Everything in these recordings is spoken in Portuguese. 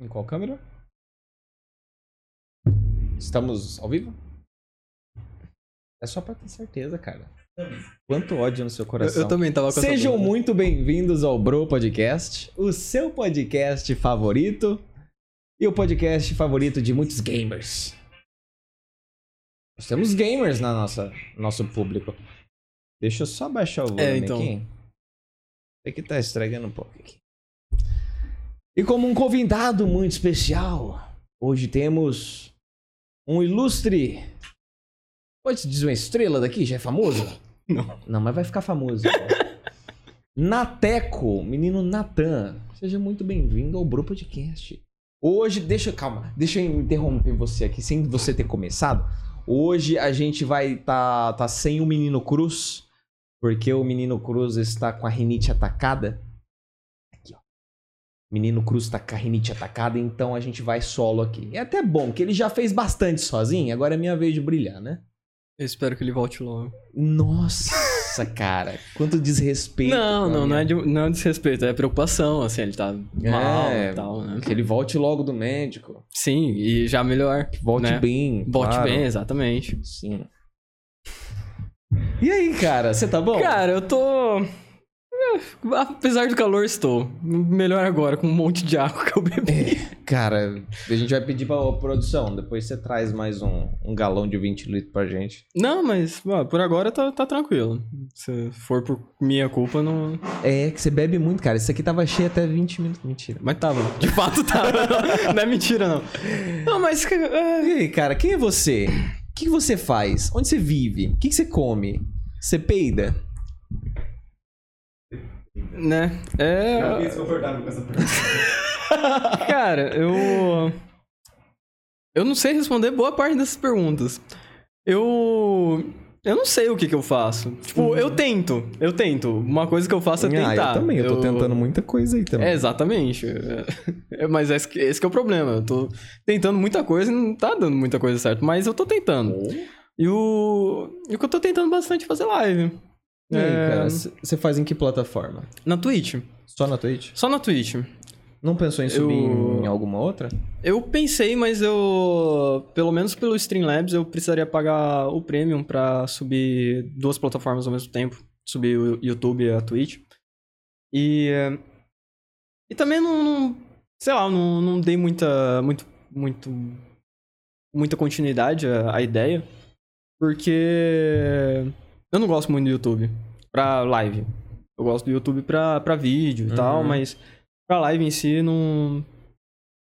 Em qual câmera? Estamos ao vivo? É só pra ter certeza, cara. Quanto ódio no seu Eu, coração. eu também tava com essa Sejam dúvida. muito bem-vindos ao Bro Podcast, o seu podcast favorito e o podcast favorito de muitos gamers. Nós temos gamers na nossa nosso público. Deixa eu só baixar o volume É, então. aqui. É que tá estragando um pouco aqui. E como um convidado muito especial, hoje temos um ilustre. Pode se dizer uma estrela daqui? Já é famoso? Não. Não, mas vai ficar famoso. Nateco, menino Natan. Seja muito bem-vindo ao Bro Podcast. Hoje, deixa, calma, deixa eu interromper você aqui, sem você ter começado. Hoje a gente vai tá, tá sem o menino Cruz, porque o menino Cruz está com a rinite atacada. Menino Cruz tá com a rinite atacada, então a gente vai solo aqui. É até bom, que ele já fez bastante sozinho, agora é minha vez de brilhar, né? Eu espero que ele volte logo. Nossa, cara, quanto desrespeito. Não, não, não é, de, não é desrespeito, é preocupação, assim, ele tá mal É, e tal, né? Que ele volte logo do médico. Sim, e já melhor. Que volte né? bem. Volte claro. bem, exatamente. Sim. E aí, cara, você tá bom? Cara, eu tô. É, Apesar do calor, estou. Melhor agora, com um monte de água que eu bebi. Cara, a gente vai pedir pra produção. Depois você traz mais um, um galão de 20 litros pra gente. Não, mas ó, por agora tá, tá tranquilo. Se for por minha culpa, não. É, que você bebe muito, cara. Isso aqui tava cheio até 20 minutos. Mentira. Mas tava. De fato tava. não é mentira, não. Não, mas. é, E aí, cara, quem é você? O que, que você faz? Onde você vive? O que, que você come? Você peida? Né? É. desconfortável com essa pergunta. Cara, eu. Eu não sei responder boa parte dessas perguntas. Eu. Eu não sei o que, que eu faço. Tipo, eu tento. Eu tento. Uma coisa que eu faço é Uhum. Ah, tentar. eu também. Eu tô tentando muita coisa aí também. É, exatamente. É, mas esse, que- esse que é o problema. Eu tô tentando muita coisa e não tá dando muita coisa certa. Mas eu tô tentando. E o. E o que eu tô tentando bastante é fazer live. E aí, É, cara, você faz em que plataforma? Na Twitch. Só na Twitch? Só na Twitch. Não pensou em subir Eu- em alguma outra? Eu pensei, mas eu. Pelo menos pelo Streamlabs, eu precisaria pagar o Premium pra subir duas plataformas ao mesmo tempo. Subir o YouTube e a Twitch. E. E também não. não- sei lá, não, não dei muita. Muito. Muito. Muita continuidade à, à ideia. Porque. Eu não gosto muito do YouTube pra live. Eu gosto do YouTube pra, pra vídeo e tal, Uhum. mas pra live em si não.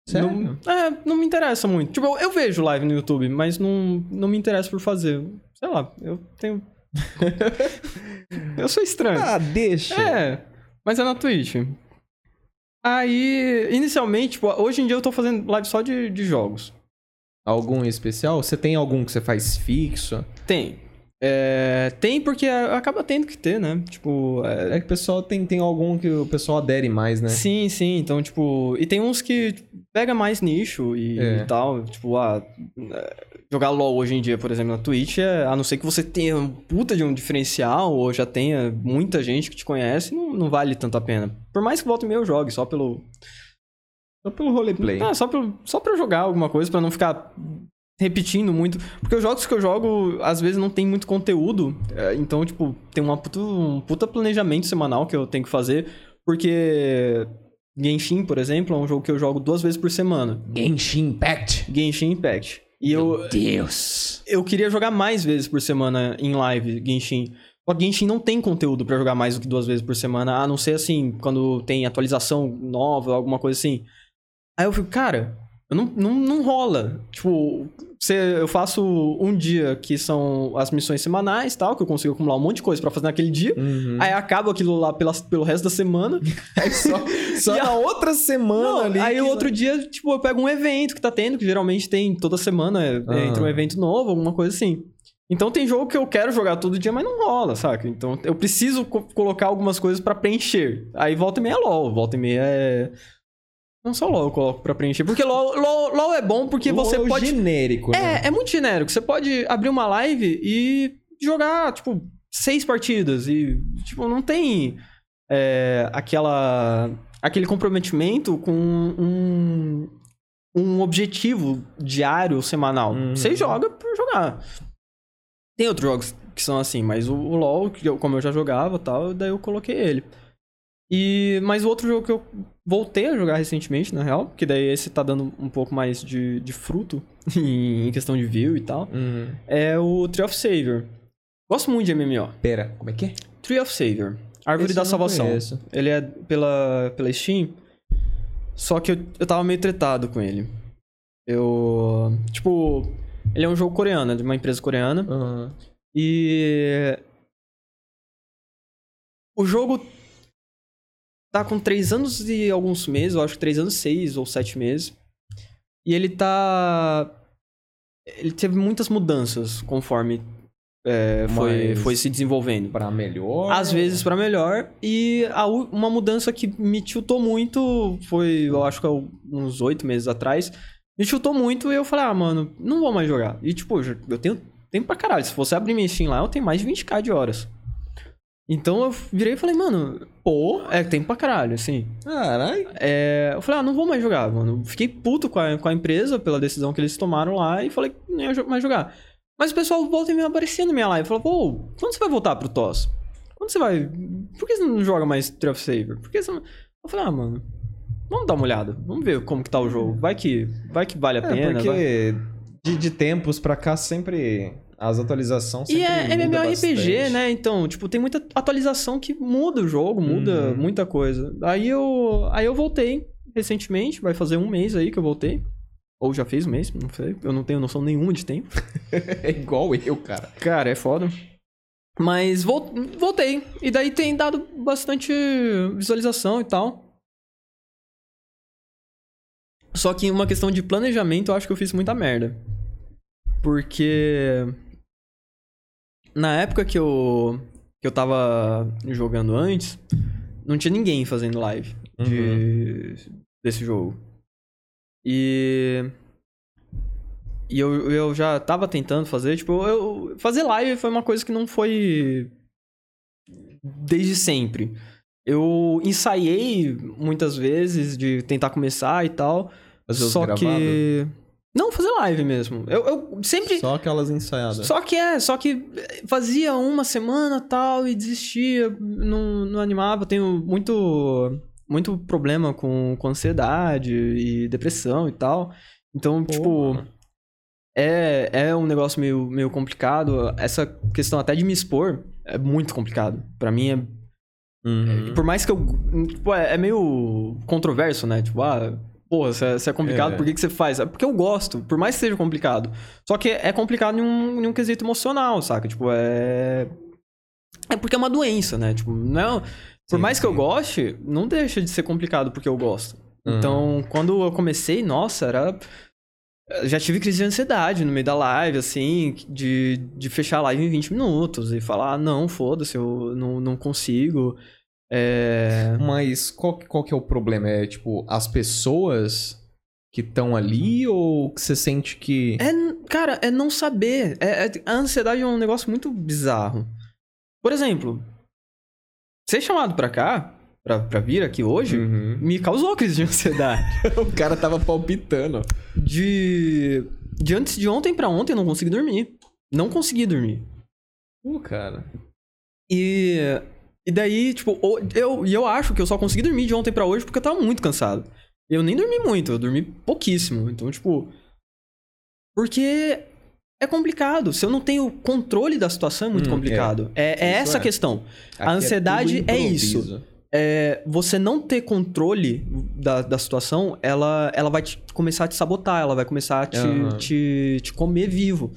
Sério? Não, é, não me interessa muito. Tipo, eu, eu vejo live no YouTube, mas não, não me interessa por fazer. Sei lá, eu tenho. eu sou estranho. Ah, deixa. É, mas é na Twitch. Aí, inicialmente, tipo, hoje em dia eu tô fazendo live só de, de jogos. Algum em especial? Você tem algum que você faz fixo? Tem. É, tem porque acaba tendo que ter, né? Tipo, é, É que o pessoal tem, tem algum que o pessoal adere mais, né? Sim, sim. Então, tipo. E tem uns que pega mais nicho e, É. e tal. Tipo, ah, é, jogar LOL hoje em dia, por exemplo, na Twitch, é, a não ser que você tenha um puta de um diferencial ou já tenha muita gente que te conhece, não, não vale tanto a pena. Por mais que volte e meio jogue, só pelo. Só pelo roleplay. Ah, só, pelo, só pra jogar alguma coisa, pra não ficar repetindo muito. Porque os jogos que eu jogo, às vezes, não tem muito conteúdo. é, Então, tipo, tem uma puta, um puta planejamento semanal que eu tenho que fazer. Porque Genshin, por exemplo, é um jogo que eu jogo duas vezes por semana. Genshin Impact. Genshin Impact. E eu, Meu Deus. eu queria jogar mais vezes por semana em live Genshin. Só que Genshin não tem conteúdo pra jogar mais do que duas vezes por semana, a não ser assim, quando tem atualização nova, alguma coisa assim. Aí eu fico, cara, eu não, não, não rola. Tipo, eu faço um dia que são as missões semanais tal, que eu consigo acumular um monte de coisa pra fazer naquele dia. Uhum. Aí acaba aquilo lá pela, pelo resto da semana. Aí só, só E a- outra semana Não, ali. aí o outro dia, tipo, eu pego um evento que tá tendo, que geralmente tem toda semana, é, Ah. entra um evento novo, alguma coisa assim. Então tem jogo que eu quero jogar todo dia, mas não rola, saca? Então eu preciso co- colocar algumas coisas pra preencher. Aí volta e meia é LOL, volta e meia é. Não só LOL eu coloco pra preencher. Porque LOL, LOL, LOL é bom porque LOL você é pode. genérico, né? É, é muito genérico. Você pode abrir uma live e jogar, tipo, seis partidas. E, tipo, não tem é, aquela aquele comprometimento com um, um objetivo diário, semanal. Uhum. Você joga por jogar. Tem outros jogos que são assim, mas o, o LoL, como eu já jogava e tal, daí eu coloquei ele. E, mas o outro jogo que eu voltei a jogar recentemente, na real, que daí esse tá dando um pouco mais de, de fruto em questão de view e tal, Uhum. é o Tree of Savior. Gosto muito de MMO. Pera, como é que é? Tree of Savior. Árvore Esse da Salvação. conheço. Ele é pela, pela Steam. Só que eu, eu tava meio tretado com ele. Eu. Tipo. Ele é um jogo coreano, é de uma empresa coreana. Aham. E. O jogo tá com 3 anos e alguns meses, eu acho que 3 anos, 6 ou 7 meses. E ele tá. Ele teve muitas mudanças conforme é, foi, foi se desenvolvendo. Pra melhor? Às vezes pra melhor. E a uma mudança que me tiltou muito foi, eu acho que é uns oito meses atrás. Me tiltou muito e eu falei, ah, mano, não vou mais jogar. E tipo, eu tenho tempo pra caralho. Se você abrir minha Steam lá, eu tenho mais de 20k de horas. Então eu virei e falei, mano, pô, é tempo pra caralho, assim. Caralho. É, eu falei, ah, não vou mais jogar, mano. Fiquei puto com a, com a empresa pela decisão que eles tomaram lá e falei que não ia mais jogar. Mas o pessoal volta e me aparecia na minha live. Falou, pô, quando você vai voltar pro TOS? Quando você vai. Por que você não joga mais Tree of Saver? Por que você não. Eu falei, ah, mano, vamos dar uma olhada. Vamos ver como que tá o jogo. Vai que, vai que vale a É, pena. vai- porque de, de tempos pra cá sempre. As atualizações E sempre. é muda MMORPG, né? Então, tipo, tem muita atualização que muda o jogo, muda Uhum. muita coisa. Aí eu, aí eu voltei recentemente, vai fazer um mês aí que eu voltei. Ou já fez um mês, não sei. Eu não tenho noção nenhuma de tempo. É igual eu, cara. Cara, é foda. Mas vol- voltei. E daí tem dado bastante visualização e tal. Só que em uma questão de planejamento, eu acho que eu fiz muita merda. Porque. Na época que eu. que eu tava jogando antes, não tinha ninguém fazendo live de, desse jogo. E. E eu, eu já tava tentando fazer, tipo, eu, fazer live foi uma coisa que não foi desde sempre. Eu ensaiei muitas vezes de tentar começar e tal. Fazer só gravados? que. Não, fazer live mesmo. Eu, eu sempre. Só aquelas ensaiadas. Só que é, só que fazia uma semana tal e desistia, não, não animava. Eu tenho muito, muito problema com, com ansiedade e depressão e tal. Então, Pô, tipo, mano. é, é um negócio meio, meio complicado. Essa questão até de me expor é muito complicado. Pra mim é Uhum. por mais que eu. Tipo, é, é meio controverso, né? Tipo, ah, porra, se é, é complicado, É. por que, que você faz? É porque eu gosto, por mais que seja complicado. Só que é complicado em um, em um quesito emocional, saca? Tipo, é. É porque é uma doença, né? Tipo, não. Por Sim, mais que eu sim. goste, não deixa de ser complicado porque eu gosto. Uhum. Então, quando eu comecei, nossa, era. Já tive crise de ansiedade no meio da live, assim, de, de fechar a live em 20 minutos e falar, ah, não, foda-se, eu não, não consigo. É... Mas qual, que- qual que é o problema? É tipo, as pessoas que estão ali ou que você sente que. É, cara, é não saber. É, é- a ansiedade é um negócio muito bizarro. Por exemplo, ser chamado pra cá, pra, pra vir aqui hoje, Uhum. me causou crise de ansiedade. o cara tava palpitando. de, de antes de ontem pra ontem eu não consegui dormir. Não consegui dormir. Pô, cara. E, e daí, tipo, eu, e eu acho que eu só consegui dormir de ontem pra hoje porque eu tava muito cansado. Eu nem dormi muito, eu dormi pouquíssimo. Então, tipo. Porque é complicado. Se eu não tenho controle da situação, é muito Hum, complicado. É, é Isso essa a é. questão. Aqui ansiedade tudo é isso. É, você não ter controle da, da situação, ela, ela vai te- começar a te sabotar, ela vai começar a te, Aham. te, te comer vivo.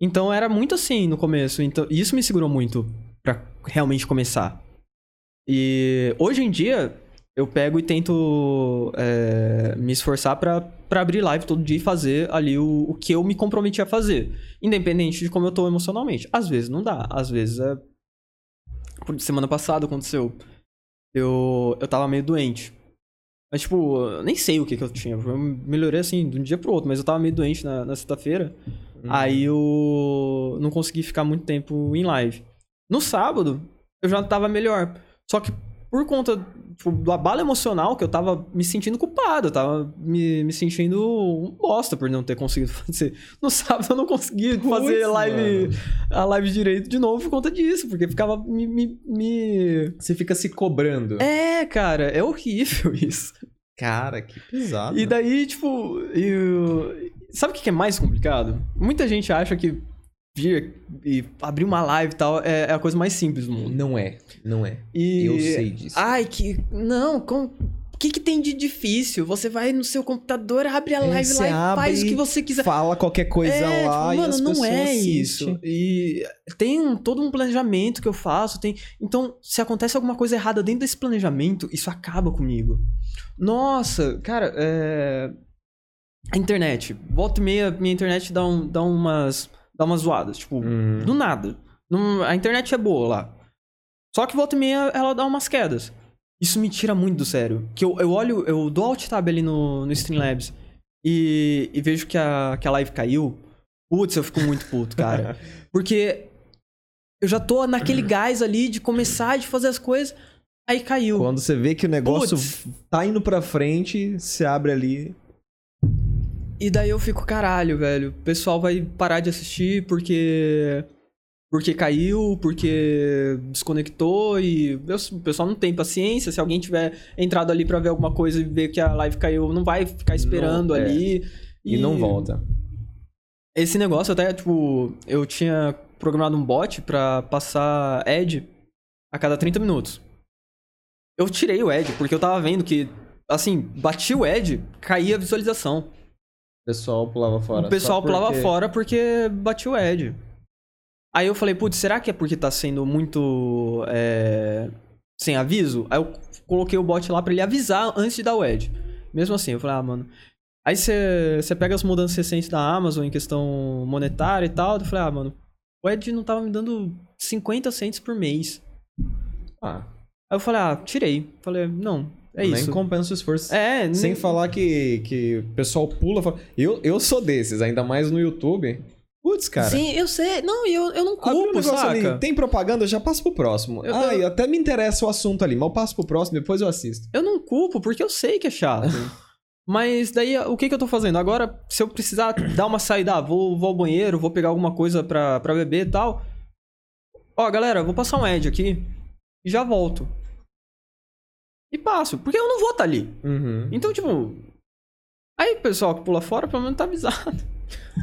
Então era muito assim no começo. Então, isso me segurou muito pra realmente começar. E hoje em dia, eu pego e tento é, me esforçar pra, pra abrir live todo dia e fazer ali o, o que eu me comprometi a fazer. Independente de como eu tô emocionalmente. Às vezes não dá, às vezes é. Por semana passada aconteceu. Eu, eu tava meio doente. Mas, tipo, eu nem sei o que que eu tinha. Eu melhorei assim de um dia pro outro, mas eu tava meio doente na, na sexta-feira. Uhum. Aí eu não consegui ficar muito tempo em live. No sábado, eu já tava melhor. Só que por conta tipo, do abalo emocional que eu tava me sentindo culpado, eu tava me, me sentindo um bosta por não ter conseguido fazer. No sábado eu não consegui fazer live, mano. a live direito de novo por conta disso, porque ficava me. me, me- Você fica se cobrando. É, cara, é horrível isso. Cara, que pesado. E daí, tipo, eu... sabe o que é mais complicado? Muita gente acha que vir e abrir uma live e tal é é a coisa mais simples do mundo. Não é, não é. E... Eu sei disso. Ai, que. Não, com... o que, que tem de difícil? Você vai no seu computador, abre a É, live lá e faz o que você quiser. Fala qualquer coisa é, lá tipo, e mano, as não pessoas é isso. E tem um- todo um planejamento que eu faço. Tem... Então, se acontece alguma coisa errada dentro desse planejamento, isso acaba comigo. Nossa, cara, é... a internet. Volta e meia, minha internet dá, um, dá umas. Dá umas zoadas. Tipo, Hum. do nada. Não- a internet é boa lá. Só que volta e meia ela dá umas quedas. Isso me tira muito do sério. Que eu, eu olho, eu dou alt tab ali no, no Streamlabs e, e vejo que a, que a live caiu. Putz, eu fico muito puto, cara. Porque eu já tô naquele gás ali de começar, de fazer as coisas, aí caiu. Quando você vê que o negócio Putz. tá indo pra frente, você abre ali. E daí eu fico, caralho, velho. O pessoal vai parar de assistir porque. Porque caiu, porque desconectou e o pessoal não tem paciência. Se alguém tiver entrado ali pra ver alguma coisa e ver que a live caiu, não vai ficar esperando Não, é. ali. E, não volta. Esse negócio até, tipo, eu tinha programado um bot pra passar ad a cada 30 minutos. Eu tirei o ad porque eu tava vendo que, assim, bati o ad, caía a visualização. O pessoal pulava fora. O pessoal só pulava porque- fora porque batia o Ed. Aí eu falei, putz, será que é porque tá sendo muito é, sem aviso? Aí eu coloquei o bot lá pra ele avisar antes de dar o Ed. Mesmo assim, eu falei, ah, mano. Aí você pega as mudanças recentes da Amazon em questão monetária e tal. Eu falei, ah, mano, o Ed não tava me dando 50 cents por mês. Ah, Aí eu falei, ah, tirei. Falei, não, é nem isso. compensa o esforço. É, Sem nem- falar que, que o pessoal pula. Fala... Eu, eu sou desses, ainda mais no YouTube. Putz, cara. Sim, eu sei. Não, e eu, eu não um culpo, negócio saca? ali, tem propaganda, eu já passo pro próximo. Eu- ah, eu- e até me interessa o assunto ali, mas eu passo pro próximo, depois eu assisto. Eu não culpo, porque eu sei que é chato. Mas daí, o que que eu tô fazendo? Agora, se eu precisar dar uma saída, ah, vou, vou ao banheiro, vou pegar alguma coisa pra, pra beber e tal. Ó, galera, vou passar um ad aqui e já volto. E passo, porque eu não vou estar ali. Uhum. Então, tipo. Aí o pessoal que pula fora, pelo menos tá avisado.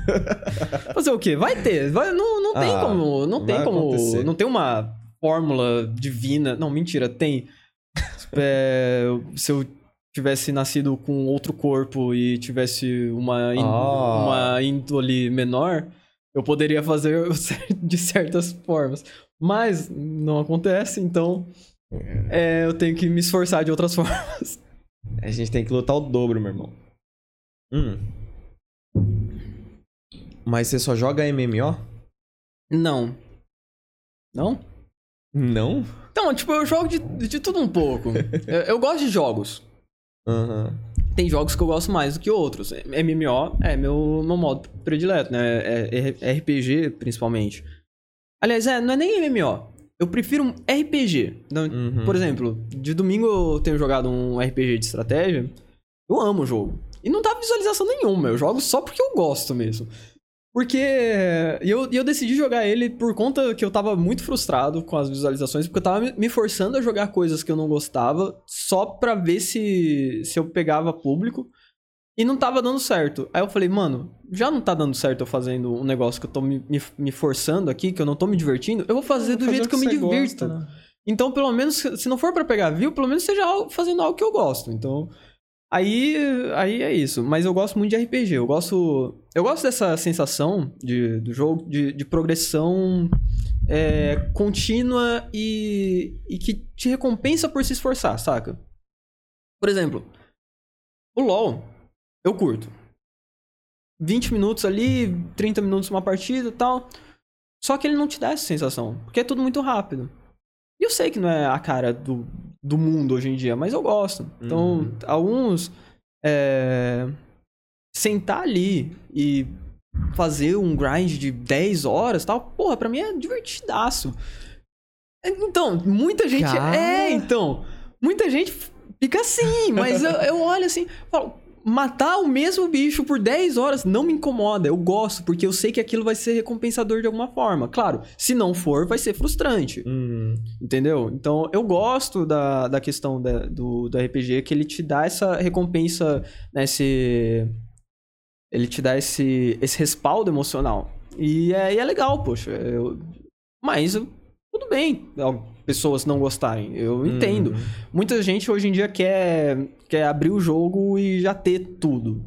Fazer o quê? Vai ter. Vai, não não tem Ah, como. Não tem como. acontecer. Não tem uma fórmula divina. Não, mentira, tem. É, se eu tivesse nascido com outro corpo e tivesse uma, ín- Ah. uma índole menor, eu poderia fazer de certas formas. Mas não acontece, então é, eu tenho que me esforçar de outras formas. A gente tem que lutar o dobro, meu irmão. Hum. Mas você só joga MMO? Não. Não? Não? Então, tipo, eu jogo de, de tudo um pouco. eu, eu gosto de jogos. Aham. Tem jogos que eu gosto mais do que outros. MMO é meu, meu modo predileto, né? É, é RPG, principalmente. Aliás, é, não é nem MMO. Eu prefiro um RPG. Uhum. Por exemplo, de domingo eu tenho jogado um RPG de estratégia. Eu amo o jogo. E não dá visualização nenhuma. Eu jogo só porque eu gosto mesmo. Porque e eu, eu decidi jogar ele por conta que eu tava muito frustrado com as visualizações, porque eu tava me- me forçando a jogar coisas que eu não gostava só pra ver se, se eu pegava público. E não tava dando certo. Aí eu falei, mano, já não tá dando certo eu fazendo um negócio que eu tô me, me, me forçando aqui, que eu não tô me divertindo, eu vou fazer do Fazer jeito que, eu me divirto. gosta, né? Então, pelo menos, se não for pra pegar view, pelo menos seja fazendo algo que eu gosto. Então, aí, aí é isso. Mas eu gosto muito de RPG. Eu gosto, eu gosto dessa sensação de, do jogo de, de progressão é, contínua e, e que te recompensa por se esforçar, saca? Por exemplo, o LoL, eu curto. 20 minutos ali, 30 minutos uma partida e tal. Só que ele não te dá essa sensação, porque é tudo muito rápido. E eu sei que não é a cara do, do mundo hoje em dia, mas eu gosto. Então, Uhum. alguns. é, sentar ali e fazer um grind de 10 horas e tal, porra, pra mim é divertidaço. Então, muita gente. Cara. É, então. muita gente fica assim, mas eu, eu olho assim, falo, matar o mesmo bicho por 10 horas não me incomoda. Eu gosto, porque eu sei que aquilo vai ser recompensador de alguma forma. Claro, se não for, vai ser frustrante. Hum. Entendeu? Então, eu gosto da, da questão da- do, do RPG, que ele te dá essa recompensa, né, esse... Ele te dá esse, esse respaldo emocional. E é, e é legal, poxa. eu- mas, eu- tudo bem al- pessoas não gostarem. Eu entendo. Hum. Muita gente hoje em dia quer, quer abrir o jogo e já ter tudo.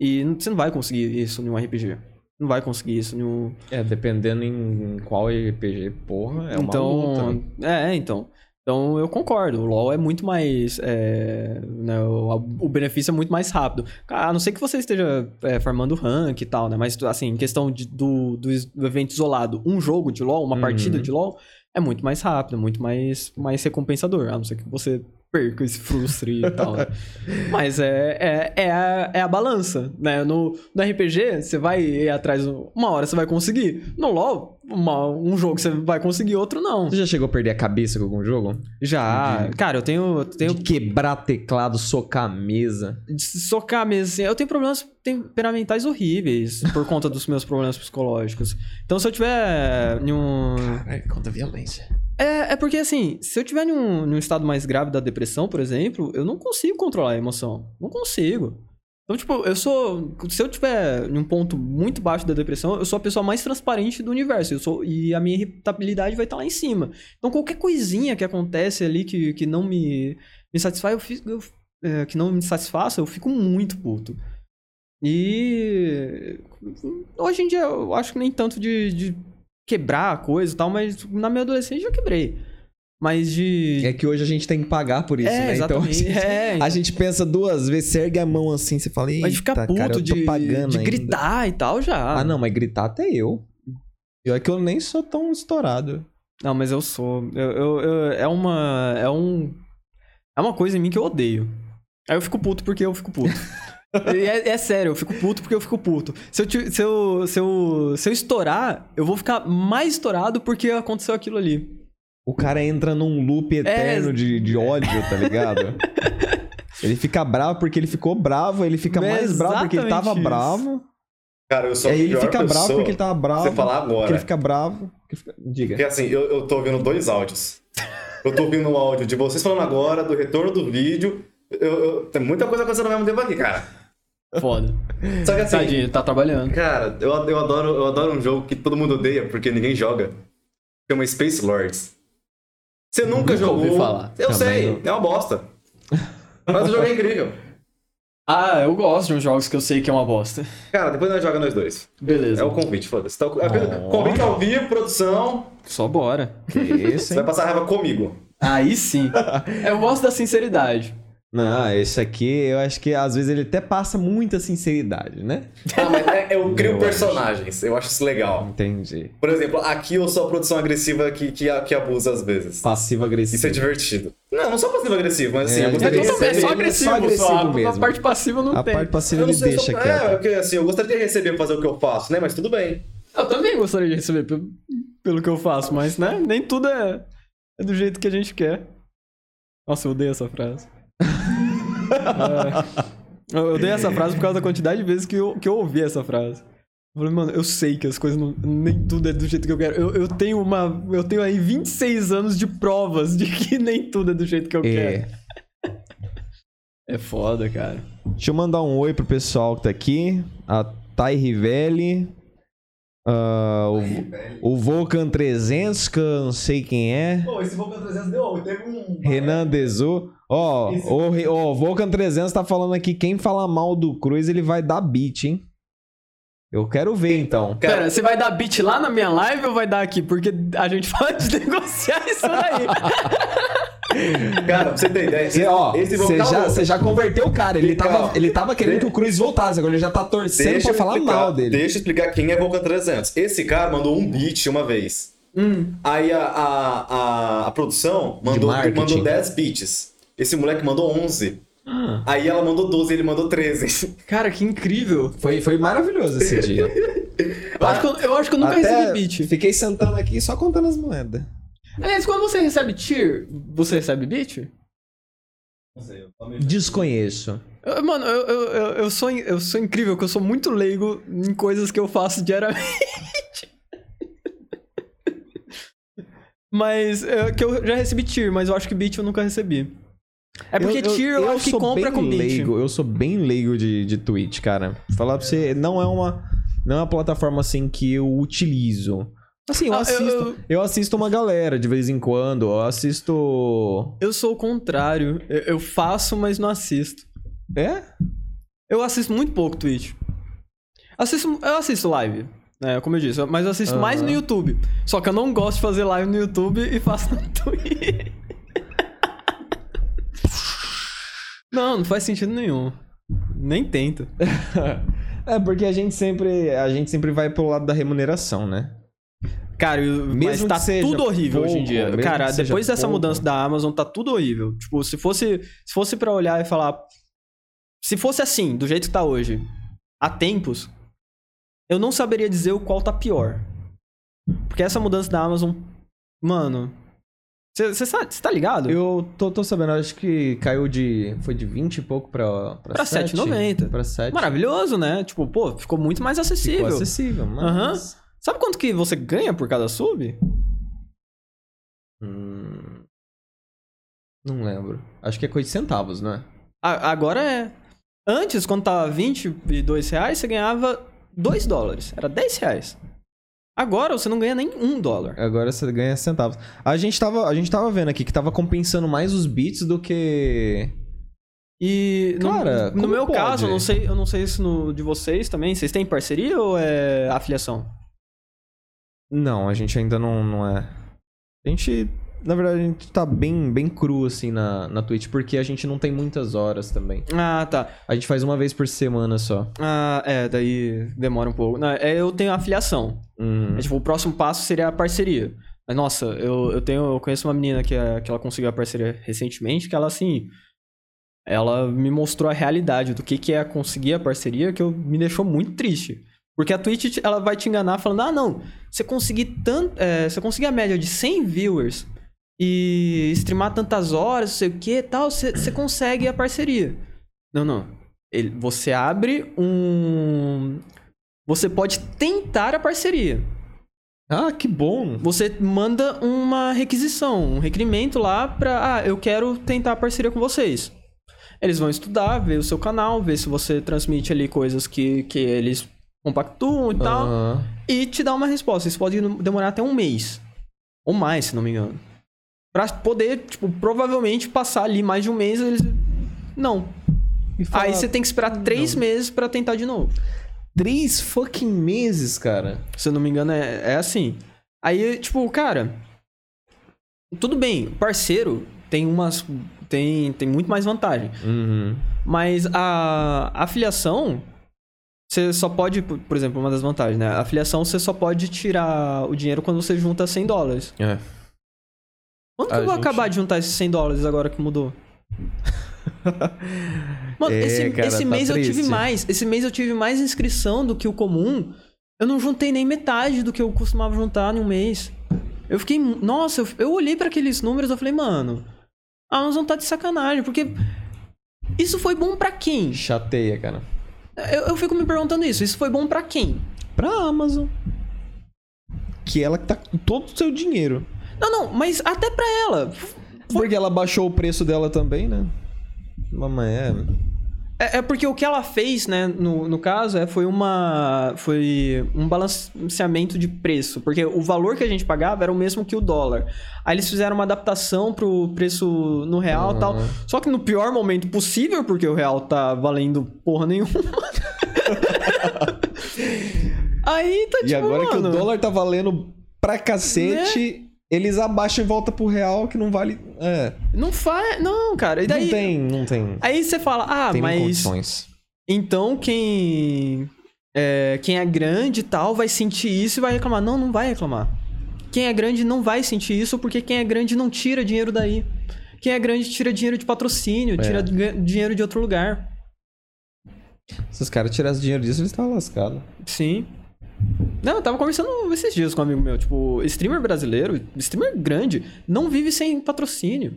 E você não vai conseguir isso em um RPG. Não vai conseguir isso em um, É, dependendo em qual RPG, porra, é uma então, luta. né? É, então. Então eu concordo. O LoL é muito mais. é, né, o, o benefício é muito mais rápido. A não ser que você esteja é, farmando rank e tal, né? Mas, assim, em questão de- do, do evento isolado, um jogo de LoL, uma Uhum. partida de LoL, é muito mais rápido, é muito mais, mais recompensador. A não ser que você perca se frustre e tal. né? Mas é, é, é, a, é a balança, né? No, no RPG, você vai ir atrás. Uma hora você vai conseguir. No LoL, uma- um jogo você vai conseguir, outro não. Você já chegou a perder a cabeça com algum jogo? Já. Cara, eu tenho. eu tenho De quebrar teclado, socar a mesa. de socar mesmo, assim. Eu tenho problemas temperamentais horríveis por conta dos meus problemas psicológicos. Então, se eu tiver em um. Caralho, conta violência. É, é porque, assim, se eu tiver em um, em um estado mais grave da depressão, por exemplo, eu não consigo controlar a emoção. Não consigo. Então, tipo, eu sou. Se eu tiver em um ponto muito baixo da depressão, eu sou a pessoa mais transparente do universo. Eu sou, e a minha irritabilidade vai estar lá em cima. Então, qualquer coisinha que acontece ali que, que não me, me satisfaz, eu fico. eu- é, que não me satisfaça, eu fico muito puto. E. Hoje em dia eu acho que nem tanto de, de quebrar a coisa e tal, mas na minha adolescência eu já quebrei. Mas de. É que hoje a gente tem que pagar por isso, É, né? Então a exatamente. gente, É, a então. gente pensa duas vezes, você ergue a mão assim, você fala, Mas de ficar puto, cara, de, de ainda." gritar e tal, já. Ah, não, mas gritar até eu. Pior que eu nem sou tão estourado. Não, mas eu sou. Eu, eu- eu- é uma. É um. É uma coisa em mim que eu odeio. Aí eu fico puto porque eu fico puto. E é, é sério, eu fico puto porque eu fico puto. Se eu, se, eu, se, eu, se eu estourar, eu vou ficar mais estourado porque aconteceu aquilo ali. O cara entra num loop eterno É. de, de ódio, tá ligado? ele fica bravo porque ele ficou bravo, ele fica É mais bravo porque ele tava isso. bravo. Cara, eu E sou a aí ele pior fica bravo pessoa porque ele tava bravo. Você falar Porque ele agora. fica bravo. porque fica- Diga. Porque assim, eu, eu tô ouvindo dois áudios. Eu tô ouvindo o áudio de vocês falando agora, do retorno do vídeo. Eu, eu- tem muita coisa acontecendo ao mesmo tempo aqui, cara. Foda. Só que assim, Tadinho, tá trabalhando. cara, eu, eu, adoro, eu adoro um jogo que todo mundo odeia porque ninguém joga. Chama Space Lords. Você nunca, Nunca jogou. ouvi falar. Eu Também sei, não. é uma bosta. Mas o jogo é incrível. Ah, eu gosto de uns jogos que eu sei que é uma bosta. Cara, depois nós jogamos nós dois. Beleza. É o convite, foda-se. Tá, Oh. Convite ao vivo, produção. Só bora. Que isso, Você vai hein? passar raiva comigo. Aí sim. eu gosto da sinceridade. Não, esse aqui eu acho que às vezes ele até passa muita sinceridade, né? Ah, mas é- eu crio Eu personagens. Eu acho isso legal. Entendi. Por exemplo, aqui eu sou a produção agressiva que, que, que abusa às vezes. Passivo-agressivo. Isso é divertido. Não, não sou passivo-agressivo, mas assim, É, eu gostaria é de receber. bem, só agressivo, agressivo, só. A- mesmo. A parte passiva não A tem. parte passiva ele deixa só- quieto. É, porque assim, eu gostaria de receber pra fazer o que eu faço, né? Mas tudo bem. Eu também gostaria de receber pelo, pelo que eu faço, mas né, nem tudo é, é do jeito que a gente quer. Nossa, eu odeio essa frase. É, eu odeio essa frase por causa da quantidade de vezes que eu, que eu ouvi essa frase. Eu falei, mano, eu sei que as coisas não. Nem tudo é do jeito que eu quero. Eu, eu tenho uma. Eu tenho aí 26 anos de provas de que nem tudo é do jeito que eu É. quero. É foda, cara. Deixa eu mandar um oi pro pessoal que tá aqui. A Thay Rivelli. Ah, o, o Vulcan 300, que eu não sei quem é. Pô, esse Vulcan 300 deu. Teve um. Renan Dezu. Ó, Esse- o, Vulcan 300 tá falando aqui, quem fala mal do Cruz, ele vai dar beat, hein? Eu quero ver, então. Cara, Pera, você vai dar beat lá na minha live ou vai dar aqui? Porque a gente pode negociar isso daí. cara, pra você ter ideia, Você, ó, esse você já, você já converteu o cara. Ele tava, ele tava querendo que o Cruz voltasse, agora ele já tá torcendo Deixa pra falar explicar, mal dele. Deixa eu explicar quem é Vulcan 300. Esse cara mandou um beat uma vez. Hum. Aí a, a, a, a produção mandou, mandou 10 beats. Esse moleque mandou 11. Ah. Aí ela mandou 12 ele mandou 13. Cara, que incrível. Foi, foi maravilhoso esse dia. Eu acho que eu, eu, acho que eu nunca Até recebi beat. Fiquei sentando aqui só contando as moedas. Aliás, quando você recebe tier, você recebe beat? Desconheço. Eu- Mano, eu, eu, eu, eu sou, eu sou incrível, que eu sou muito leigo em coisas que eu faço diariamente. mas é, que eu já recebi tier, mas eu acho que beat eu nunca recebi. É porque Eu- eu- tier eu, eu acho que sou compra bem com beat. leigo, Eu sou bem leigo de, de Twitch, cara. Falar pra você, não é uma não é uma plataforma assim que eu utilizo. Assim, eu Ah, eu- assisto, eu, eu- assisto uma galera de vez em quando, eu assisto Eu sou o contrário. Eu, eu faço, mas não assisto. É? Eu assisto muito pouco Twitch. Assisto, eu assisto live, né, como eu disse, mas eu assisto mais no. YouTube. Só que eu não gosto de fazer live no YouTube e faço no Twitch. não, não faz sentido nenhum. Nem tento. é porque a gente sempre a gente sempre vai pro lado da remuneração, né? Cara, eu- mas Mesmo tá seja tudo horrível hoje em pouco, dia. mesmo Cara, depois dessa pouco. mudança da Amazon, tá tudo horrível. Tipo, se fosse, se fosse para olhar e falar. Se fosse assim, do jeito que tá hoje, há tempos, eu não saberia dizer o qual tá pior. Porque essa mudança da Amazon. Mano. Você tá ligado? Eu tô, tô sabendo, acho que caiu de foi de 20 e pouco pra pra, Pra 7, 7,90. Pra 7. Maravilhoso, né? Tipo, pô, ficou muito mais Ficou acessível. acessível, mas Aham. Sabe quanto que você ganha por cada sub? Hum, Não lembro. Acho que é coisa de centavos, né? A- agora é. Antes, quando tava 22 reais, você ganhava 2 dólares. Era 10 reais. Agora você não ganha nem 1 dólar. Agora você ganha centavos. A gente tava, a gente tava vendo aqui que tava compensando mais os bits do que. E no, Cara, no como meu pode? caso, eu não sei, eu não sei se no de vocês também. Vocês têm parceria ou é afiliação? Não, a gente ainda não, não é. A gente. Na verdade, a gente tá bem, bem cru assim na, na Twitch, porque a gente não tem muitas horas também. Ah, tá. A gente faz uma vez por semana só. Ah, é, daí demora um pouco. Não, é, eu tenho afiliação. Uhum. É, tipo, o próximo passo seria a parceria. Mas, nossa, eu, eu tenho. Eu conheço uma menina que, é- que ela conseguiu a parceria recentemente, que ela assim. Ela me mostrou a realidade do que, que é conseguir a parceria, que eu, me deixou muito triste. Porque a Twitch, ela vai te enganar falando, ah, não, você conseguir tanto. é, você conseguir a média de 100 viewers e streamar tantas horas, não sei o que tal, você, você consegue a parceria. Não, não. Ele, você abre um. Você pode tentar a parceria. Ah, que bom! Você manda uma requisição, um requerimento lá pra. Ah, eu quero tentar a parceria com vocês. Eles vão estudar, ver o seu canal, ver se você transmite ali coisas que, que eles compactuam e tal. Aham. E te dar uma resposta. Isso pode demorar até um mês. Ou mais, se não me engano. Pra poder, tipo, provavelmente passar ali mais de um mês, eles. Não. Fala, Aí você tem que esperar três meses pra tentar de novo. Três fucking meses, cara. Se eu não me engano, é, é assim. Aí, tipo, cara. Tudo bem, parceiro tem umas. Tem, tem muito mais vantagem. Uhum. Mas a, a afiliação. Você só pode, por exemplo, uma das vantagens, né? A afiliação você só pode tirar o dinheiro quando você junta 100 dólares. É. Quando que A eu vou gente- acabar de juntar esses 100 dólares agora que mudou? Mano, É, esse, cara, esse tá mês eu tive triste. mais. Esse mês eu tive mais inscrição do que o comum. Eu não juntei nem metade do que eu costumava juntar em um mês. Eu fiquei. Nossa, eu, eu olhei pra aqueles números e falei, mano, a Amazon tá de sacanagem, porque. Isso foi bom pra quem? Chateia, cara. Eu, eu fico me perguntando isso. Isso foi bom pra quem? Pra Amazon. Que ela que tá com todo o seu dinheiro. Não, não, mas até pra ela. Porque ela baixou o preço dela também, né? Mamãe, é. É, é porque o que ela fez, né, no, no caso, é, foi uma. Foi um balanceamento de preço. Porque o valor que a gente pagava era o mesmo que o dólar. Aí eles fizeram uma adaptação pro preço no real e tal. Uhum. Só que no pior momento possível, porque o real tá valendo porra nenhuma. Aí tá tipo. E agora que o mano, dólar tá valendo pra cacete, eles abaixam e volta pro real que não vale. É. Não faz. Não, cara. E daí. Não tem, não tem. Aí você fala, ah, tem mas. condições. Então quem é, quem é grande e tal vai sentir isso e vai reclamar. Não, não vai reclamar. Quem é grande não vai sentir isso porque quem é grande não tira dinheiro daí. Quem é grande tira dinheiro de patrocínio, É. tira dinheiro de outro lugar. Se os caras tirassem dinheiro disso, eles estavam lascados. Sim. Não, eu tava conversando esses dias com um amigo meu. Tipo, streamer brasileiro, streamer grande, não vive sem patrocínio.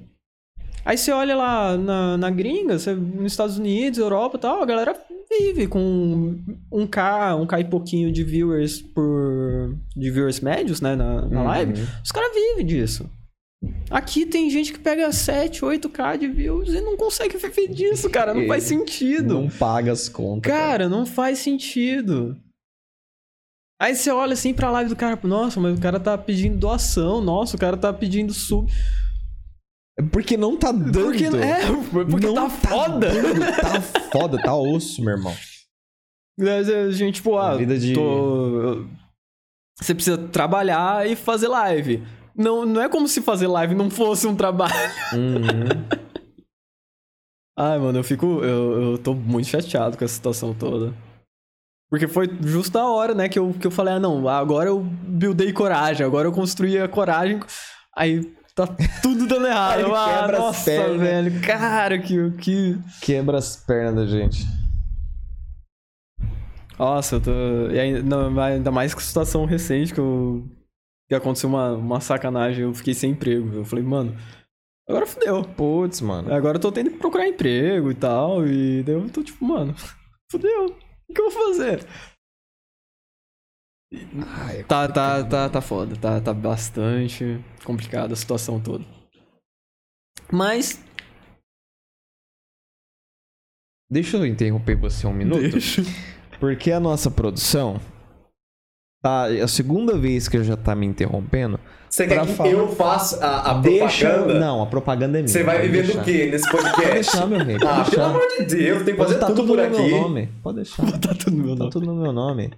Aí você olha lá na, na gringa, você, nos Estados Unidos, Europa e tal, a galera vive com um K, um K e pouquinho de viewers por. de viewers médios, né, na, na Uhum. live. Os caras vivem disso. Aqui tem gente que pega 7, 8k de views e não consegue viver disso, cara. Não faz sentido. Não paga as contas. Cara, não faz sentido. Aí você olha assim pra live do cara, nossa, mas o cara tá pedindo doação, nossa, o cara tá pedindo sub. É Porque não tá dando. Porque, é, porque não tá foda. dando, tá foda, tá osso, meu irmão. A gente, tipo, ah, de- tô- Você precisa trabalhar e fazer live. Não, não é como se fazer live não fosse um trabalho. Uhum. Ai, mano, eu fico. Eu, eu tô muito chateado com essa situação toda. Porque foi justo na hora, né, que eu, que eu falei, ah, não, agora eu buildei coragem, agora eu construí a coragem. Aí tá tudo dando errado. Eu, ah, quebra as nossa, pernas. velho. Cara, que, que. Quebra as pernas da gente. Nossa, eu tô. E ainda, ainda mais com a situação recente que eu. Que aconteceu uma, uma sacanagem, eu fiquei sem emprego. Eu falei, mano, agora fudeu. Putz, mano. Agora eu tô tendo que procurar emprego e tal. E daí eu tô tipo, mano, fudeu. Que eu vou fazer? Ai, Tá, tá, tá, tá foda. Tá, tá bastante complicada a situação toda. Mas. Deixa eu interromper você um minuto. Deixa. Porque a nossa produção. Tá, é a segunda vez que já tá me interrompendo. Você quer que falar- eu faça a, a Deixa. propaganda? Não, a propaganda é minha. Você vai pode viver do quê nesse Pode podcast? deixar, meu rei. Pode ah, pelo deixar. amor de Deus, tem que Pode fazer tá tudo, tudo por no aqui. meu nome. Pode deixar. Tá tudo no meu Tá nome. tudo no meu nome.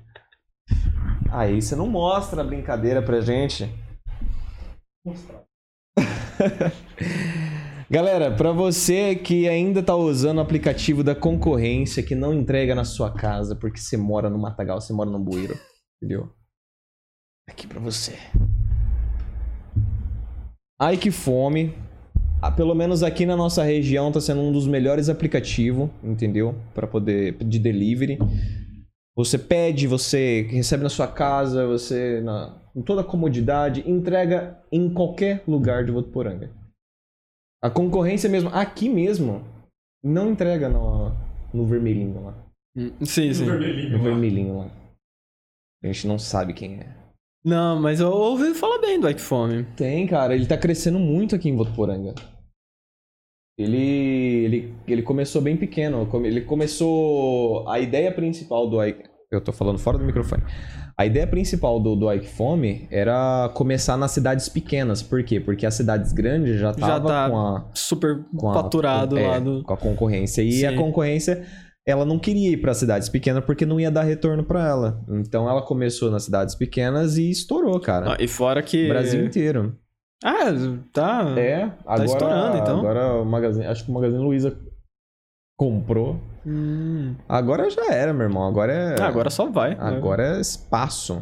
Aí você não mostra a brincadeira pra gente. Galera, pra você que ainda tá usando o aplicativo da concorrência que não entrega na sua casa porque você mora no Matagal, você mora no Bueiro, entendeu? Aqui pra você. Ai que fome. Ah, pelo menos aqui na nossa região tá sendo um dos melhores aplicativos, entendeu? Pra poder de delivery. Você pede, você recebe na sua casa, você na, com toda a comodidade, entrega em qualquer lugar de Votuporanga. A concorrência mesmo, aqui mesmo, não entrega no, no vermelhinho lá. Sim, sim. No vermelhinho lá. A gente não sabe quem é. Não, mas eu ouvi falar bem do Fome. Tem, cara, ele tá crescendo muito aqui em Votuporanga. Ele, ele, ele começou bem pequeno. Ele começou. A ideia principal do Ike. Eu tô falando fora do microfone. A ideia principal do, do Ike Fome era começar nas cidades pequenas. Por quê? Porque as cidades grandes já Já tava tá com a. Super Com a faturado com, é, lá do. com a concorrência. E Sim. a concorrência, ela não queria ir para cidades pequenas porque não ia dar retorno para ela. Então ela começou nas cidades pequenas e estourou, cara. Ah, e fora que. O Brasil inteiro. Ah, tá. É, agora, estourando, então. Agora o Magazine, acho que o Magazine Luiza comprou. Hum. Agora já era, meu irmão. Agora é. Ah, agora só vai. agora é espaço.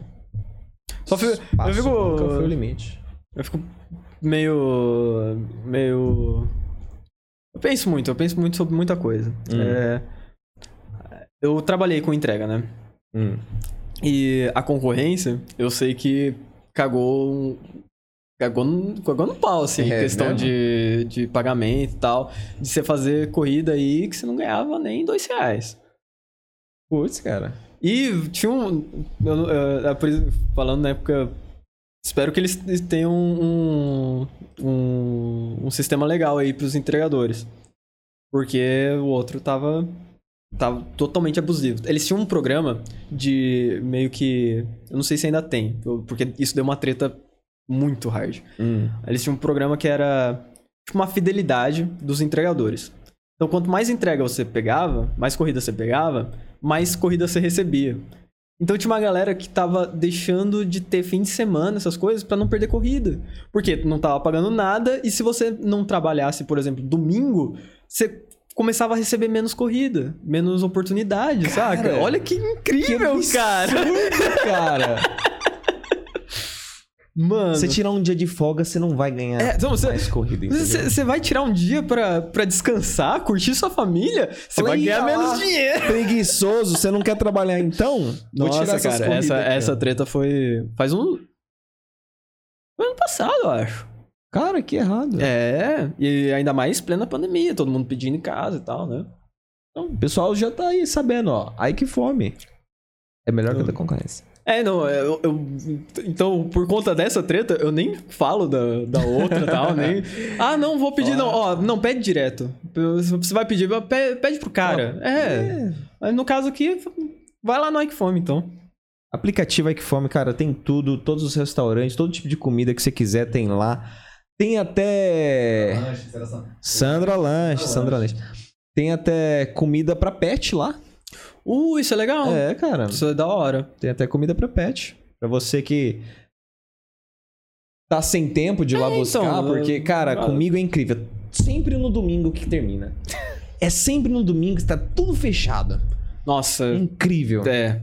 Só fico- espaço eu fico- nunca foi o limite. Eu fico meio. meio. Eu penso muito, eu penso muito sobre muita coisa. Hum. É, Eu trabalhei com entrega, né? Hum. E a concorrência, eu sei que cagou. Cagou no, cagou no pau, assim, É questão mesmo? de, de pagamento e tal. De você fazer corrida aí que você não ganhava nem dois reais. Putz, cara. E tinha um. Eu, eu- falando na época. Espero que eles tenham um, um, um sistema legal aí pros entregadores. Porque o outro tava. Tava totalmente abusivo. Eles tinham um programa de meio que. Eu não sei se ainda tem, porque isso deu uma treta muito hard. Hum. Eles tinham um programa que era tipo uma fidelidade dos entregadores. Então, quanto mais entrega você pegava, mais corrida você pegava, mais corrida você recebia. Então tinha uma galera que tava deixando de ter fim de semana, essas coisas, pra não perder corrida. Porque não tava pagando nada, e se você não trabalhasse, por exemplo, domingo, você começava a receber menos corrida, menos oportunidade, saca? Olha que incrível, cara! cara. Mano. Você tirar um dia de folga, você não vai ganhar É, então você- mais corrida? Você vai tirar um dia pra, pra descansar, curtir sua família, você vai "Ih, ganhar lá, menos dinheiro. Preguiçoso, você não quer trabalhar então? Nossa, cara, corridas essa, ó. essa treta foi. Faz um. Foi ano passado, eu acho. Cara, que errado. É, e ainda mais plena pandemia, todo mundo pedindo em casa e tal, né? Então, o pessoal já tá aí sabendo, ó. Aí que fome. É melhor que a da concorrência. É, não, eu, eu- Então, por conta dessa treta, eu nem falo da, da outra e tal, nem. Ah, não, vou pedir, não. Ó, não, pede direto. Você vai pedir, pe- pede pro cara. É. Mas No caso aqui, vai lá no Ike Fome, então. Aplicativo aí que fome, cara, tem tudo, todos os restaurantes, todo tipo de comida que você quiser tem lá. Tem até. Sandra Lanche, Sandra Lanche. Tem até comida pra pet lá. Uh, isso é legal. É, cara. Isso é da hora. Tem até comida pra pet. Pra você que tá sem tempo de ir lá É, buscar, então, porque, cara, eu- comigo é incrível. Sempre no domingo que termina. É sempre no domingo que tá tudo fechado. Nossa. Incrível. É.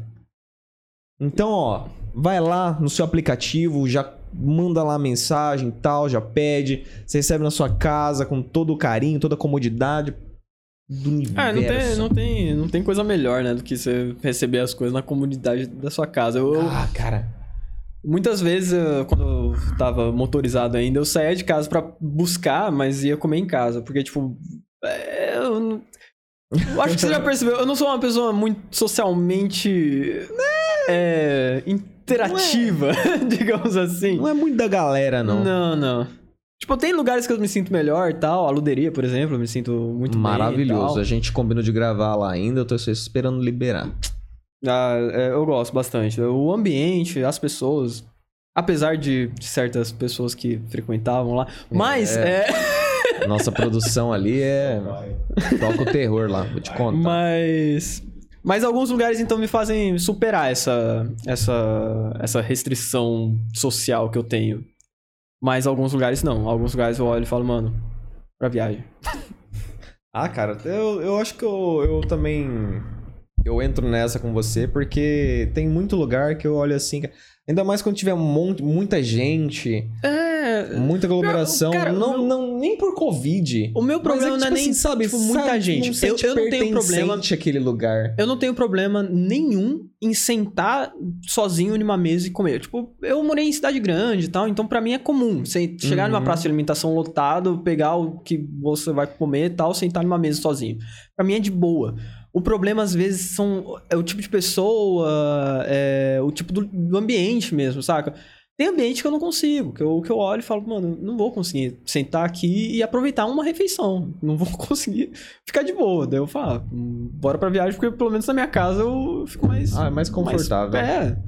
Então, ó, vai lá no seu aplicativo, já manda lá mensagem e tal, já pede. Você recebe na sua casa com todo o carinho, toda a comodidade do universo. Ah, não tem, não, tem, não tem coisa melhor, né, do que você receber as coisas na comunidade da sua casa. Eu, Ah, cara. muitas vezes, quando eu tava motorizado ainda, eu saía de casa pra buscar, mas ia comer em casa. Porque, tipo, é, eu, não- eu acho que você já percebeu, eu não sou uma pessoa muito socialmente é, interativa, digamos assim. Não é muito da galera, não. Não, não. Tipo, tem lugares que eu me sinto melhor e tal. A luderia, por exemplo, eu me sinto muito bem Maravilhoso. tal. A gente combinou de gravar lá ainda, eu tô só esperando liberar. Ah, é, eu gosto bastante. O ambiente, as pessoas. Apesar de, de certas pessoas que frequentavam lá. Mas, é. Nossa produção ali é. Toca o terror lá, vou te contar. mas. Mas alguns lugares então me fazem superar essa, essa, essa restrição social que eu tenho. Mas alguns lugares não. Alguns lugares eu olho e falo, mano, pra viagem. Ah, cara, eu, eu acho que eu, eu também. Eu entro nessa com você, porque tem muito lugar que eu olho assim. Ainda mais quando tiver muita gente, É. muita aglomeração. Cara, não, meu- não, nem por Covid. O meu Mas problema é que, não é tipo nem assim, sabe, tipo, muita sabe, gente. Eu, eu não tenho problema. àquele lugar. Eu não tenho problema nenhum em sentar sozinho numa mesa e comer. Tipo, eu morei em cidade grande e tal, então pra mim é comum. Você chegar numa Uhum. praça de alimentação lotado, pegar o que você vai comer e tal, sentar numa mesa sozinho. Pra mim é de boa. O problema, às vezes, são é o tipo de pessoa, é, o tipo do, do ambiente mesmo, saca? Tem ambiente que eu não consigo, que eu, que eu olho e falo, mano, não vou conseguir sentar aqui e aproveitar uma refeição. Não vou conseguir ficar de boa. Daí eu falo, hum, bora pra viagem, porque pelo menos na minha casa eu fico mais. Ah, é mais confortável. Mais, é.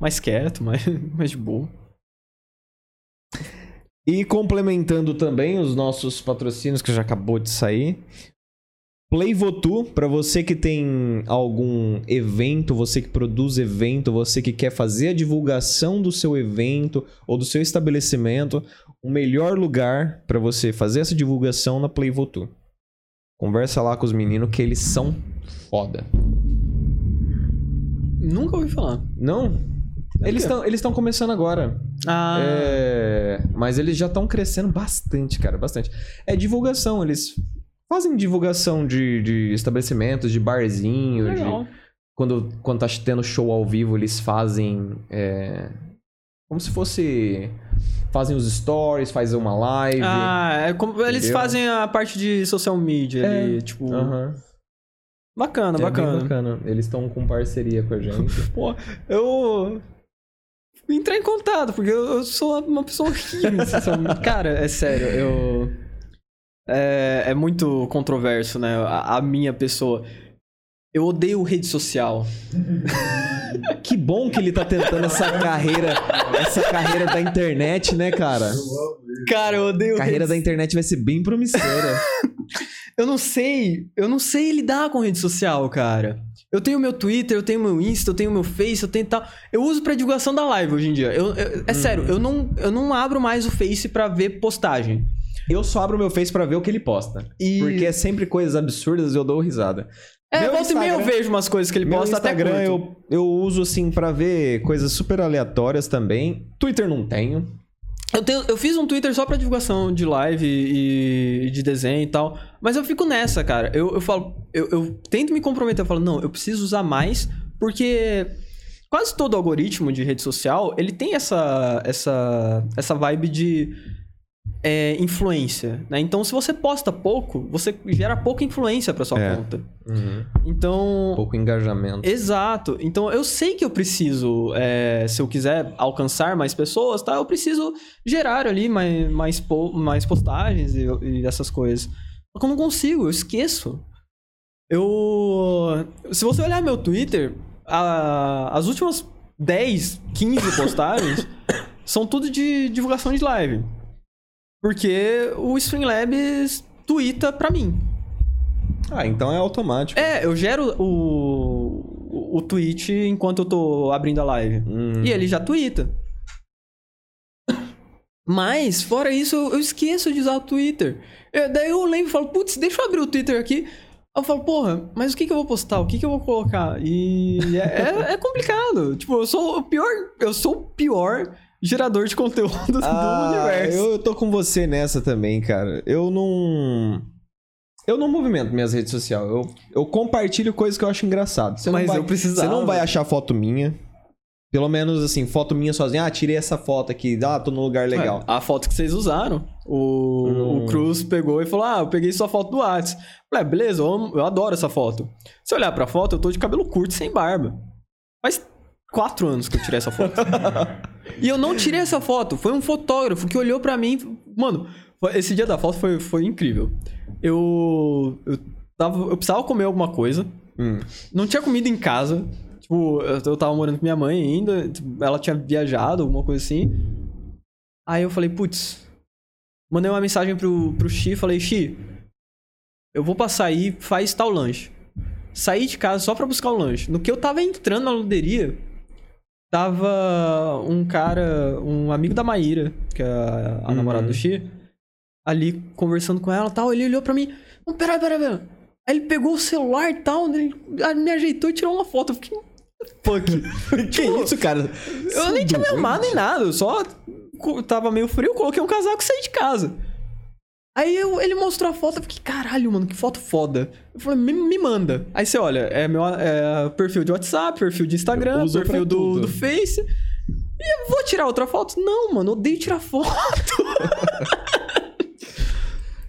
Mais quieto, mais, mais de boa. E complementando também os nossos patrocínios que já acabou de sair. Playvotu, para você que tem algum evento, você que produz evento, você que quer fazer a divulgação do seu evento ou do seu estabelecimento, o melhor lugar para você fazer essa divulgação na Playvotu. Conversa lá com os meninos que eles são foda. Nunca ouvi falar. Não? Eles estão eles estão começando agora. Ah. É, mas eles já estão crescendo bastante, cara, bastante. É divulgação, eles fazem divulgação de, de estabelecimentos, de barzinho, de- quando, quando tá tendo show ao vivo, eles fazem é, como se fosse fazem os stories, fazem uma live. Ah, é como, eles fazem a parte de social media É. ali, tipo. Aham. Bacana, É bacana. bacana. Eles estão com parceria com a gente. Pô, eu. Entrar em contato, porque eu sou uma pessoa horrível. Cara, é sério, eu. É, é muito controverso, né? A, a minha pessoa. Eu odeio rede social. que bom que ele tá tentando essa carreira, essa carreira da internet, né, cara? Cara, eu odeio A carreira rede da internet vai ser bem promissora. Eu não sei, eu não sei lidar com rede social, cara. Eu tenho meu Twitter, eu tenho meu Insta, eu tenho meu Face, eu tenho tal. Eu uso pra divulgação da live hoje em dia. Eu, eu- é sério, eu não, eu não abro mais o Face pra ver postagem. Eu só abro meu Face pra ver o que ele posta. E... Porque é sempre coisas absurdas e eu dou risada. É, Meu volta e meia eu Instagram- vejo umas coisas que ele posta até Instagram eu, eu uso assim pra ver coisas super aleatórias também. Twitter não tenho. Eu, tenho- eu fiz um Twitter só pra divulgação de live e, e de desenho e tal. Mas eu fico nessa, cara. Eu, eu falo, eu, eu tento me comprometer. Eu falo, não, eu preciso usar mais, porque quase todo algoritmo de rede social, ele tem essa, essa, essa vibe de é influência, né? Então, se você posta pouco, você gera pouca influência pra sua É. conta. Uhum. Então, Pouco engajamento. Exato. Então eu sei que eu preciso, é, se eu quiser alcançar mais pessoas, tá? Eu preciso gerar ali mais, mais, po- mais postagens e, e essas coisas. Só que eu não consigo, eu esqueço. Eu. Se você olhar meu Twitter, a- as últimas 10, 15 postagens são tudo de divulgação de live. Porque o Streamlabs twitta pra mim. Ah, então é automático. É, eu gero o, o, o tweet enquanto eu tô abrindo a live. Hum. E ele já twitta. Mas, fora isso, eu eu esqueço de usar o Twitter. Eu- daí eu lembro e falo, putz, deixa eu abrir o Twitter aqui. Eu falo, porra, mas o que, que eu vou postar? O que, que eu vou colocar? E é, é- é complicado. Tipo, eu sou o pior. Eu sou o pior gerador de conteúdo do Ah, universo. eu tô com você nessa também, cara. Eu não. Eu não movimento minhas redes sociais. Eu, eu compartilho coisas que eu acho engraçado. Você Mas vai, eu precisava. Você não vai achar foto minha. Pelo menos assim, foto minha sozinha. Ah, tirei essa foto aqui. Ah, tô num lugar legal. É, a foto que vocês usaram. O, Hum. o Cruz pegou e falou: Ah, eu peguei sua foto do Whats. Falei, ah, beleza, eu, amo- eu adoro essa foto. Se olhar pra foto, eu tô de cabelo curto sem barba. Faz quatro anos que eu tirei essa foto. e eu não tirei essa foto. Foi um fotógrafo que olhou pra mim. Mano, esse dia da foto foi, foi incrível. Eu. Eu, tava, eu precisava comer alguma coisa. Hum. Não tinha comida em casa. Tipo, eu, eu tava morando com minha mãe ainda. tipo, Ela tinha viajado, alguma coisa assim. Aí eu falei, putz. Mandei uma mensagem pro, pro Xi. Falei, Xi, eu vou passar aí, faz tal lanche. Saí de casa só pra buscar o lanche. No que eu tava entrando na luderia, tava um cara, um amigo da Maíra, que é a, a Uhum. namorada do Xi, ali conversando com ela e tal. Ele olhou pra mim. Não, peraí, peraí, peraí. Aí ele pegou o celular e tal, ele me ajeitou e tirou uma foto. Eu fiquei. Fuck. que isso, cara? Eu nem tinha me armado nem nada, eu só tava meio frio, coloquei um casaco e saí de casa. Aí eu- ele mostrou a foto, eu fiquei, caralho, mano, que foto foda. Eu falei, me, me manda. Aí você olha, é meu é, perfil de WhatsApp, perfil de Instagram, perfil do, do Face. E eu vou tirar outra foto? Não, mano, odeio tirar foto.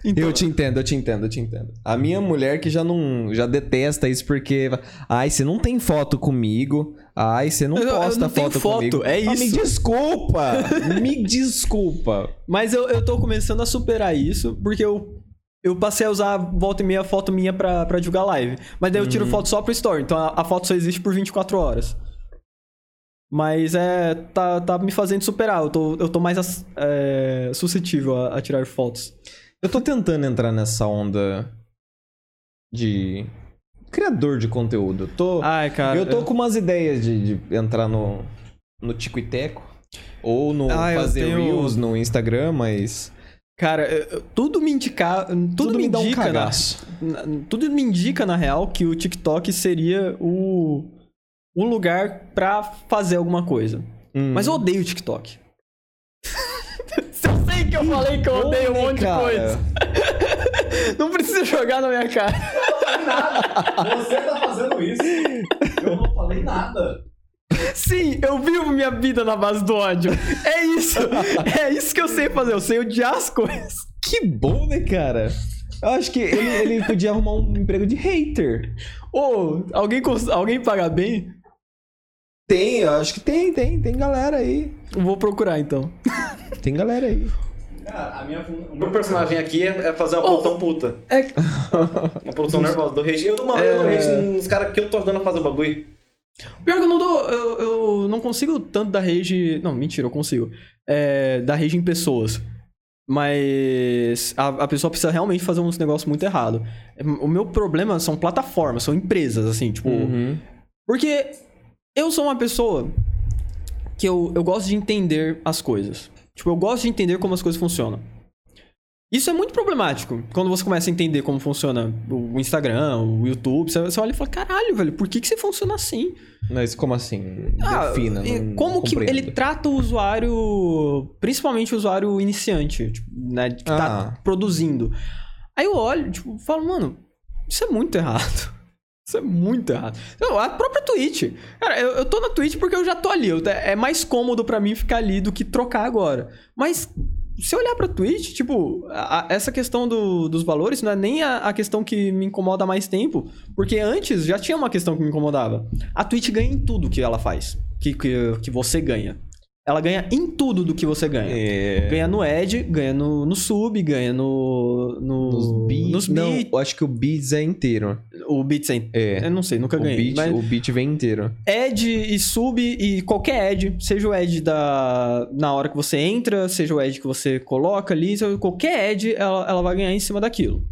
Então, Eu te entendo, eu te entendo, eu te entendo. A minha mulher que já não. já detesta isso porque. Ai, você não tem foto comigo. Ai, você não Eu- eu posta não tenho foto, foto, comigo. é Ah, me isso. desculpa! me desculpa. Mas eu, eu tô começando a superar isso, porque eu, eu passei a usar volta e meia foto minha pra, pra divulgar live. Mas daí eu tiro foto só pro story, então a, a foto só existe por 24 horas. Mas é. Tá, tá me fazendo superar. Eu tô, eu tô mais é, suscetível a, a tirar fotos. Eu tô tentando entrar nessa onda de criador de conteúdo. Eu tô, Ai, cara. eu tô com umas ideias de, de entrar no, no Tico e Teco. Ou no Ah, fazer tenho- Reels no Instagram, mas. Cara, eu- tudo me indica. Tudo, Tudo me, me dá um indica. na, cagaço. na- tudo me indica, na real, que o TikTok seria o, o lugar pra fazer alguma coisa. Hum. Mas eu odeio o TikTok. Eu sei que eu falei que eu odeio um monte Cara, de coisa. Não precisa jogar na minha cara. Você tá fazendo isso. Eu não falei nada. Sim, eu vivo minha vida na base do ódio. É isso. É isso que eu sei fazer. Eu sei odiar as coisas. Que bom, né, cara? Eu acho que ele, ele podia arrumar um emprego de hater. Ô, alguém, cons- alguém paga bem? Tem, eu acho que tem, tem. Tem galera aí. Vou procurar então. Tem galera aí. Cara, a minha o meu personagem aqui é, é fazer uma Oh. produção puta. É, Uma produção nervosa do rage. Eu dou uma no É. rage nos caras que eu tô ajudando a fazer o bagulho. Pior que eu não dou. Eu, eu não consigo tanto da rage. Não, mentira, eu consigo. É, da rage em pessoas. Mas a, a pessoa precisa realmente fazer uns negócios muito errados. O meu problema são plataformas, são empresas, assim, tipo. Uhum. Porque eu sou uma pessoa que eu, eu gosto de entender as coisas. Tipo, eu gosto de entender como as coisas funcionam. Isso é muito problemático quando você começa a entender como funciona o Instagram, o YouTube. Você, olha e fala: caralho, velho, por que, que você funciona assim? Mas como assim? Ah, Defina. como que compreendo. ele trata o usuário, principalmente o usuário iniciante, tipo, né, que tá Ah. produzindo. Aí eu olho, tipo, falo, mano, isso é muito errado. Isso é muito errado. Não, a própria Twitch. Cara, eu, eu tô na Twitch porque eu já tô ali. eu- é mais cômodo pra mim ficar ali do que trocar agora. Mas se olhar pra Twitch, tipo, a- essa questão do- dos valores não é nem a, a questão que me incomoda mais tempo. Porque antes já tinha uma questão que me incomodava. A Twitch ganha em tudo que ela faz. Que, que, que você ganha. Ela ganha em tudo do que você ganha. É. Ganha no Ed, ganha no, no sub, ganha no. no Nos beats. Nos Não, beat- eu acho que o beats é inteiro. O Beats é. É. Eu não sei, nunca O ganhei. beat, mas o beat vem inteiro. Ed e sub e qualquer Ed, seja o Ed da, na hora que você entra, seja o Ed que você coloca ali, qualquer Ed, ela, ela vai ganhar em cima daquilo.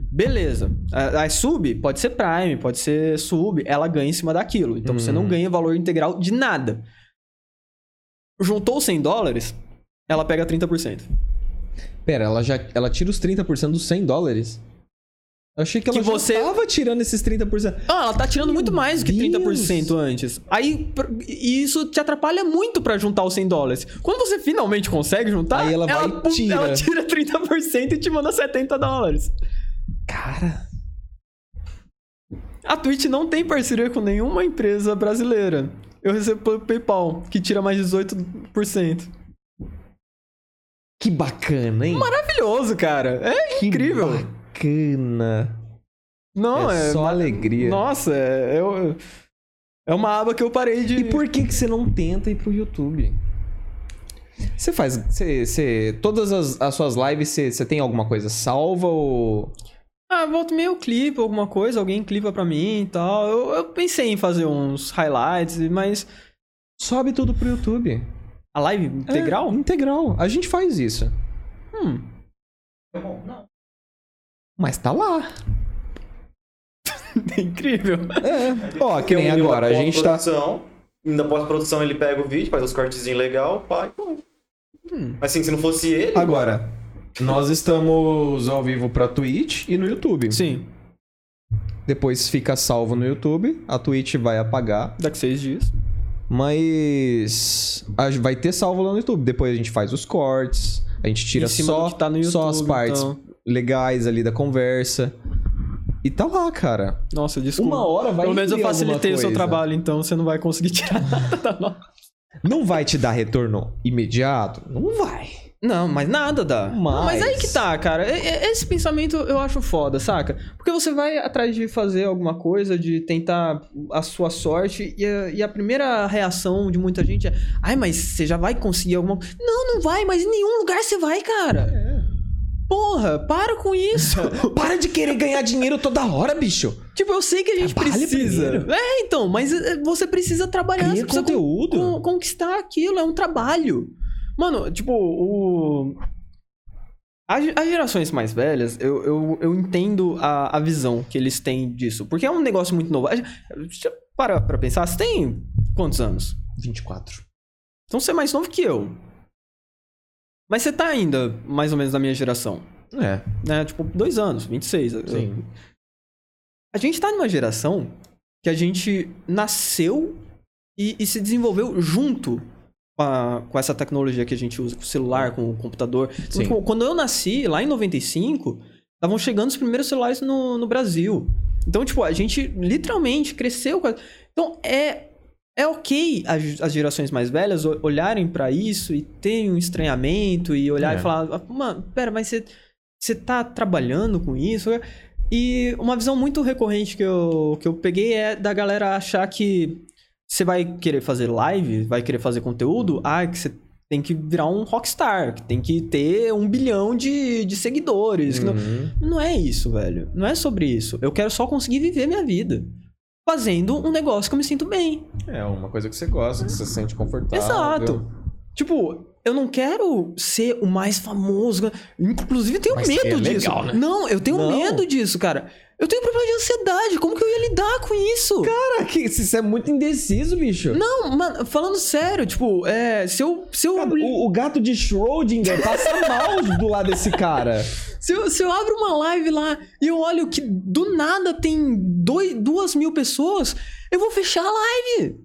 Beleza. A, a sub pode ser Prime, pode ser sub, ela ganha em cima daquilo. Então você não Uhum. ganha valor integral de nada. Juntou 100 dólares, ela pega 30%. Pera, ela já ela tira os 30% dos 100 dólares? Eu achei que ela Que já você- tava tirando esses 30%. Ah, ela tá tirando muito mais do que Deus. 30% antes. Aí, e isso te atrapalha muito pra juntar os 100 dólares. Quando você finalmente consegue juntar, Aí ela vai e pu- tira. ela tira 30% e te manda 70 dólares. Cara, A Twitch não tem parceria com nenhuma empresa brasileira. Eu recebo pelo PayPal, que tira mais 18%. que bacana, hein? Maravilhoso, cara. É Que incrível. Bacana. Não, é, é. só alegria. Nossa, é, eu- é uma aba que eu parei de. E por que que você não tenta ir pro YouTube? Você faz. Você, você- todas as, as suas lives, você, você tem alguma coisa salva ou. Ah, volta meio clipe, alguma coisa, alguém clipa pra mim e tal. Eu, eu pensei em fazer uns highlights, mas. Sobe tudo pro YouTube? A live integral? É, integral. A gente faz isso. Hum. Mas tá lá. É incrível. É. Ó, que nem agora. A gente tá. pós-produção, Na pós-produção ele pega o vídeo, faz os cortezinhos legal, pá, e pô. Hum. Mas assim, se não fosse ele. Agora, nós estamos ao vivo pra Twitch e no YouTube. Sim, Depois fica salvo no YouTube. A Twitch vai apagar. daqui seis dias. Mas a- vai ter salvo lá no YouTube. Depois a gente faz os cortes. A gente tira Em cima só, do que tá no só as YouTube, partes então. legais ali da conversa. E tá lá, cara. Nossa, desculpa. Uma hora vai Pelo menos eu alguma facilitei o seu coisa. trabalho, então você não vai conseguir tirar nada da nota. Não vai te dar retorno imediato? Não vai. Não, mas nada dá. Mas- Não, mas aí que tá, cara. Esse pensamento eu acho foda, saca? Porque você vai atrás de fazer alguma coisa, de tentar a sua sorte, e a, e a primeira reação de muita gente é: ai, mas você já vai conseguir alguma coisa. Não, não vai, mas em nenhum lugar você vai, cara. Porra, para com isso. Para de querer ganhar dinheiro toda hora, bicho. tipo, eu sei que a gente Trabalhe precisa. primeiro. É, então, mas é, você precisa trabalhar, Cria você precisa con- conteúdo. con- conquistar aquilo, é um trabalho. Mano, tipo, o. As, as gerações mais velhas, eu, eu, eu entendo a, a visão que eles têm disso. Porque é um negócio muito novo. A gente- Deixa eu parar pra pensar. Você tem quantos anos? 24. Então você é mais novo que eu. Mas você tá ainda mais ou menos na minha geração. É. Né? Tipo, dois anos, 26. Sim. A gente tá numa geração que a gente nasceu e, e se desenvolveu junto com, a- com essa tecnologia que a gente usa, com o celular, com o computador. Então, Sim. tipo, quando eu nasci, lá em 95, estavam chegando os primeiros celulares no, no Brasil. Então, tipo, a gente literalmente cresceu com. a- Então, é. É ok as, as gerações mais velhas olharem pra isso e terem um estranhamento e olhar É. e falar, mano, pera, mas você, você tá trabalhando com isso? E uma visão muito recorrente que eu, que eu peguei é da galera achar que você vai querer fazer live, vai querer fazer conteúdo, ah, que você tem que virar um rockstar, que tem que ter um bilhão de, de seguidores. que não- Uhum. não é isso, velho. Não é sobre isso. Eu quero só conseguir viver minha vida. Fazendo um negócio que eu me sinto bem. É uma coisa que você gosta, que você se sente confortável. Exato. Tipo, eu não quero ser o mais famoso. Inclusive, eu tenho Mas medo seria disso. legal, né? Não, eu tenho Não. medo disso, cara. Eu tenho problema de ansiedade. Como que eu ia lidar com isso? Cara, que isso é muito indeciso, bicho. Não, mano, falando sério, tipo, é. Se eu. Se eu, Cara, o, o gato de Schrödinger passa mal do lado desse cara. se, eu, se eu abro uma live lá e eu olho que do nada tem dois, duas mil pessoas, eu vou fechar a live.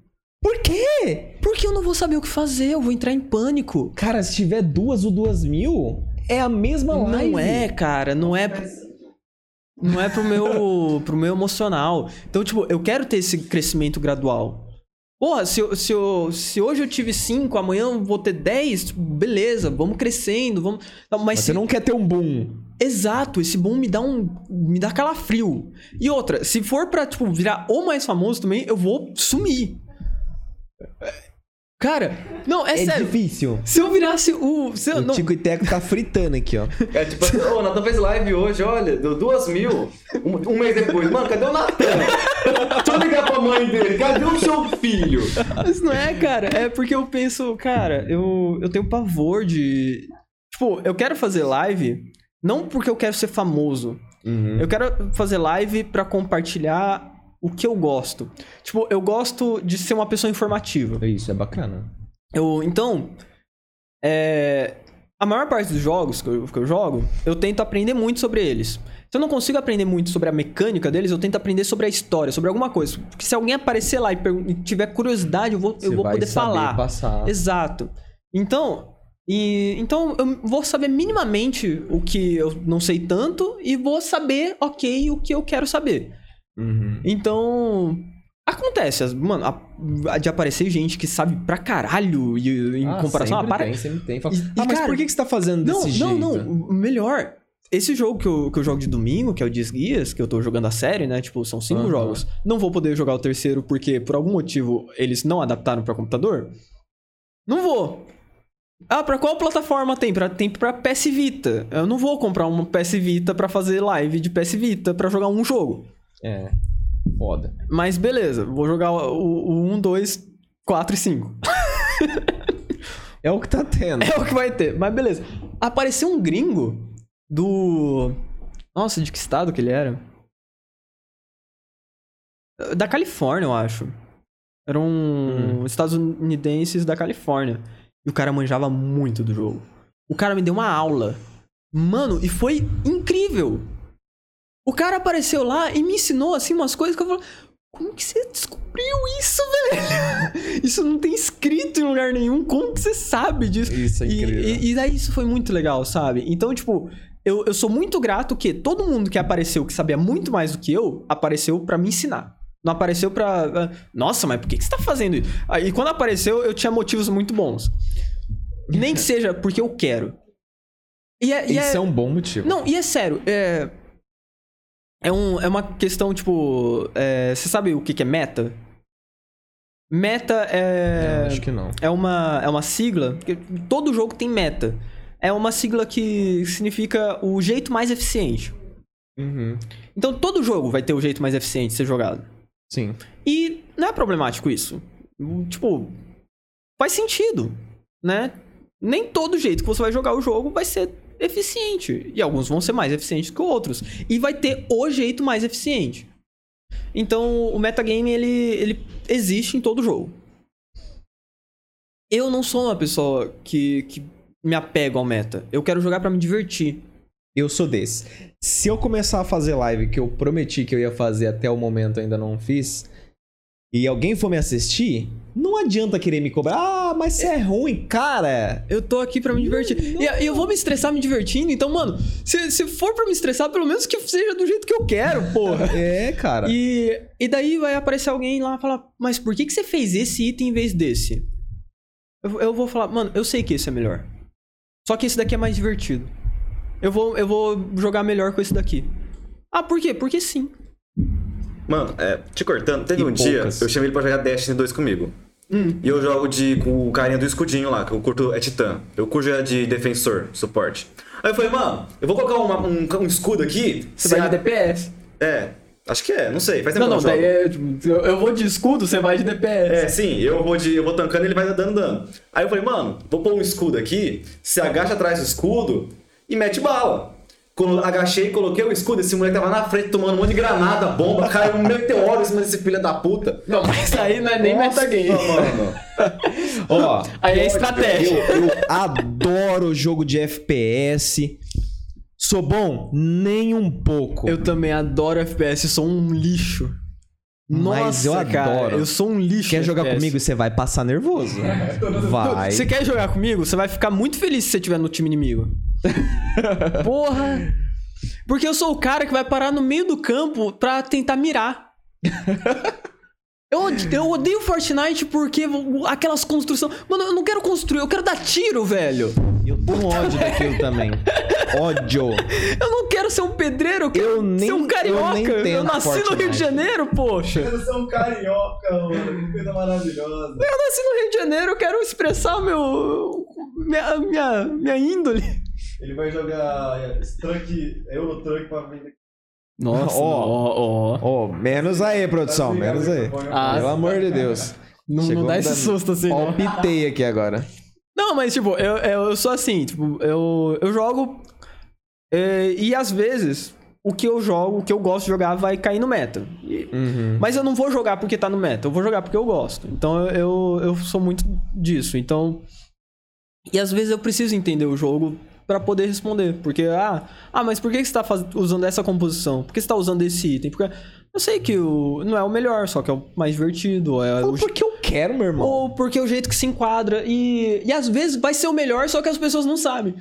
Por quê? Porque eu não vou saber o que fazer, eu vou entrar em pânico. Cara, se tiver duas ou duas mil, é a mesma live. Não é, cara, não é. Não é pro meu, pro meu emocional. Então, tipo, eu quero ter esse crescimento gradual. Porra, se, eu- se, eu- se hoje eu tive 5, amanhã eu vou ter 10, tipo, beleza, vamos crescendo, vamos. Não, mas Mas se- você não quer ter um boom. Exato, esse boom me dá um. me dá calafrio. E outra, se for pra, tipo, virar o mais famoso também, eu vou sumir. Cara, não, é, É, sério. difícil. Se eu virasse o. Se eu, O não, Tico e Teco tá fritando aqui, ó. É tipo assim, ô, Natan fez live hoje, olha, deu duas mil. Um, um mês depois, mano, cadê o Natan? Deixa eu ligar pra mãe dele, cadê o seu filho? Mas não é, cara. É porque eu penso, cara, eu, eu tenho pavor de. Tipo, eu quero fazer live não porque eu quero ser famoso. Uhum. Eu quero fazer live pra compartilhar o que eu gosto. Tipo, eu gosto de ser uma pessoa informativa. Isso, é bacana. Eu, então, é, a maior parte dos jogos que eu, que eu jogo, eu tento aprender muito sobre eles. Se eu não consigo aprender muito sobre a mecânica deles, eu tento aprender sobre a história, sobre alguma coisa. Porque se alguém aparecer lá e, e tiver curiosidade, eu vou, eu vou poder falar. passar. Exato. Então, e, então eu vou saber minimamente o que eu não sei tanto e vou saber, ok, o que eu quero saber. Uhum. Então, acontece, mano, a- a de aparecer gente que sabe pra caralho e, em Ah, comparação a sempre para. tem, sempre tem. Fala, E- ah, mas cara, por que, que você tá fazendo Não, desse não, jeito? não. O Melhor. Esse jogo que eu, que eu jogo de domingo, que é o Dias Guias, que eu tô jogando a série, né? Tipo, são cinco Aham. jogos. Não vou poder jogar o terceiro porque, por algum motivo, eles não adaptaram pra computador. Não vou. Ah, pra qual plataforma tem? Pra, tem pra PS Vita. Eu não vou comprar uma PS Vita pra fazer live de PS Vita pra jogar um jogo. É, foda. Mas beleza, vou jogar o, o 1, 2, 4 e 5. É o que tá tendo. É o que vai ter. Mas beleza. Apareceu um gringo do. Nossa, de que estado que ele era? Da Califórnia, eu acho. Eram estadunidenses da Califórnia. E o cara manjava muito do jogo. O cara me deu uma aula. Mano, e foi incrível. O cara apareceu lá e me ensinou, assim, umas coisas que eu falei... Como que você descobriu isso, velho? Isso não tem escrito em lugar nenhum. Como que você sabe disso? Isso é E- incrível. E, e daí isso foi muito legal, sabe? Então, tipo, eu, eu sou muito grato que todo mundo que apareceu, que sabia muito mais do que eu, apareceu pra me ensinar. Não apareceu pra. ah, Nossa, mas por que, que você tá fazendo isso? Aí quando apareceu, eu tinha motivos muito bons. Nem que seja porque eu quero. E é, e Isso é- é um bom motivo. Não, e é sério, é. É, um, é uma questão, tipo. é, Você sabe o que, que é meta? Meta Não, é acho que não. é uma, é uma sigla. Todo jogo tem meta. É uma sigla que significa o jeito mais eficiente. Uhum. Então todo jogo vai ter o jeito mais eficiente de ser jogado. Sim. E não é problemático isso. Tipo, faz sentido, né? Nem todo jeito que você vai jogar o jogo vai ser eficiente. E alguns vão ser mais eficientes que outros. E vai ter o jeito mais eficiente. Então, o metagame, ele, ele existe em todo jogo. Eu não sou uma pessoa que, que me apego ao meta. Eu quero jogar pra me divertir. Eu sou desse. Se eu começar a fazer live que eu prometi que eu ia fazer até o momento ainda não fiz, e alguém for me assistir, não adianta querer me cobrar. Ah, mas você é ruim, cara. Eu tô aqui pra me divertir. E, e eu vou me estressar me divertindo, então, mano, se, se for pra me estressar, pelo menos que seja do jeito que eu quero, porra. É, cara. E, e daí vai aparecer alguém lá e falar, mas por que, que você fez esse item em vez desse? Eu, eu vou falar, mano, eu sei que esse é melhor. Só que esse daqui é mais divertido. Eu vou, eu vou jogar melhor com esse daqui. Ah, por quê? Porque sim. Mano, é, te cortando, teve E um dia, poucas. eu chamei ele pra jogar Destiny 2 comigo. Hum. E eu jogo de, com o carinha do escudinho lá, que eu curto é Titã. Eu curto é de defensor, suporte. Aí eu falei, mano, eu vou colocar uma- um, um escudo aqui. Você vai a- de DPS. É, acho que é, não sei, faz tempo Não, não, que eu daí jogo. é, tipo, eu, eu vou de escudo, você vai de DPS. É, sim, eu vou, de, eu vou tancando e ele vai dando dano. Aí eu falei, mano, vou pôr um escudo aqui, se agacha atrás do escudo e mete bala. Quando agachei e coloquei o escudo, esse moleque tava na frente tomando um monte de granada, bomba, caiu um meteoro em cima desse filho da puta. Não, mas aí não é nem metagame. mano. Ó, Aí é estratégia. eu, eu adoro jogo de FPS. Sou bom? Nem um pouco. Eu também adoro FPS, sou um lixo. Mas Nossa, eu cara, adoro. eu sou um lixo. Quer jogar FPS. comigo? Você vai passar nervoso. Vai. Você quer jogar comigo? Você vai ficar muito feliz se você estiver no time inimigo. Porra! Porque eu sou o cara que vai parar no meio do campo pra tentar mirar. Eu, eu odeio Fortnite porque aquelas construções. Mano, eu não quero construir, eu quero dar tiro, velho. Eu tenho ódio daquilo também. Ódio. Eu não quero ser um pedreiro, eu quero Eu nem- ser um carioca. eu nem tento nasci no Rio Fortnite. de Janeiro, poxa. Quero ser um carioca, mano. Que coisa maravilhosa. Eu nasci no Rio de Janeiro, eu quero expressar meu. minha, minha, minha índole. Ele vai jogar é, truck, Euro Truck pra vender. Nossa, Ó. ó, ó. Menos aí, produção, menos aí. Ah, Pelo amor de Deus. Não, Chegou não dá esse susto assim, não. Palpitei aqui agora. Não, mas tipo, eu, eu, sou assim, tipo, eu, eu jogo. é, e às vezes, o que eu jogo, o que eu gosto de jogar vai cair no meta. E- Uhum. Mas eu não vou jogar porque tá no meta, eu vou jogar porque eu gosto. Então eu, eu, eu sou muito disso. Então. E às vezes eu preciso entender o jogo pra poder responder. Porque, ah, ah mas por que você tá faz- usando essa composição? Por que você tá usando esse item? Porque eu sei que o, não é o melhor, só que é o mais divertido. ou É o, Fala porque eu quero, meu irmão. ou porque é o jeito que se enquadra. E, e às vezes vai ser o melhor, só que as pessoas não sabem.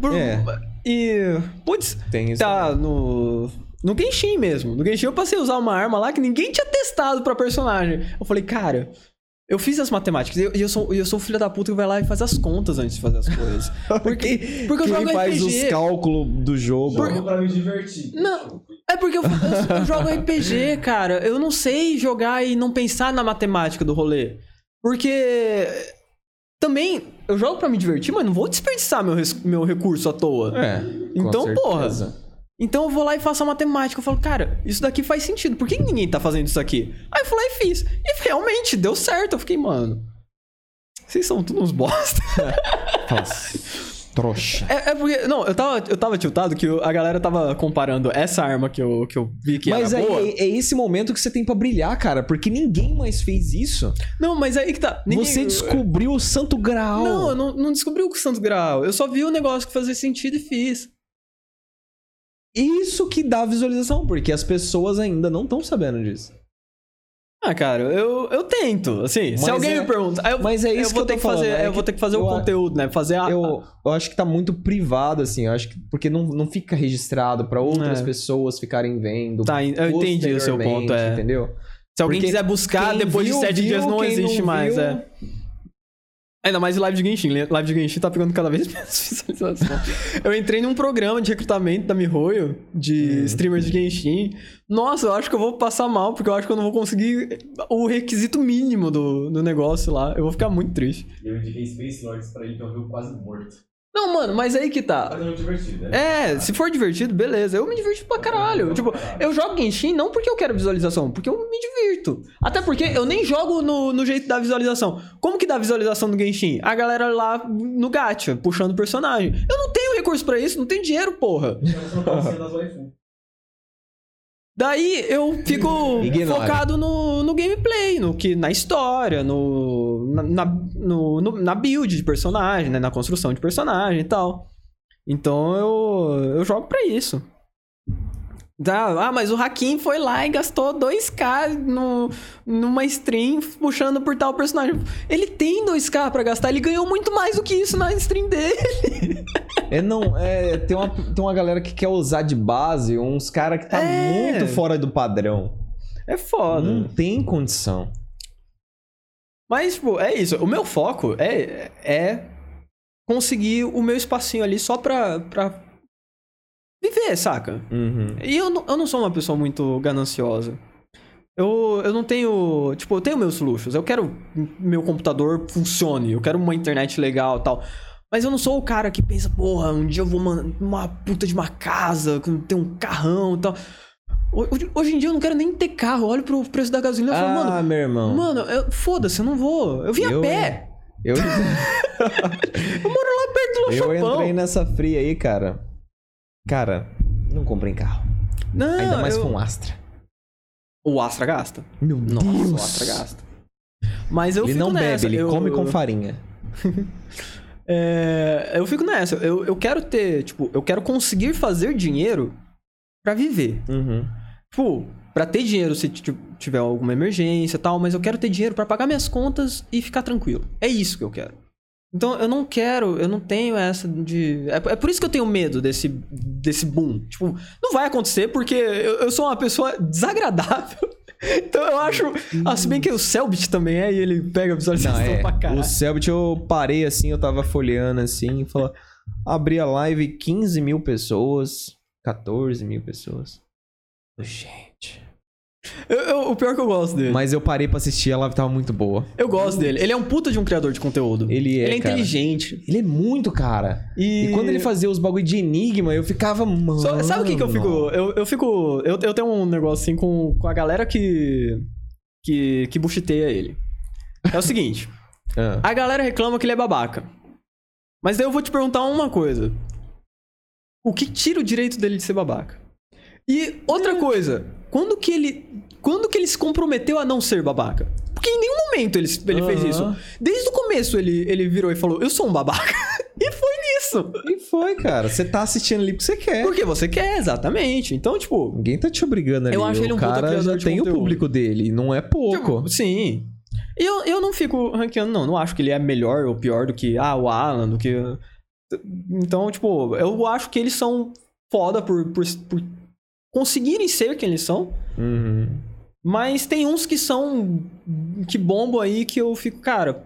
Por- É. E. Putz, Tem isso. tá no. No Genshin mesmo. No Genshin eu passei a usar uma arma lá que ninguém tinha testado pra personagem. Eu falei, cara. Eu fiz as matemáticas e eu, e eu sou eu sou o filho da puta que vai lá e faz as contas antes de fazer as coisas. Porque, porque eu Quem jogo faz RPG. os cálculos do jogo. Jogo pra me divertir. Não, é porque eu, eu- eu jogo RPG, cara. Eu não sei jogar e não pensar na matemática do rolê. Porque também eu jogo pra me divertir, mas não vou desperdiçar meu, meu recurso à toa. É. Então, com porra. Então eu vou lá e faço a matemática. Eu falo, cara, isso daqui faz sentido. Por que ninguém tá fazendo isso aqui? Aí eu fui lá e fiz. E realmente deu certo. Eu fiquei, mano. Vocês são tudo uns bosta. Nossa. Trouxa. É, é porque. Não, eu tava, eu tava tiltado que a galera tava comparando essa arma que eu, que eu vi que Mas era aí boa. é, é esse momento que você tem pra brilhar, cara, porque ninguém mais fez isso. Não, mas aí que tá. ninguém- Você descobriu o santo graal. Não, eu não, não descobri o Santo Grau. Eu só vi o negócio que fazia sentido e fiz. Isso que dá visualização, porque as pessoas ainda não estão sabendo disso. Ah, cara, eu, eu tento, assim. se Mas alguém é- me pergunta, eu, mas é isso eu que vou eu ter que fazer, é eu vou que ter que fazer o eu- conteúdo, né? Fazer a, Eu, eu acho que tá muito privado, assim. Eu acho que. Porque não, não fica registrado pra outras É. pessoas ficarem vendo. Tá, eu entendi o seu ponto, é. Entendeu? Se alguém Porque quiser buscar, depois viu, de sete viu, dias não existe mais, viu, é. Ainda mais live de Genshin. Live de Genshin tá pegando cada vez mais visualização. eu entrei num programa de recrutamento da Mihoyo, de Hum. streamers de Genshin. Nossa, eu acho que eu vou passar mal, porque eu acho que eu não vou conseguir o requisito mínimo do, do negócio lá. Eu vou ficar muito triste. Eu indiquei Space Lords pra ele que eu vi quase morto. Não, mano, mas aí que tá. Mas é divertido, né? É, se for divertido, beleza. Eu me divirto pra caralho. Tipo, eu jogo Genshin não porque eu quero visualização, porque eu me divirto. Até porque eu nem jogo no, no jeito da visualização. Como que dá visualização no Genshin? A galera lá no gacha, puxando o personagem. Eu não tenho recurso pra isso, não tenho dinheiro, porra. Daí eu fico Ignora. focado no, no gameplay, no que, na história, no, na, na, no- no- na build de personagem, né? Na construção de personagem e tal. Então eu, eu jogo pra isso. Ah, mas o Hakim foi lá e gastou 2k no, numa stream puxando por tal personagem. Ele tem 2k pra gastar, ele ganhou muito mais do que isso na stream dele. É, não, é, tem, uma, tem uma galera que quer usar de base uns caras que tá É. muito fora do padrão. É foda. Não tem condição. Mas, tipo, é isso. O meu foco é, é conseguir o meu espacinho ali só pra, pra viver, saca? Uhum. E eu não, eu não sou uma pessoa muito gananciosa. Eu, eu não tenho. Tipo, eu tenho meus luxos. Eu quero meu computador funcione. Eu quero uma internet legal e tal. Mas eu não sou o cara que pensa, porra, um dia eu vou man- uma puta de uma casa, ter um carrão e tal. Hoje, em dia eu não quero nem ter carro. Eu olho pro preço da gasolina e falo, Ah, mano, meu irmão. Mano, eu- foda-se, eu não vou. Eu vim Eu, a pé. Eu, Eu moro lá perto do eu Chopão. entrei nessa fria aí, cara. Cara, não comprei carro. Não, Ainda mais eu... com um Astra. O Astra gasta. Meu Nossa, Deus. o Astra gasta. Mas eu ele fico não nessa. bebe, ele eu, come com farinha. É, eu fico nessa. Eu, eu quero ter, tipo, eu quero conseguir fazer dinheiro pra viver. Uhum. Tipo, pra ter dinheiro se t- tiver alguma emergência e tal, mas eu quero ter dinheiro pra pagar minhas contas e ficar tranquilo. É isso que eu quero. Então eu não quero, eu não tenho essa de. É, é por isso que eu tenho medo desse, desse boom. Tipo, não vai acontecer porque eu, eu sou uma pessoa desagradável. Então eu acho. Ah, se bem que o Selbit também é e ele pega a visualização Não, é. pra caralho. O Selbit eu parei assim, eu tava folheando assim, e falou. Abri a live, 15 mil pessoas, 14 mil pessoas. Gente. Eu- eu- o pior é que eu gosto dele. Mas eu parei pra assistir, a live tava muito boa. Eu gosto dele. Ele é um puta de um criador de conteúdo. Ele é, Ele é cara. inteligente. Ele é muito, cara. E, E quando ele fazia os bagulho de enigma, eu ficava, mano. Só- sabe o que, que eu fico. Eu, eu fico. Eu, eu tenho um negócio assim com, com a galera que. que, que buchiteia ele. É o seguinte: Ah, a galera reclama que ele é babaca. Mas daí eu vou te perguntar uma coisa: o que tira o direito dele de ser babaca? E outra É. coisa, quando que ele. Quando que ele se comprometeu a não ser babaca? Porque em nenhum momento ele, ele fez Aham. isso. Desde o começo ele, ele virou e falou: Eu sou um babaca. e foi nisso. E foi, cara. Você tá assistindo ali porque você quer. Porque você quer, exatamente. Então, tipo. Ninguém tá te obrigando ali. Eu acho ele um cara já tem conteúdo. o público dele. Não é pouco. Tipo, sim. E eu, eu não fico ranqueando, não. Não acho que ele é melhor ou pior do que, ah, o Alan, do que. Então, tipo, eu acho que eles são foda por, por, por conseguirem ser quem eles são. Uhum. Mas tem uns que são. que bombam aí que eu fico, cara.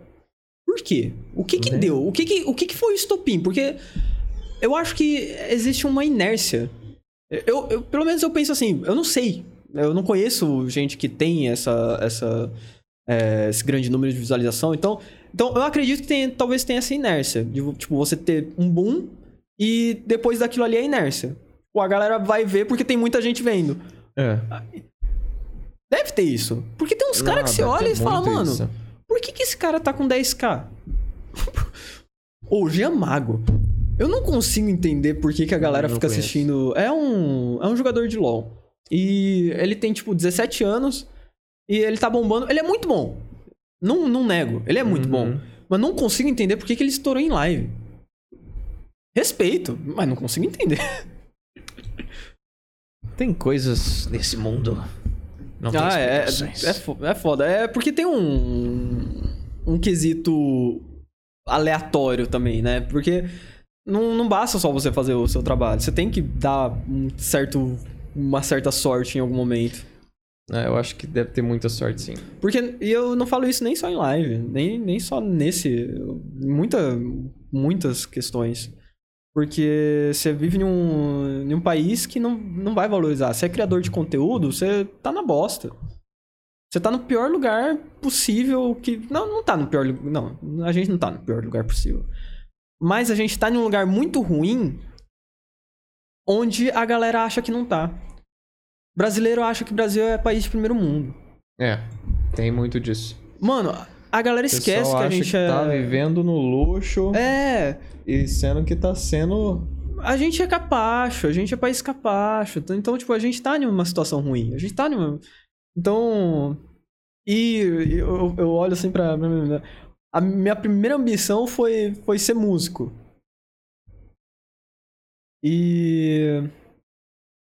Por quê? O que que Né? deu? O que que, o que que foi o estopim? Porque eu acho que existe uma inércia. Eu, eu- pelo menos eu penso assim, eu não sei. Eu não conheço gente que tem essa, essa, é, esse grande número de visualização. Então, então eu acredito que tem, talvez tenha essa inércia. De, tipo, você ter um boom e depois daquilo ali é inércia. A galera vai ver porque tem muita gente vendo. É. Deve ter isso. Porque tem uns caras que você olha e fala, mano, isso. por que, que esse cara tá com 10k? Ô, Jean Mago. Eu não consigo entender por que, que a galera fica conheço. assistindo. É um, é um jogador de LoL. E ele tem, tipo, 17 anos. E ele tá bombando. Ele é muito bom. Não, não nego. Ele é muito Uhum. bom. Mas não consigo entender por que, que ele estourou em live. Respeito, mas não consigo entender. Tem coisas nesse mundo. Não tem Ah, é, é, fo- é foda. É porque tem um, um quesito aleatório também, né? Porque não, não basta só você fazer o seu trabalho. Você tem que dar um certo, uma certa sorte em algum momento. É, eu acho que deve ter muita sorte, sim. Porque, e eu não falo isso nem só em live, nem, nem só nesse. Muita, muitas questões. Porque você vive em um, em um país que não, não vai valorizar. Você é criador de conteúdo, você tá na bosta. Você tá no pior lugar possível que. Não, não tá no pior lugar. Não, a gente não tá no pior lugar possível. Mas a gente tá em um lugar muito ruim onde a galera acha que não tá. Brasileiro acha que o Brasil é país de primeiro mundo. É, tem muito disso. Mano, a galera esquece que a gente que é. tá vivendo no luxo É, e sendo que tá sendo. a gente é capacho, a gente é país capacho. Então, Então, tipo, a gente tá em uma situação ruim. A gente tá em uma. Então. E eu, eu olho assim pra. A minha primeira ambição foi, foi ser músico. E.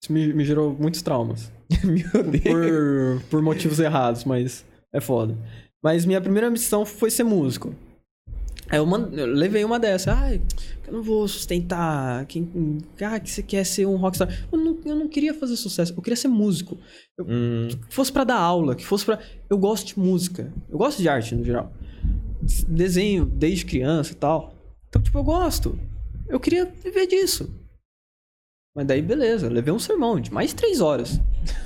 Isso me, me gerou muitos traumas. Meu Deus. por, por motivos errados, mas é foda. Mas minha primeira missão foi ser músico. Aí eu, mand... eu levei uma dessa. Ai, eu não vou sustentar. Quem... Ah, que você quer ser um rockstar. Eu não, eu não queria fazer sucesso, eu queria ser músico. Hum, Que fosse pra dar aula, que fosse pra. Eu gosto de música. Eu gosto de arte no geral. Desenho desde criança e tal. Então, tipo, eu gosto. Eu queria viver disso. Mas daí, beleza, eu levei um sermão de mais três horas.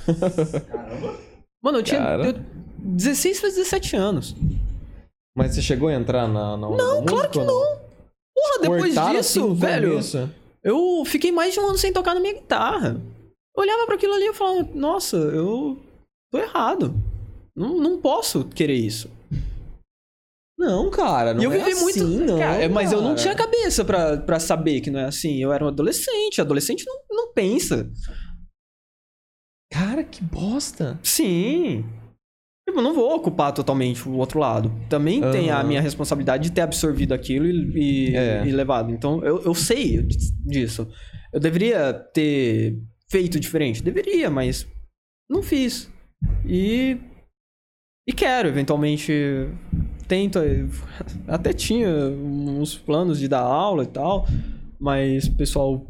Mano, eu tinha Cara. eu, 16 para 17 anos. Mas você chegou a entrar na, na Não, claro que não. Porra, depois Cortaram disso, velho, eu fiquei mais de um ano sem tocar na minha guitarra. Eu olhava para aquilo ali e falava, nossa, eu tô errado. Não, não posso querer isso. Não, cara, não e eu é vivi assim, muito. não. Cara, mas eu não cara. tinha cabeça pra, pra saber que não é assim. Eu era um adolescente. Adolescente não, não pensa. Cara, que bosta. Sim. Tipo, eu não vou ocupar totalmente o outro lado. Também tem a minha responsabilidade de ter absorvido aquilo e, e, É. e levado. Então, eu, eu sei disso. Eu deveria ter feito diferente? Deveria, mas não fiz. E. E quero, eventualmente. Tento. Até tinha uns planos de dar aula e tal, mas o pessoal.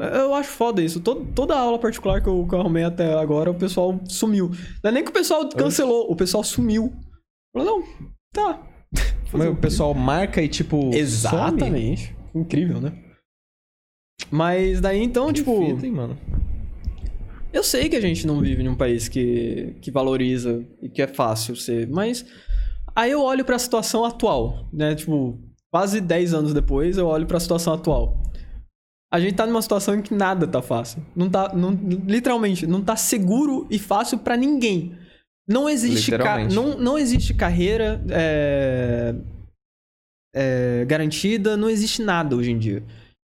Eu acho foda isso. Todo, toda aula particular que eu, que eu arrumei até agora, o pessoal sumiu. Não é nem que o pessoal cancelou, o pessoal sumiu. Falou, não, tá. Mas o pessoal marca e tipo. some? Exatamente. Incrível, né? Mas daí então, Que tipo. fita, hein, mano? Eu sei que a gente não vive num país que, que valoriza e que é fácil ser, mas aí eu olho pra situação atual, né? Tipo, quase 10 anos depois, eu olho pra situação atual. A gente tá numa situação em que nada tá fácil. Não tá, não, literalmente, não tá seguro e fácil pra ninguém. Não existe, ca- não, não existe carreira é, é, garantida, não existe nada hoje em dia.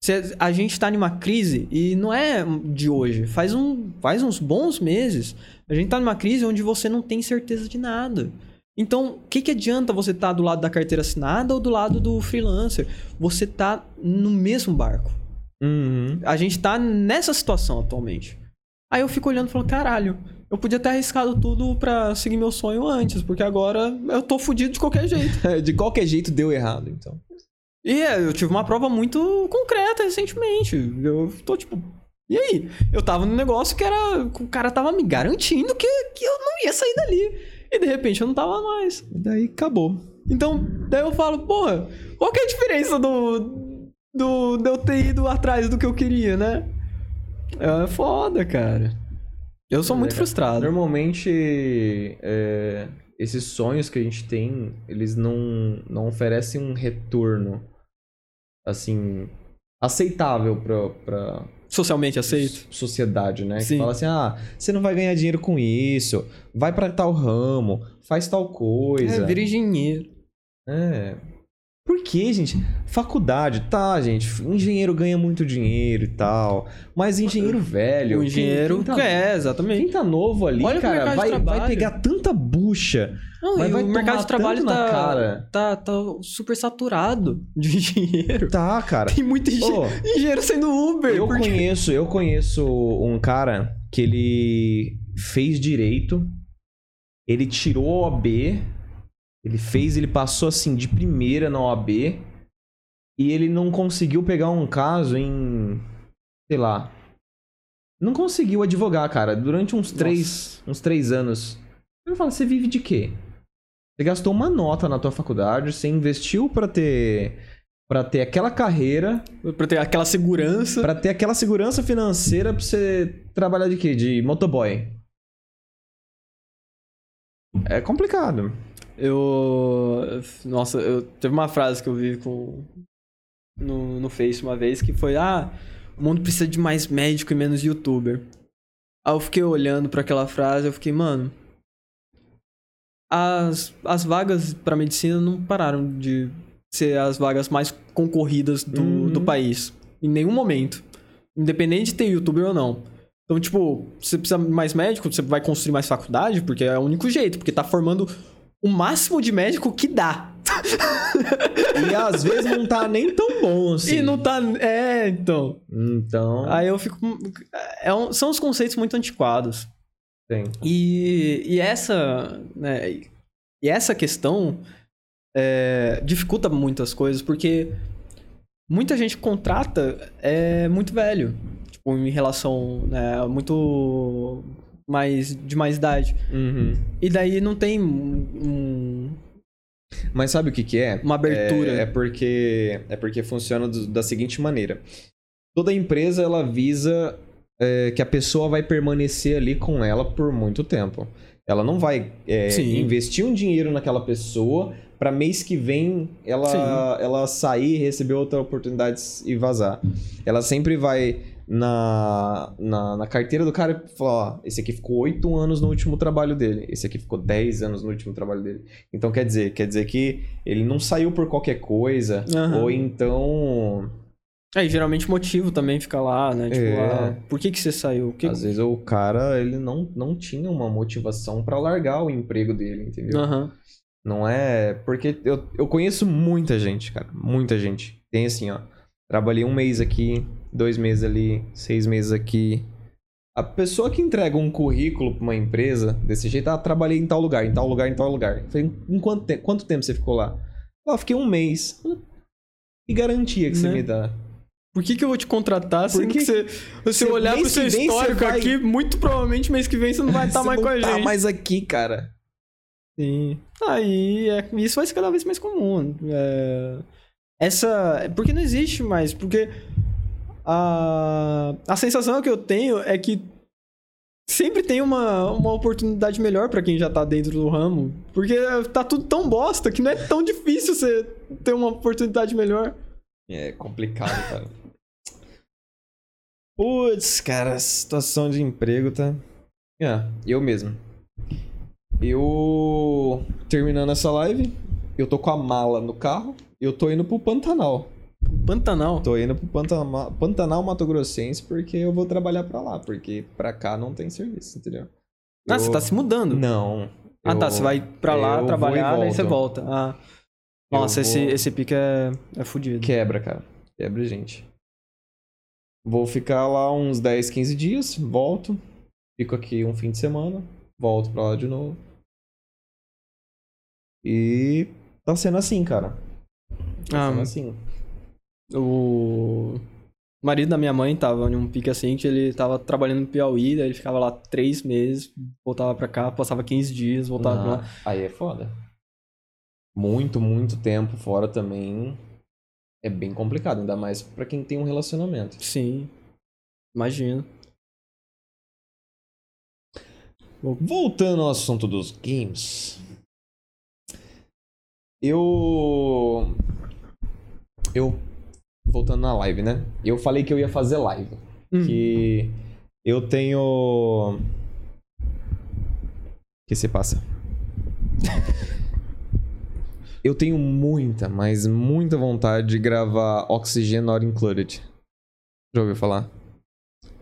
Cê- A gente tá numa crise e não é de hoje. Faz, um, faz uns bons meses. A gente tá numa crise onde você não tem certeza de nada. Então, o que, que adianta você estar do lado da carteira assinada ou do lado do freelancer? Você tá no mesmo barco. Uhum. A gente tá nessa situação atualmente. Aí eu fico olhando e falo, caralho, eu podia ter arriscado tudo pra seguir meu sonho antes, porque agora eu tô fudido de qualquer jeito. De qualquer jeito deu errado, então. E é, eu tive uma prova muito concreta recentemente. Eu tô tipo. E aí? Eu tava num negócio que era. O cara tava me garantindo que, que eu não ia sair dali. E de repente eu não tava mais. E daí acabou. Então, daí eu falo, porra, qual que é a diferença do. Do, de eu ter ido atrás do que eu queria, né? É foda, cara. Eu sou muito É, frustrado. Normalmente, é, esses sonhos que a gente tem, eles não, não oferecem um retorno, assim, aceitável pra, pra Socialmente aceito. sociedade, né? Sim. Que fala assim, ah, você não vai ganhar dinheiro com isso, vai pra tal ramo, faz tal coisa. É, vira engenheiro. É. Por que, gente? Faculdade, tá, gente. Engenheiro ganha muito dinheiro e tal. Mas engenheiro velho. O quem- engenheiro quem tá, é, exatamente. Quem tá novo ali, Olha cara, vai, vai pegar tanta bucha. Não, vai o mercado de trabalho tá, cara. tá, tá super saturado de engenheiro. Tá, cara. Tem muito engen- Ô, engenheiro sendo Uber. eu porque- conheço, eu conheço um cara que ele fez direito, ele tirou a OAB, ele fez, ele passou assim de primeira na OAB e ele não conseguiu pegar um caso em, sei lá, não conseguiu advogar, cara, durante uns três, uns três anos. Eu falo, você vive de quê? Você gastou uma nota na tua faculdade, você investiu pra ter para ter aquela carreira Pra ter aquela segurança. Pra ter aquela segurança financeira pra você trabalhar de quê? De motoboy. É complicado. Eu. Nossa, eu teve uma frase que eu vi com. No, no Face uma vez que foi: Ah, o mundo precisa de mais médico e menos youtuber. Aí eu fiquei olhando pra aquela frase eu fiquei, mano. As, as vagas pra medicina não pararam de ser as vagas mais concorridas do, Uhum. do país. Em nenhum momento. Independente de ter youtuber ou não. Então, tipo, você precisa mais médico, você vai construir mais faculdade, porque é o único jeito, porque tá formando o máximo de médico que dá. E às vezes não tá nem tão bom assim. E não tá. É, então. Então, Aí eu fico. é um- são os conceitos muito antiquados. tem. E, e essa. Né, e essa questão é, dificulta muitas coisas, porque muita gente que contrata é muito velho. Tipo, em relação. Né, muito. Mais, de mais idade. Uhum. E daí não tem um- Mas sabe o que que é? uma abertura. É, é porque é porque funciona do- da seguinte maneira. Toda empresa ela visa é, que a pessoa vai permanecer ali com ela por muito tempo. Ela não vai é, Sim. investir um dinheiro naquela pessoa para mês que vem ela, Sim. ela sair, receber outra oportunidade e vazar. Ela sempre vai na, na, na carteira do cara e falar: ó, esse aqui ficou oito anos no último trabalho dele, esse aqui ficou 10 anos no último trabalho dele. Então quer dizer, quer dizer que ele não saiu por qualquer coisa, Aham. ou então. É, e geralmente o motivo também fica lá, né? Tipo, É. ah, por que que você saiu? Que... Às vezes o cara ele não, não tinha uma motivação pra largar o emprego dele, entendeu? Aham. Não é. Porque eu, eu conheço muita gente, cara. Muita gente. Tem assim, ó. Trabalhei um mês aqui, dois meses ali, seis meses aqui. A pessoa que entrega um currículo pra uma empresa desse jeito, ah, trabalhei em tal lugar, em tal lugar, em tal lugar. Falei, em quanto, te quanto tempo você ficou lá? Ah, fiquei um mês. Que garantia que você Né? me dá? Por que, que eu vou te contratar sendo que você, você você- olhar pro seu você histórico vai- aqui, muito provavelmente mês que vem você não vai estar Você mais com a tá gente. mais aqui, cara. Sim. Aí é, isso vai ser cada vez mais comum. É, essa. Porque não existe mais. Porque a, a sensação que eu tenho é que sempre tem uma, uma oportunidade melhor pra quem já tá dentro do ramo. Porque tá tudo tão bosta que não é tão difícil você ter uma oportunidade melhor. É complicado, cara. Putz, cara, situação de emprego tá. É, eu mesmo. Eu. Terminando essa live, eu tô com a mala no carro, eu tô indo pro Pantanal. Pantanal. Tô indo pro Pantanal, Pantanal Mato Grossense porque eu vou trabalhar pra lá, porque pra cá não tem serviço, entendeu? Ah, Eu- você tá se mudando. Não. Ah, tá. eu- Você vai pra eu lá vou e trabalhar, aí você volta. Ah. Eu Nossa, esse, vou- esse pique é, é fudido. Quebra, cara. Quebra, gente. Vou ficar lá uns 10, 15 dias, volto. Fico aqui um fim de semana, volto pra lá de novo. E tá sendo assim, cara. Tá Ah, sendo assim. O marido da minha mãe tava em um pique assim que ele tava trabalhando no Piauí, daí ele ficava lá três meses, voltava pra cá, passava 15 dias, voltava pra lá. aí é foda. Muito, muito tempo fora também é bem complicado, ainda mais pra quem tem um relacionamento. Sim. Imagino. Voltando ao assunto dos games. Eu. Eu. Voltando na live, né? Eu falei que eu ia fazer live. Hum. Que eu tenho. O que se passa? eu tenho muita, mas muita vontade de gravar Oxygen Not Included. Já ouviu falar?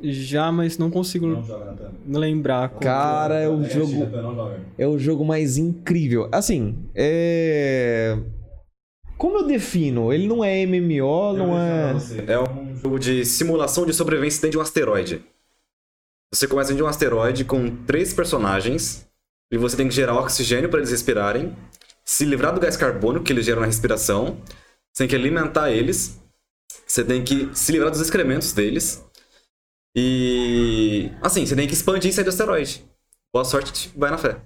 Já, mas não consigo Não joga, lembrar. Cara, é o É, jogo. Não joga. É o jogo mais incrível. Assim, é. Como eu defino? Ele não é MMO, não é. É um jogo de simulação de sobrevivência dentro de um asteroide. Você começa dentro de um asteroide com três personagens e você tem que gerar oxigênio para eles respirarem, se livrar do gás carbônico que eles geram na respiração, você tem que alimentar eles, você tem que se livrar dos excrementos deles e assim, você tem que expandir e sair do asteroide. Boa sorte, vai na fé.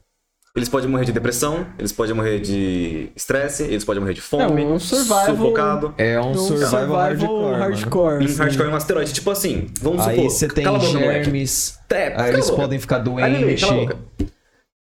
Eles podem morrer de depressão, eles podem morrer de estresse, eles podem morrer de fome, É um survival- sufocado. É um Um survival, hardcore. hardcore, Em assim. hardcore é um asteroide, tipo assim, vamos Aí supor. você tem germes, aí eles podem ficar Aí, doentes.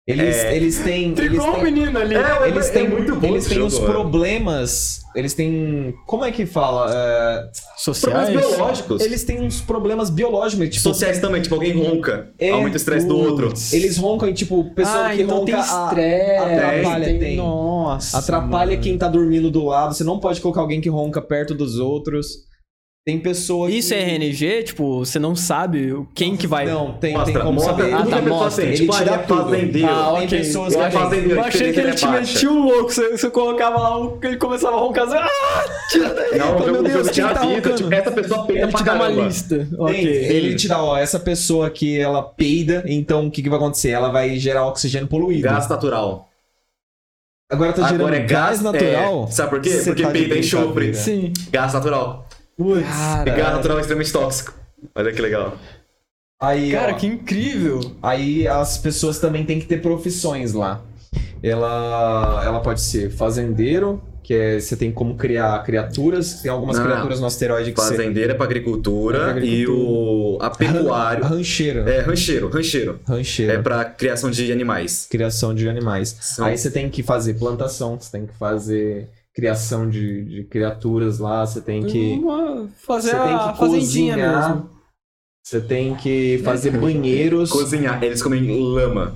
Eles, É. eles têm. Eles Tricou têm, menino ali. É, eles é têm, muito bom eles têm uns jogo, é. problemas. Eles têm. Como é que fala? É, Sociais. Problemas biológicos. eles têm uns problemas biológicos. Tipo, Sociais também, tipo, alguém ronca, É, aumenta o estresse do outro. Eles roncam e, tipo, pessoa ah, que então ronca. tem estresse. atrapalha, tem... tem. Nossa. Atrapalha mano. quem tá dormindo do lado. Você não pode colocar alguém que ronca perto dos outros. Tem pessoa Isso que... é RNG? Tipo, você não sabe quem que vai. Não, tem, Mostra, tem como mostra saber. Ah, tá, mostra. tem. Ele Tipo, tira ah, ele é tudo. fazendeiro. Ah, Tem pessoas Eu que fazendeiro. Eu achei que ele te é metia um louco. Você, você colocava lá, o- ele começava a roncar. Você... Ah, tira daí. Não, o Meu Deus, quem tá roncando? tipo, essa pessoa peida Ele te dá uma lista. Tem, Ok. Ele te dá, ó, essa pessoa que ela peida, então o que, que vai acontecer? Ela vai gerar oxigênio poluído. Gás natural. Agora tá gerando Agora é gás, gás natural. é, sabe por quê? Cê Porque tá peida é enxofre. Sim. Gás natural. Putz. E gás natural é extremamente tóxico. Olha que legal. Aí, Cara, ó, que incrível. aí as pessoas também têm que ter profissões lá. Ela, ela pode ser fazendeiro, que é você tem como criar criaturas. Tem algumas Não. criaturas no asteroide que você... Fazendeiro é pra agricultura, É pra e o a pecuário Rancheiro. é rancheiro, rancheiro. Rancheiro. É pra criação de animais. Criação de animais. São- Aí você tem que fazer plantação, você tem que fazer criação de, de criaturas lá, você tem que... Uma- fazer Você tem a que fazendinha cozinhar. mesmo. Você tem que fazer banheiros. Cozinhar, eles comem lama.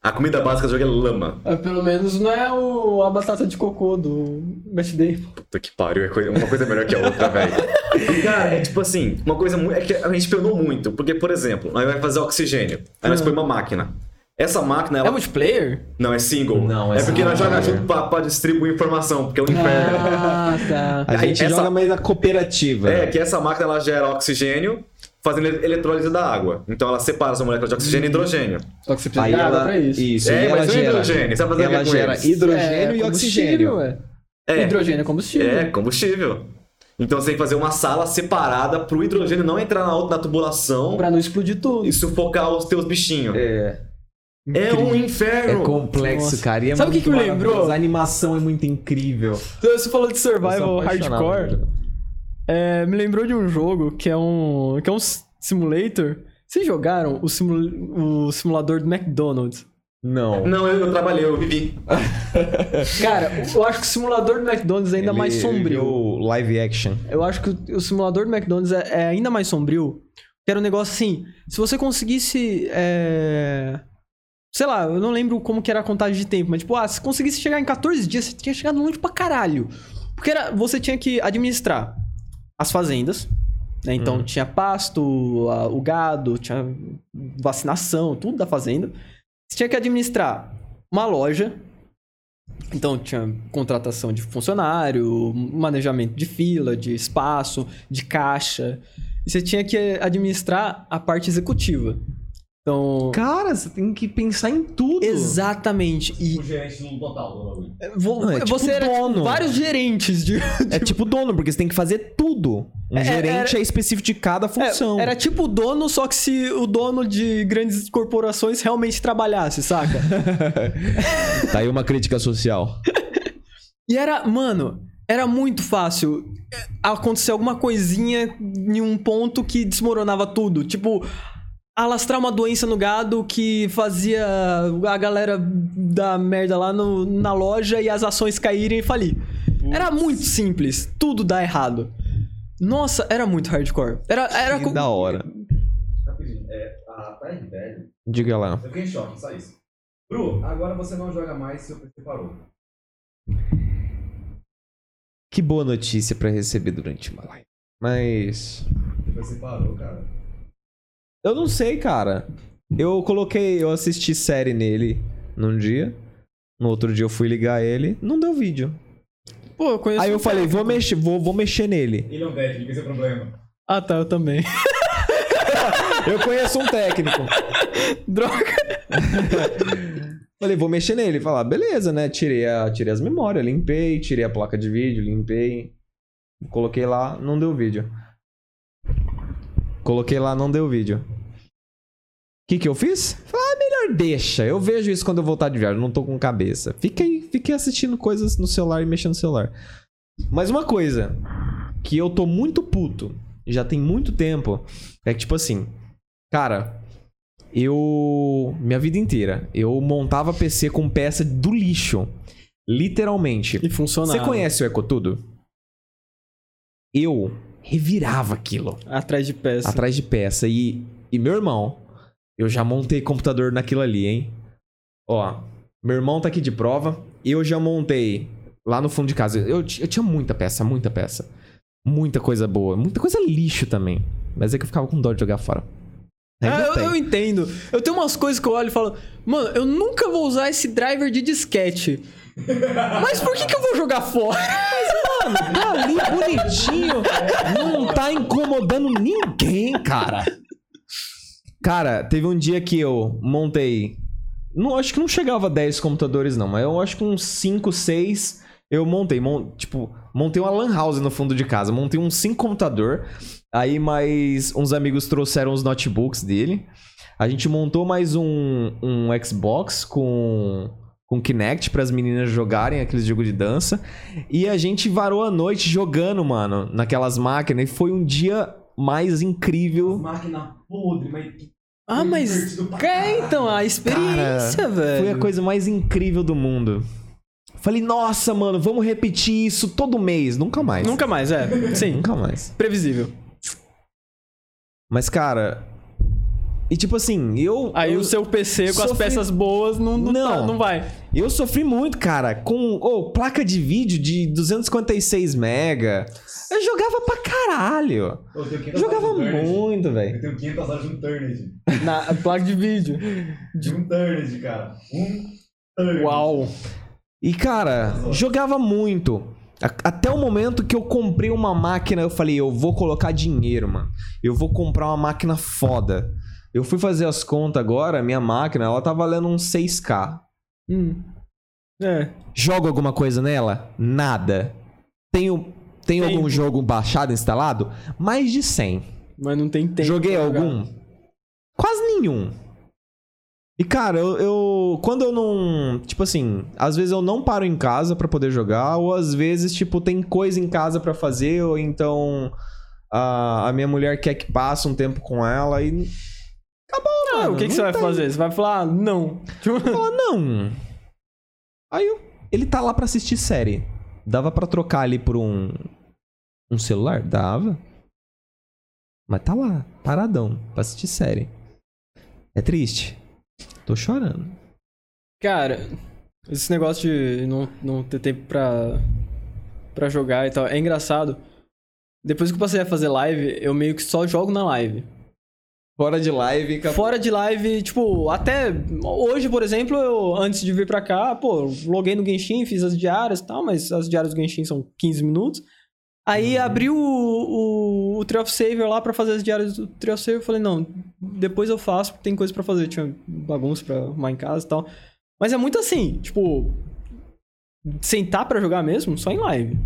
A comida básica do jogo é lama. É, pelo menos não é o, a batata de cocô do Matt Day. Puta que pariu, é coi- uma coisa melhor que a outra, velho. Cara, é tipo assim, uma coisa muito. É que a gente penou muito. Porque, por exemplo, nós vai fazer oxigênio. Aí nós Ah. põe uma máquina. Essa máquina, ela. É multiplayer? Não, é single. Não, é é porque nós jogamos junto pra, pra distribuir informação, porque é o inferno. Ah, tá. A gente essa- joga mais na cooperativa. É, que essa máquina ela gera oxigênio fazendo ele- eletrólise da água. Então ela separa essa molécula de oxigênio e hidrogênio. Só que você precisa Aí de água ela, pra isso. isso, É, e ela mas não é gera, hidrogênio, você vai fazer ela com gera eles? hidrogênio É, e oxigênio. ué. É, Hidrogênio é combustível. é combustível. Então você tem que fazer uma sala separada pro hidrogênio não entrar na outra na tubulação Pra não explodir tudo. e sufocar os teus bichinhos. É. É um É inferno. complexo, Nossa. cara. E é Sabe o que muito que me lembrou? A animação é muito incrível. Então, Você falou de survival hardcore. É, me lembrou de um jogo que é um, que é um simulator. Vocês jogaram o, simu- o simulador do McDonald's? Não. Não, eu, eu trabalhei, eu vivi. Cara, eu acho que o simulador do McDonald's é ainda Ele- mais sombrio. viu live action. Eu acho que o, o simulador do McDonald's é, é ainda mais sombrio. Que era um negócio assim, se você conseguisse. é, Sei lá, eu não lembro como que era a contagem de tempo, mas tipo, ah, se conseguisse chegar em 14 dias, você tinha chegado longe pra caralho. Porque era, você tinha que administrar as fazendas, né? Então tinha pasto, a- o gado, tinha vacinação, tudo da fazenda. Você tinha que administrar uma loja. Então tinha contratação de funcionário, manejamento de fila, de espaço, de caixa. E você tinha que administrar a parte executiva. Então. Cara, você tem que pensar em tudo. Exatamente. E O gerente total do vo- é tipo você era tipo, dono. vários gerentes de. É tipo dono, porque você tem que fazer tudo. Um É, gerente era- é específico de cada função. É, era tipo o dono, só que se o dono de grandes corporações realmente trabalhasse, saca? Tá aí uma crítica social. E era, mano, era muito fácil é, acontecer alguma coisinha em um ponto que desmoronava tudo. Tipo, alastrar uma doença no gado que fazia a galera dar merda lá no- na loja e as ações caírem e falir. Era muito simples, tudo dá errado. Nossa, era muito hardcore. Era, era Que co- da hora. Rapidinho, é, a velho. Diga lá. Eu fiquei em choque, só isso. Bru, agora você não joga mais seu PC parou. Que boa notícia pra receber durante uma live. Mas. PC parou, cara. Eu não sei, cara. Eu coloquei, eu assisti série nele num dia. No outro dia eu fui ligar ele, não deu vídeo. Pô, eu conheço Aí eu um falei, técnico. vou mexer, vou, vou mexer nele. Ele é um técnico, esse é o problema. Ah, tá, eu também. Eu conheço um técnico. Droga. Falei, vou mexer nele. Falar, beleza, né? Tirei, a, tirei as memórias, limpei, tirei a placa de vídeo, limpei. Coloquei lá, não deu vídeo. Coloquei lá, não deu vídeo. O que que eu fiz? Falei, ah, melhor deixa. Eu vejo isso quando eu voltar de viagem, não tô com cabeça. Fiquei, fiquei assistindo coisas no celular e mexendo no celular. Mas uma coisa que eu tô muito puto, já tem muito tempo, é que tipo assim, cara, eu. Minha vida inteira, eu montava PC com peça do lixo. Literalmente. E funcionava. Você conhece o Ecotudo? Eu revirava aquilo Atrás de peça. atrás de peça. E, e meu irmão, eu já montei computador naquilo ali, hein? Ó, meu irmão tá aqui de prova. Eu já montei lá no fundo de casa. Eu, eu tinha muita peça, muita peça. Muita coisa boa. Muita coisa lixo também. Mas é que eu ficava com dó de jogar fora. Ah, eu, eu entendo. Eu tenho umas coisas que eu olho e falo, mano, eu nunca vou usar esse driver de disquete. Mas por que, que eu vou jogar fora? Tá ali bonitinho. Não tá incomodando ninguém, cara. Cara, teve um dia que eu montei. Não, acho que não chegava a 10 computadores, não, mas eu acho que uns 5, 6 eu montei. Mon- tipo, montei uma lan house no fundo de casa. Montei uns 5 computador. Aí mais uns amigos trouxeram os notebooks dele. A gente montou mais um, um Xbox com, com Kinect para as meninas jogarem aqueles jogos de dança. E a gente varou a noite jogando, mano, naquelas máquinas. E foi um dia mais incrível. Máquina podre, mas. Ah, mas. É, então, a experiência, velho. Foi a coisa mais incrível do mundo. Falei, nossa, mano, vamos repetir isso todo mês. Nunca mais. Nunca mais, é. Sim. Nunca mais. Previsível. Mas, cara. E tipo assim, eu. Aí eu, o seu PC com as peças boas não, não, Não. tá- não vai. Eu sofri muito, cara, com ô, placa de vídeo de 256 mega. Eu jogava pra caralho. Eu tenho 500 Jogava horas de Turnet. muito, Eu velho. tenho 500 horas de um Turnet. Na placa de vídeo. De um Turnet, cara. Um Turnet. Uau. E, cara, jogava muito. Até o momento que eu comprei uma máquina, eu falei, eu vou colocar dinheiro, mano. Eu vou comprar uma máquina foda. Eu fui fazer as contas agora, minha máquina, ela tá valendo uns 6k. Hum. É. Jogo alguma coisa nela? Nada. Tenho Tem Tempo. algum jogo baixado, instalado? Mais de 100. Mas não tem tempo. Joguei algum? Quase nenhum. E cara, eu, eu- quando eu não, tipo assim, às vezes eu não paro em casa pra poder jogar ou às vezes tipo tem coisa em casa pra fazer ou então a, a minha mulher quer que passe um tempo com ela e Ah, Mano, o que, que você vai tem. fazer? Você vai falar, ah, não. Tipo, fala não. Aí eu- ele tá lá pra assistir série. Dava pra trocar ali por um um celular? Dava. Mas tá lá, paradão, pra assistir série. É triste. Tô chorando. Cara, esse negócio de não, não ter tempo pra, pra jogar e tal, é engraçado. Depois que eu passei a fazer live, eu meio que só jogo na live. Fora de live, Fora de live, tipo, até hoje, por exemplo, eu antes de vir pra cá, pô, loguei no Genshin, fiz as diárias e tal, mas as diárias do Genshin são 15 minutos. Aí abri o, o, o Tree of Savior lá pra fazer as diárias do Tree of Savior. Eu falei, não, depois eu faço, porque tem coisa pra fazer. Tinha bagunça pra arrumar em casa e tal. Mas é muito assim, tipo, sentar pra jogar mesmo, só em live.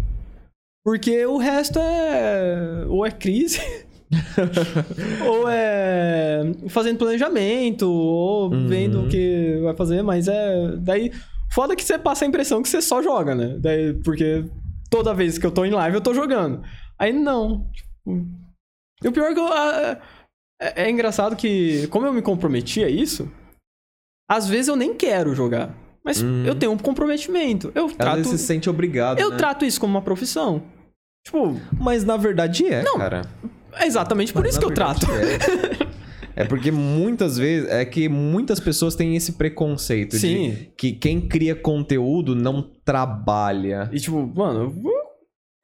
Porque o resto é. Ou é crise. ou é fazendo planejamento, ou Uhum. vendo o que vai fazer, mas é. Daí. Foda que você passa a impressão que você só joga, né? Daí, porque toda vez que eu tô em live eu tô jogando. Aí não. Tipo, e o pior é que eu. ah, É, é engraçado que, como eu me comprometi a isso, às vezes eu nem quero jogar. Mas Uhum. eu tenho um comprometimento. Eu Às trato. vezes se sente obrigado. Eu né? trato isso como uma profissão. Tipo, Mas na verdade é, Não, cara. É exatamente por Mas isso que eu trato. É. É porque muitas vezes. É que muitas pessoas têm esse preconceito Sim. de que quem cria conteúdo não trabalha. E tipo, mano,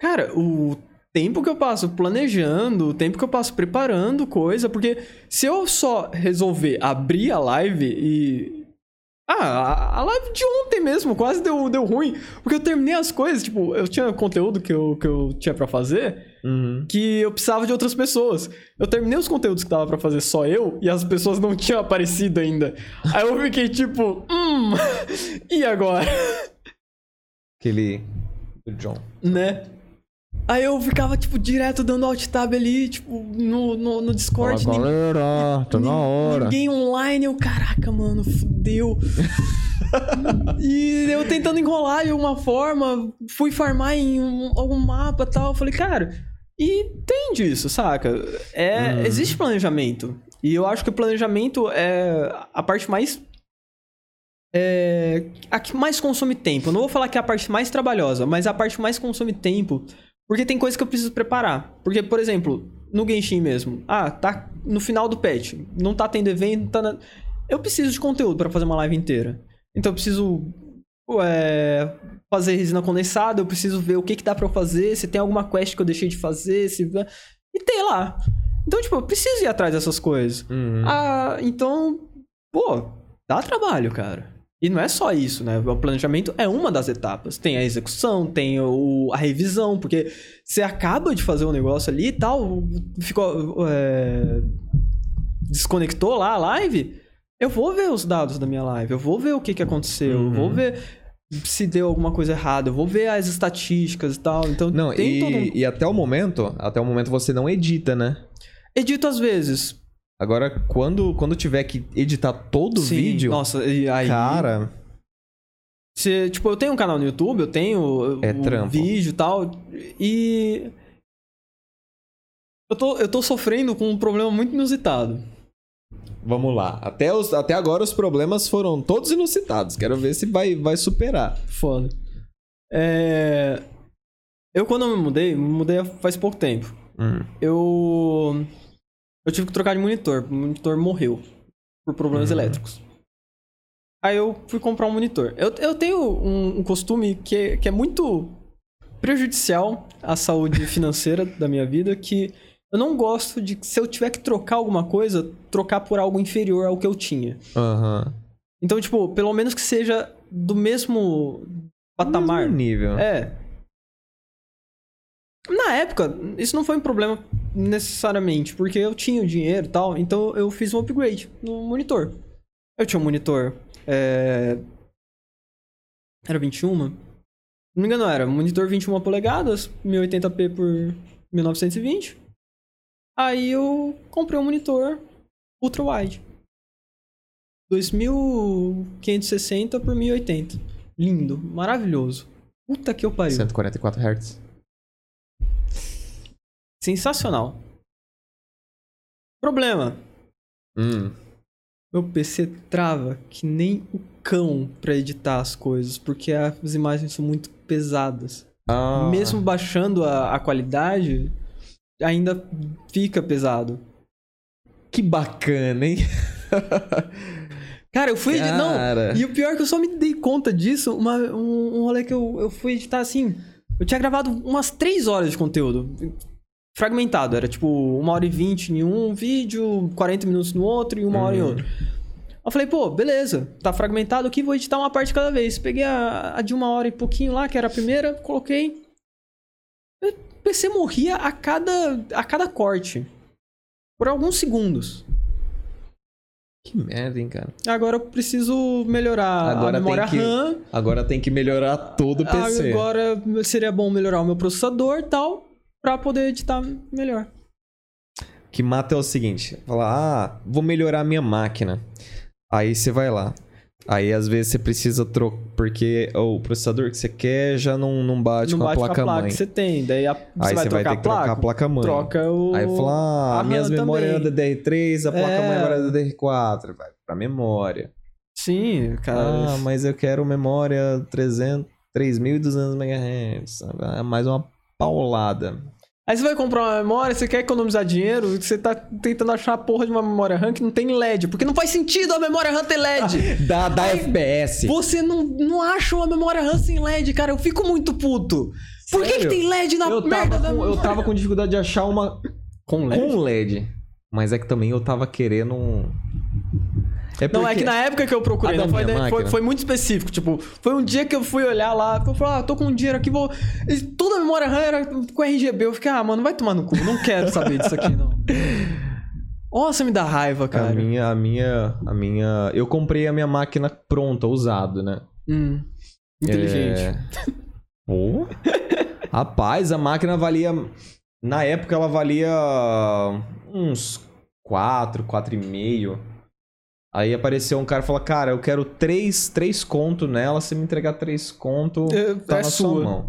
cara, o tempo que eu passo planejando, o tempo que eu passo preparando coisa, porque se eu só resolver abrir a live e. Ah, a- live de ontem mesmo quase deu, deu ruim. Porque eu terminei as coisas, tipo, eu tinha conteúdo que eu, que eu tinha pra fazer Uhum. que eu precisava de outras pessoas. Eu terminei os conteúdos que dava pra fazer só eu e as pessoas não tinham aparecido ainda. Aí eu fiquei tipo, hum, e agora? Aquele. Do John. né? Aí eu ficava, tipo, direto dando alt tab ali, tipo, no, no, no Discord. Fala, ninguém- galera, tá na hora. Ninguém online, eu, caraca, mano, fudeu. e eu tentando enrolar de alguma forma, fui farmar em um- algum mapa e tal. Eu falei, cara, e tem disso, saca? É, Uhum. Existe planejamento. E eu acho que o planejamento é a parte mais. É, a que mais consome tempo. Eu não vou falar que é a parte mais trabalhosa, mas é a parte mais consome tempo. Porque tem coisa que eu preciso preparar. Porque, por exemplo, no Genshin mesmo. Ah, tá no final do patch. Não tá tendo evento, tá na... Eu preciso de conteúdo pra fazer uma live inteira. Então eu preciso é, fazer resina condensada, eu preciso ver o que, que dá pra eu fazer, se tem alguma quest que eu deixei de fazer, se... E tem lá. Então, tipo, eu preciso ir atrás dessas coisas. Uhum. Ah, então, pô, dá trabalho, cara. E não é só isso, né? O planejamento é uma das etapas. Tem a execução, tem o, a revisão, porque você acaba de fazer um negócio ali e tal, ficou. é, desconectou lá a live. Eu vou ver os dados da minha live, eu vou ver o que, que aconteceu, eu vou Uhum. ver se deu alguma coisa errada, eu vou ver as estatísticas e tal. Então, Não, tem e, todo um... e até o momento, até o momento você não edita, né? Edito às vezes. Agora, quando, quando tiver que editar todo o Sim, vídeo, Nossa, e aí. cara, Se, tipo, eu tenho um canal no YouTube, eu tenho É o trampo. vídeo e tal, e. Eu tô, eu tô sofrendo com um problema muito inusitado. vamos lá. Até, os, até agora os problemas foram todos inusitados. Quero ver se vai, vai superar. Foda. É... Eu, quando eu me mudei, me mudei faz pouco tempo. Hum. Eu. Eu tive que trocar de monitor. O monitor morreu por problemas Uhum. elétricos. Aí eu fui comprar um monitor. Eu, eu tenho um, um costume que, é- que é muito prejudicial à saúde financeira da minha vida, que eu não gosto de, se eu tiver que trocar alguma coisa, trocar por algo inferior ao que eu tinha. Aham. Então, tipo, pelo menos que seja do mesmo patamar. Mesmo nível. É. Na época, isso não foi um problema necessariamente, porque eu tinha o dinheiro e tal, então eu fiz um upgrade no monitor. Eu tinha um monitor. É... Era 21? não me engano, era monitor 21 polegadas, 1080p por 1920. Aí eu comprei um monitor ultra wide. 2560 por 1080. Lindo, maravilhoso. Puta que eu pariu. 144 Hz. Sensacional. Problema. Hum. Meu PC trava que nem o cão pra editar as coisas, porque as imagens são muito pesadas. Ah. Mesmo baixando a, a qualidade, ainda fica pesado. Que bacana, hein? Cara, eu fui editar. Não, e o pior é que eu só me dei conta disso, uma, um, um rolê que eu, eu fui editar assim. Eu tinha gravado umas 3 horas de conteúdo. Fragmentado, era tipo 1 hora e 20 em um vídeo, 40 minutos no outro e uma hora em Uhum. outro. Eu falei, pô, beleza, tá fragmentado aqui, vou editar uma parte cada vez. Peguei a, a de uma hora e pouquinho lá, que era a primeira, coloquei. O PC morria a cada, a cada corte. Por alguns segundos. Que merda, hein, cara. Agora eu preciso melhorar Agora a memória tem que- RAM. Agora tem que melhorar todo o PC. Agora seria bom melhorar o meu processador e tal, pra poder editar melhor. que mata é o seguinte: falar, ah, vou melhorar a minha máquina. Aí você vai lá. Aí às vezes você precisa trocar, porque o processador que você quer já não, não bate não com bate a placa, com a placa mãe. que você tem. Daí a- você Aí vai você vai trocar ter que trocar a placa mãe. Troca o. Aí fala, ah, a minhas memórias eram DDR3, a placa É. mãe agora é DDR4. Vai pra memória. Sim, cara. Ah, mas eu quero memória 300, 3.200 MHz. Mais uma paulada. Aí você vai comprar uma memória, você quer economizar dinheiro, você tá tentando achar a porra de uma memória RAM que não tem LED. Porque não faz sentido a memória RAM ter LED. Dá, dá Ai, FPS. Você não, não acha uma memória RAM sem LED, cara. Eu fico muito puto. Por que, que tem LED na eu, merda tava da com, eu memória? tava com dificuldade de achar uma Com LED? com LED. Mas é que também eu tava querendo um. É Não, é porque- que na época que eu procurei, A da não foi, minha foi, foi muito específico. Tipo, foi um dia que eu fui olhar lá, eu falei, ah, tô com dinheiro aqui, vou. E toda a memória RAM era com RGB. Eu fiquei, ah, mano, vai tomar no cu, não quero saber disso aqui, não. Nossa, me dá raiva, A cara. minha, a minha, a minha. Eu comprei a minha máquina pronta, usado, né? Hum, inteligente. É... Pô. Rapaz, a máquina valia. Na época ela valia uns 4, 4,5. Aí apareceu um cara e falou: Cara, eu quero 3, 3 conto nela. Se me entregar 3 conto, É, tá é na sua sua. mão.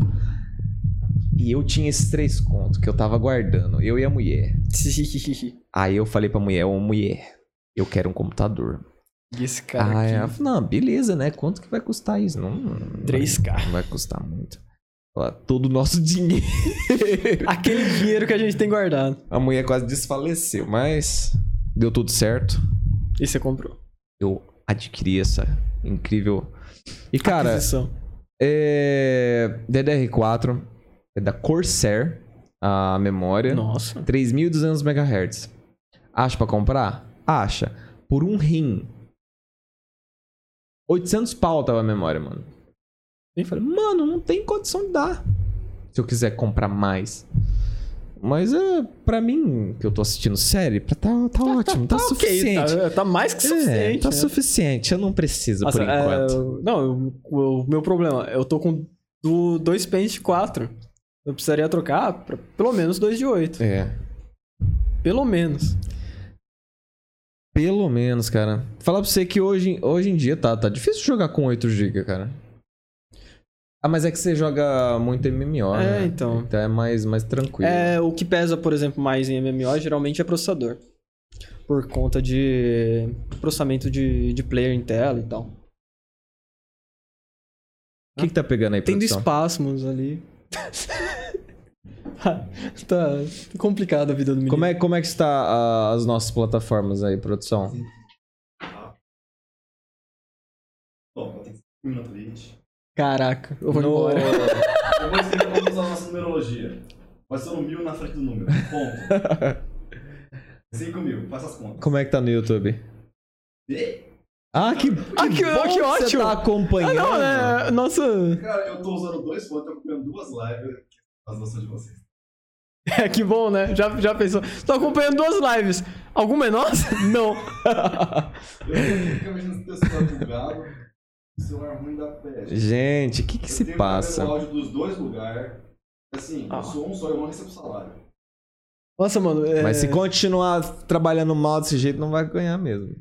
E eu tinha esses 3 contos que eu tava guardando, eu e a mulher. Aí eu falei pra mulher: Ô mulher, eu quero um computador. E esse cara aqui. ela falou, não, beleza, né? Quanto que vai custar isso? Não, não vai- 3K. Não vai custar muito. Todo o nosso dinheiro. Aquele dinheiro que a gente tem guardado. A mulher quase desfaleceu, mas deu tudo certo. E você comprou. Eu adquiri essa incrível. E cara, Aquisição. é. DDR4 é da Corsair a memória. Nossa. 3200 MHz. Acha pra comprar? Acha. Por um rim. 800 pau tava a memória, mano. Eu falei, mano, não tem condição de dar. Se eu quiser comprar mais. Mas é, pra mim, que eu tô assistindo série, pra tá, tá ótimo, tá, ok, suficiente. tá, tá mais que É, suficiente. tá né? suficiente, eu não preciso Nossa, por enquanto. é, não, o, meu problema, eu tô com do, dois pentes de 4. Eu precisaria trocar pra pelo menos dois de 8. É. Pelo menos. Pelo menos, cara. Falar pra você que hoje, hoje em dia tá, tá difícil jogar com 8GB, cara. Ah, mas é que você joga muito MMO, É, né? então. Então é mais, mais tranquilo. É, o que pesa, por exemplo, mais em MMO geralmente é processador. Por conta de processamento de, de player em tela e tal. O que, que tá pegando aí, Tendo produção? espasmos ali. tá complicada a vida do menino. Como é, como é que está ah, as nossas plataformas aí, produção? Bom, tem 5 minutos na Twitch. Caraca, eu vou No- embora. Eu vou ensinar como usar a nossa numerologia. Vai ser um mil na frente do número. Ponto. 5 mil, faça as contas. Como é que tá no YouTube? E? Ah, que, Ah, que- bom que você ótimo! tá Ah, acompanhando. não, né? Nossa. Cara, eu tô usando dois fones, tô acompanhando duas lives. As noções de vocês. É, que bom, né? Já, já pensou? Tô acompanhando duas lives. Alguma é nossa? Não. Eu fico imaginando se o texto tá bugado. Celular ruim da peste. Gente, o que que Eu se passa? o áudio dos dois lugares. Assim, Ah. eu sou um só, eu não recebo salário. Nossa, mano. É, Mas se continuar trabalhando mal desse jeito, não vai ganhar mesmo.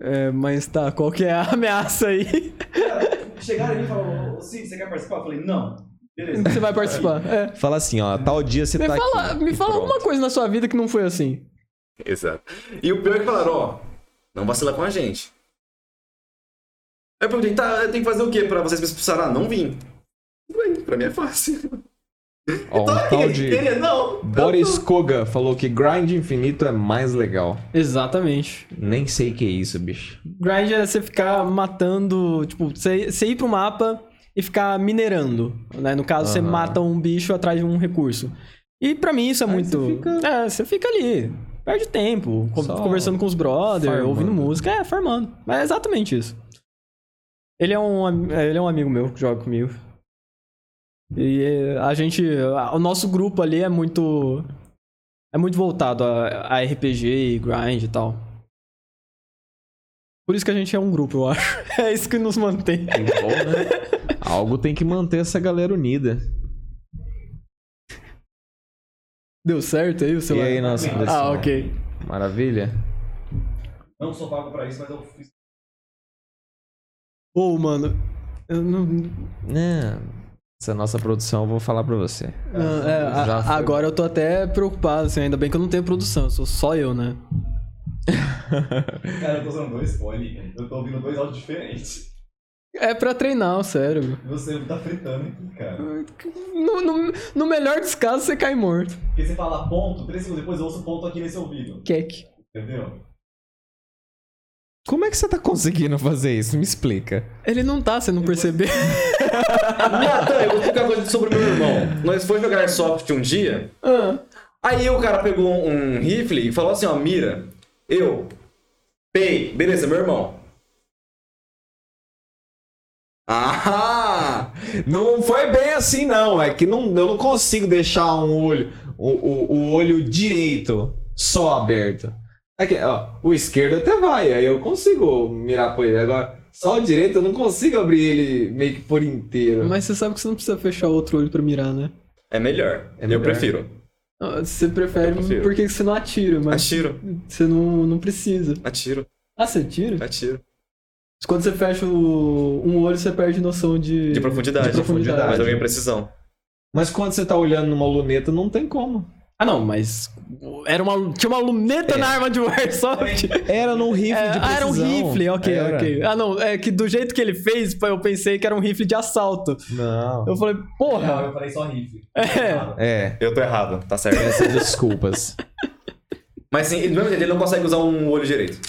é, mas tá, qual que é a ameaça aí? Cara, chegaram mim e falaram, ô Cid, você quer participar? Eu falei, não. Beleza. Você vai participar? É. Fala assim, ó, tal dia você Me tá fala, aqui. me fala alguma coisa na sua vida que não foi assim. Exato. E o pior é que falaram, ó, não vacila com a gente. Aí eu perguntei, tá, tem que fazer o quê pra vocês me expulsarem? Ah, não vim. Bem, pra mim é fácil. Ó, um tal de Queria, não. Boris Koga falou que grind infinito é mais legal. Exatamente. Nem sei o que é isso, bicho. Grind é você ficar matando, tipo, você, você ir pro mapa e ficar minerando, né? No caso, você mata um bicho atrás de um recurso. E pra mim isso é muito... você fica- É, você fica ali, perde tempo, Só conversando com os brothers, farmando. ouvindo música, é, farmando. Mas é exatamente isso. Ele é um, é, ele é um amigo meu que joga comigo. E é, a gente, o nosso grupo ali é muito... É muito voltado a, a RPG e grind e tal. Por isso que a gente é um grupo, eu acho. É isso que nos mantém. Que bom, né? Algo tem que manter essa galera unida. Deu certo aí o E celular? aí, nossa Ah, ok. Maravilha? Não sou pago pra isso, mas eu fiz. Ô, mano. Eu não. Né? Essa nossa produção, eu vou falar pra você. Ah, é, a- foi. agora eu tô até preocupado, assim, ainda bem que eu não tenho produção, eu sou só eu, né? Cara, eu tô usando dois fones, eu tô ouvindo dois áudios diferentes. É pra treinar o cérebro. Você tá fritando aqui, cara. No, no, no melhor dos casos, você cai morto. Porque você fala ponto, três segundos depois eu ouço ponto aqui nesse ouvido. Kek. Entendeu? Como é que você tá conseguindo fazer isso? Me explica. Ele não tá, você não percebeu. Natan, eu vou explicar uma coisa sobre o meu irmão. Nós fomos jogar Airsoft um dia, Ah, aí o cara pegou um rifle e falou assim, ó, mira. Eu, pei, beleza, meu irmão. Ah! Não foi bem assim, não. É que não, eu não consigo deixar um olho, o, o, o olho direito só aberto. É que, ó, o esquerdo até vai, aí eu consigo mirar por ele. Agora, só o direito eu não consigo abrir ele meio que por inteiro. mas você sabe que você não precisa fechar o outro olho pra mirar, né? É melhor. É eu melhor. prefiro. Ah, Você prefere Eu prefiro. porque você não atira, mas Atiro, você não, não precisa. atiro, Ah, você atira? atiro. Quando você fecha o, um olho, você perde noção de... De profundidade. De profundidade. Mas eu ganho precisão. Mas quando você tá olhando numa luneta, não tem como. Ah, não, mas era uma, tinha uma luneta É. na arma de Airsoft. Era num rifle É, de ah, era um precisão. rifle, ok, Era. ok. Ah, não, é que do jeito que ele fez, eu pensei que era um rifle de assalto. Não. Eu falei, Não, porra. eu falei só rifle. É. É, Eu tô errado, tá certo. peço desculpas. Mas sim, ele, do mesmo jeito, ele não consegue usar um olho direito.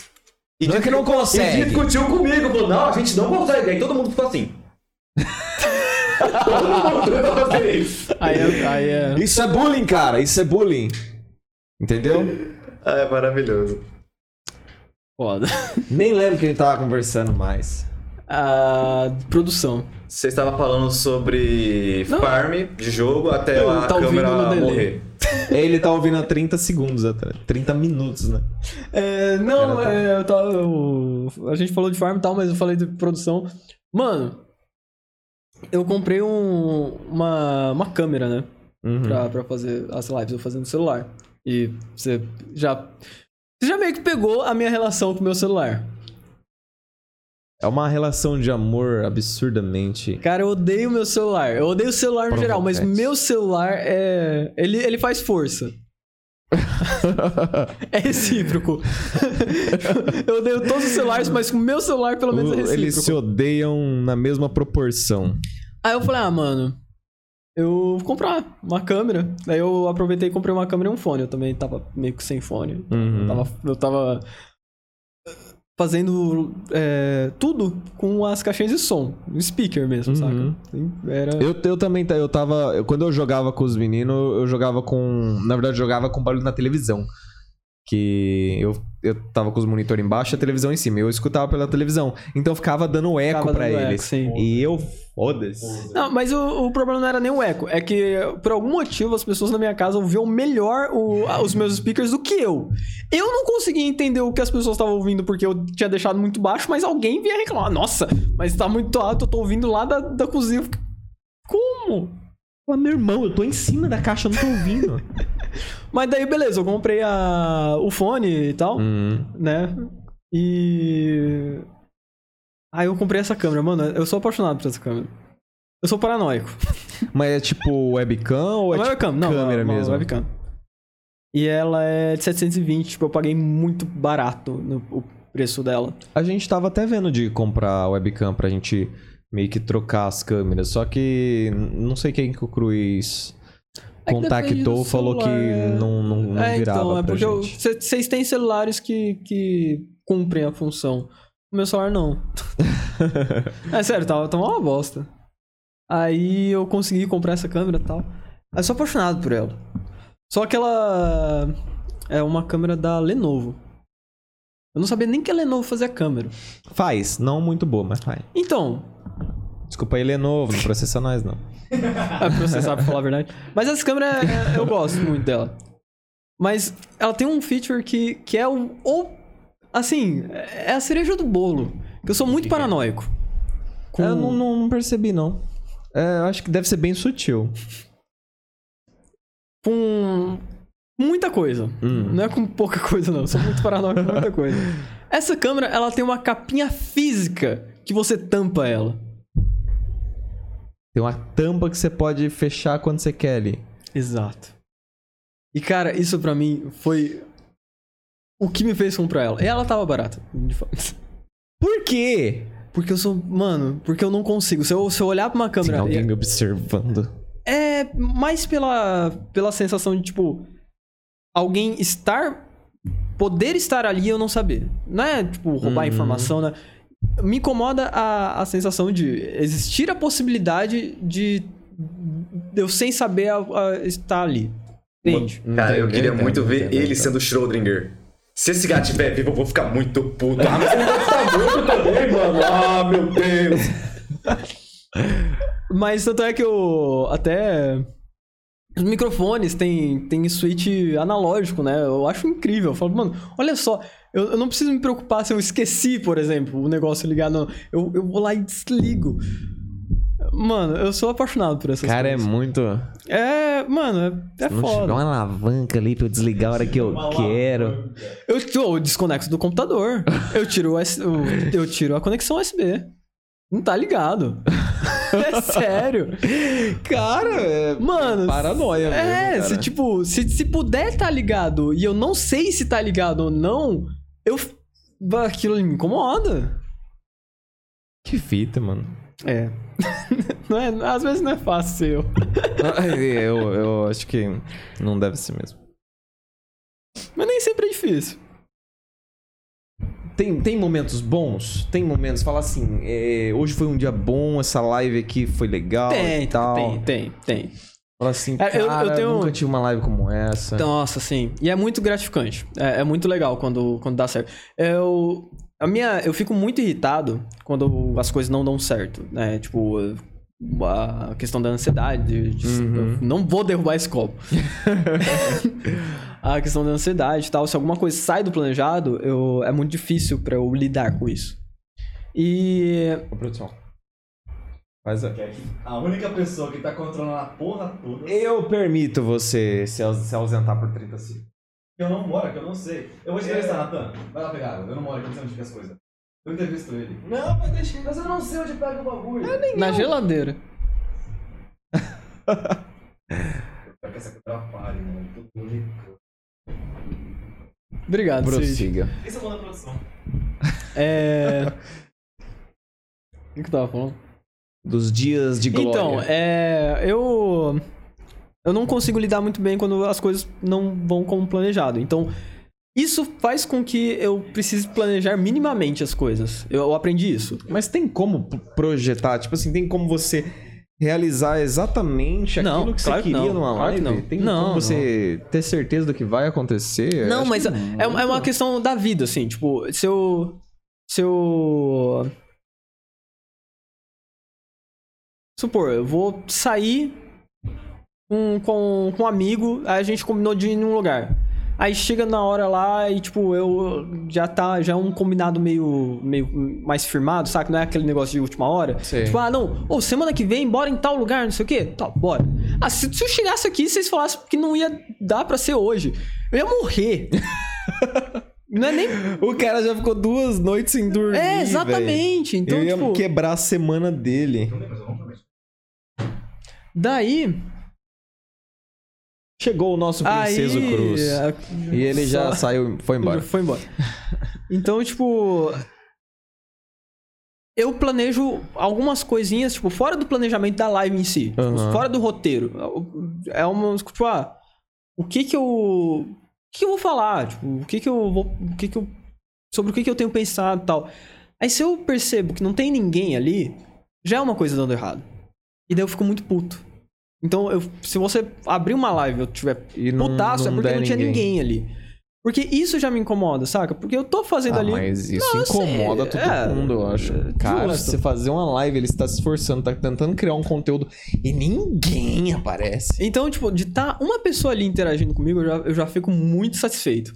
E Não é que não consegue. discutiu comigo, falou, não, a gente não consegue. Aí todo mundo ficou assim. Aí, é- aí é. Isso é bullying, cara. Isso é bullying. Entendeu? Ah, é maravilhoso. Foda. Nem lembro que a gente tava conversando mais. A produção. Você estava falando sobre Não. farm de jogo até Eu a tá câmera morrer. Ele tá ouvindo há 30 segundos atrás. 30 minutos, né? É, não, tá. é, eu tava. eu- a gente falou de farm e tal, mas eu falei de produção. Mano, eu comprei um, uma, uma câmera, né? Uhum. Pra, pra fazer as lives, eu fazendo no celular. E você já. Você já meio que pegou a minha relação com o meu celular. É uma relação de amor absurdamente. Cara, eu odeio meu celular. Eu odeio o celular no geral, mas Provocante. meu celular é. Ele, ele faz força. É recíproco. eu odeio todos os celulares, mas com o meu celular, pelo menos, é recíproco. Eles se odeiam na mesma proporção. Aí eu falei, ah, mano, eu vou comprar uma câmera. Aí eu aproveitei e comprei uma câmera e um fone. Eu também tava meio que sem fone. Uhum. Eu tava, eu tava fazendo é, tudo com as caixinhas de som. Um speaker mesmo, Uhum. saca? Era... Eu, eu também, eu tava. quando eu jogava com os meninos, eu jogava com. Na verdade, eu jogava com barulho na televisão. Que eu, eu tava com os monitores embaixo e a televisão em cima. Eu escutava pela televisão. Então ficava dando eco Ficava pra dando eco, eles. sim. E eu, foda-se. Não, mas o, o problema não era nem o eco. É que, por algum motivo, as pessoas na minha casa ouviam melhor o- os meus speakers do que eu. Eu não conseguia entender o que as pessoas estavam ouvindo porque eu tinha deixado muito baixo, mas alguém vinha reclamar. Nossa, mas tá muito alto, eu tô ouvindo lá da, da cozinha. Eu Como? Fala, meu irmão, eu tô em cima da caixa, eu não tô ouvindo. Mas daí, beleza, eu comprei a, o fone e tal, Hum. né? E. Aí eu comprei essa câmera, mano. Eu sou apaixonado por essa câmera. Eu sou paranoico. Mas é tipo webcam ou é tipo webcam, não, câmera uma mesmo? webcam. E ela é de 720, tipo, eu paguei muito barato no o preço dela. A gente tava até vendo de comprar webcam pra gente meio que trocar as câmeras. Só que não sei quem que o Cruz contactou, do falou que celular, é. não, não, não é, virava então, é porque vocês têm celulares que, que cumprem a função. O meu celular não. é sério, tava, tava uma bosta. Aí eu consegui comprar essa câmera e tal. Eu sou apaixonado por ela. Só que ela é uma câmera da Lenovo. Eu não sabia nem que a Lenovo fazia câmera. Faz, não muito boa, mas faz. Então, Desculpa aí, Lenovo, não processa nós não. É processar pra falar a verdade. Mas essa câmera, é- eu gosto muito dela. Mas ela tem um feature que, que é o, o- Assim, é a cereja do bolo. Que eu sou muito paranoico. Com- Eu não, não- não percebi, não. É, eu acho que deve ser bem sutil. Com muita coisa. Hum. Não é com pouca coisa, não. Eu sou muito paranoico com muita coisa. Essa câmera, ela tem uma capinha física que você tampa ela. Tem uma tampa que você pode fechar quando você quer ali. Exato. E, cara, isso pra mim foi o que me fez comprar ela. E ela tava barata. de fato. Por quê? Porque eu sou. Mano, porque eu não consigo. Se eu, se eu olhar pra uma Tem câmera. alguém me observando. É mais pela, pela sensação de, tipo. Alguém estar. Poder estar ali e eu não saber. Não é, tipo, roubar Uhum. informação, né? Me incomoda a, a sensação de existir a possibilidade de. de eu sem saber a- a- estar ali. Entende? Cara, eu queria entendo, muito ver entendo, ele sendo Schrödinger. Se esse gato estiver vivo, eu vou ficar muito puto. Ah, mas ele tá morto também, mano. Ah, meu Deus. Mas tanto é que eu. Até. Os microfones tem, tem switch analógico, né? Eu acho incrível. Eu falo, mano, olha só, eu, eu não preciso me preocupar se eu esqueci, por exemplo, o negócio ligado. Não. Eu, eu vou lá e desligo. Mano, eu sou apaixonado por essas Cara, é coisas. muito. É, mano, é, é não tiver foda. uma alavanca ali pra eu desligar a hora que eu quero. Eu, eu desconecto do computador. Eu tiro, o eu tiro a conexão USB. Não tá ligado. é sério. Cara, é Mano, paranoia mesmo, É, cara. se tipo, se, se puder tá ligado e eu não sei se tá ligado ou não, eu. Aquilo me incomoda. Que fita, mano. É. não é. Às vezes não é fácil ser eu. eu, eu acho que não deve ser mesmo. Mas nem sempre é difícil. Tem, tem momentos bons? Tem momentos, fala assim, é, hoje foi um dia bom, essa live aqui foi legal tem, e tal. tem, tem, tem. Fala assim, É, eu- eu cara, tenho- nunca tive uma live como essa. Nossa, sim. E é muito gratificante. É, é muito legal quando, quando dá certo. Eu. A minha, eu fico muito irritado quando as coisas não dão certo, né? Tipo, a questão da ansiedade. de- Uhum. não vou derrubar esse copo. a questão da ansiedade e tal. Se alguma coisa sai do planejado, eu, é muito difícil pra eu lidar com isso. E. Ô, produção. Faz a... A única pessoa que tá controlando a porra toda. Eu permito você se, aus- se ausentar por 30 segundos. Eu não moro aqui, eu não sei. Eu vou te entrevistar, Natan. Vai lá pegar água. Eu não moro aqui, eu não sei onde fica as coisas. Eu entrevisto ele. Não, mas deixa Mas eu não sei onde pega o bagulho. Na geladeira. Pra que essa aqui atrapalhe, mano. Tudo rico. Obrigado, Cid. Prossiga. Isso é bom na produção. É. O que que eu tava falando? Dos dias de glória. Então, é. Eu. Eu não consigo lidar muito bem quando as coisas não vão como planejado. Então, isso faz com que eu precise planejar minimamente as coisas. Eu, eu aprendi isso. Mas tem como projetar? Tipo assim, tem como você realizar exatamente Não, aquilo que claro você que queria não, numa claro que live? não. Tem Não, como você ter certeza do que vai acontecer? Não, mas que é, uma- é uma questão da vida, assim. Tipo, se eu. Se eu. Supor, eu vou sair com, com, com um amigo, aí a gente combinou de ir num lugar. Aí chega na hora lá e, tipo, eu já tá, já é um combinado meio, meio mais firmado, sabe? Não é aquele negócio de última hora. Sei. Tipo, ah, não, ô, semana que vem, bora em tal lugar, não sei o quê. Tá, bora. Ah, se, se eu chegasse aqui e vocês falassem que não ia dar pra ser hoje, eu ia morrer. não é nem. O cara já ficou duas noites sem dormir. É, exatamente. velho. Então, eu ia tipo, quebrar a semana dele. Daí. Chegou o nosso Princeso aí, Cruz. E ele já só- saiu, foi embora. Foi embora. Então, tipo. Eu planejo algumas coisinhas, tipo, fora do planejamento da live em si. Tipo, Aham. fora do roteiro. É uma. Tipo, ah, o que que eu. O que, que eu vou falar? Tipo, o que que eu vou. O que que eu. Sobre o que que eu tenho pensado e tal. Aí se eu percebo que não tem ninguém ali, já é uma coisa dando errado. E daí eu fico muito puto. Então, eu, se você abrir uma live e eu tiver E não, putaço, é não porque der não tinha ninguém ali. Porque isso já me incomoda, saca? Porque eu tô fazendo Ah, ali. mas isso Não, incomoda todo é, mundo, eu acho. Cara, justo. você fazer uma live, ele está se esforçando, tá tentando criar um conteúdo e ninguém aparece. Então, tipo, de estar uma pessoa ali interagindo comigo, eu já, eu já fico muito satisfeito.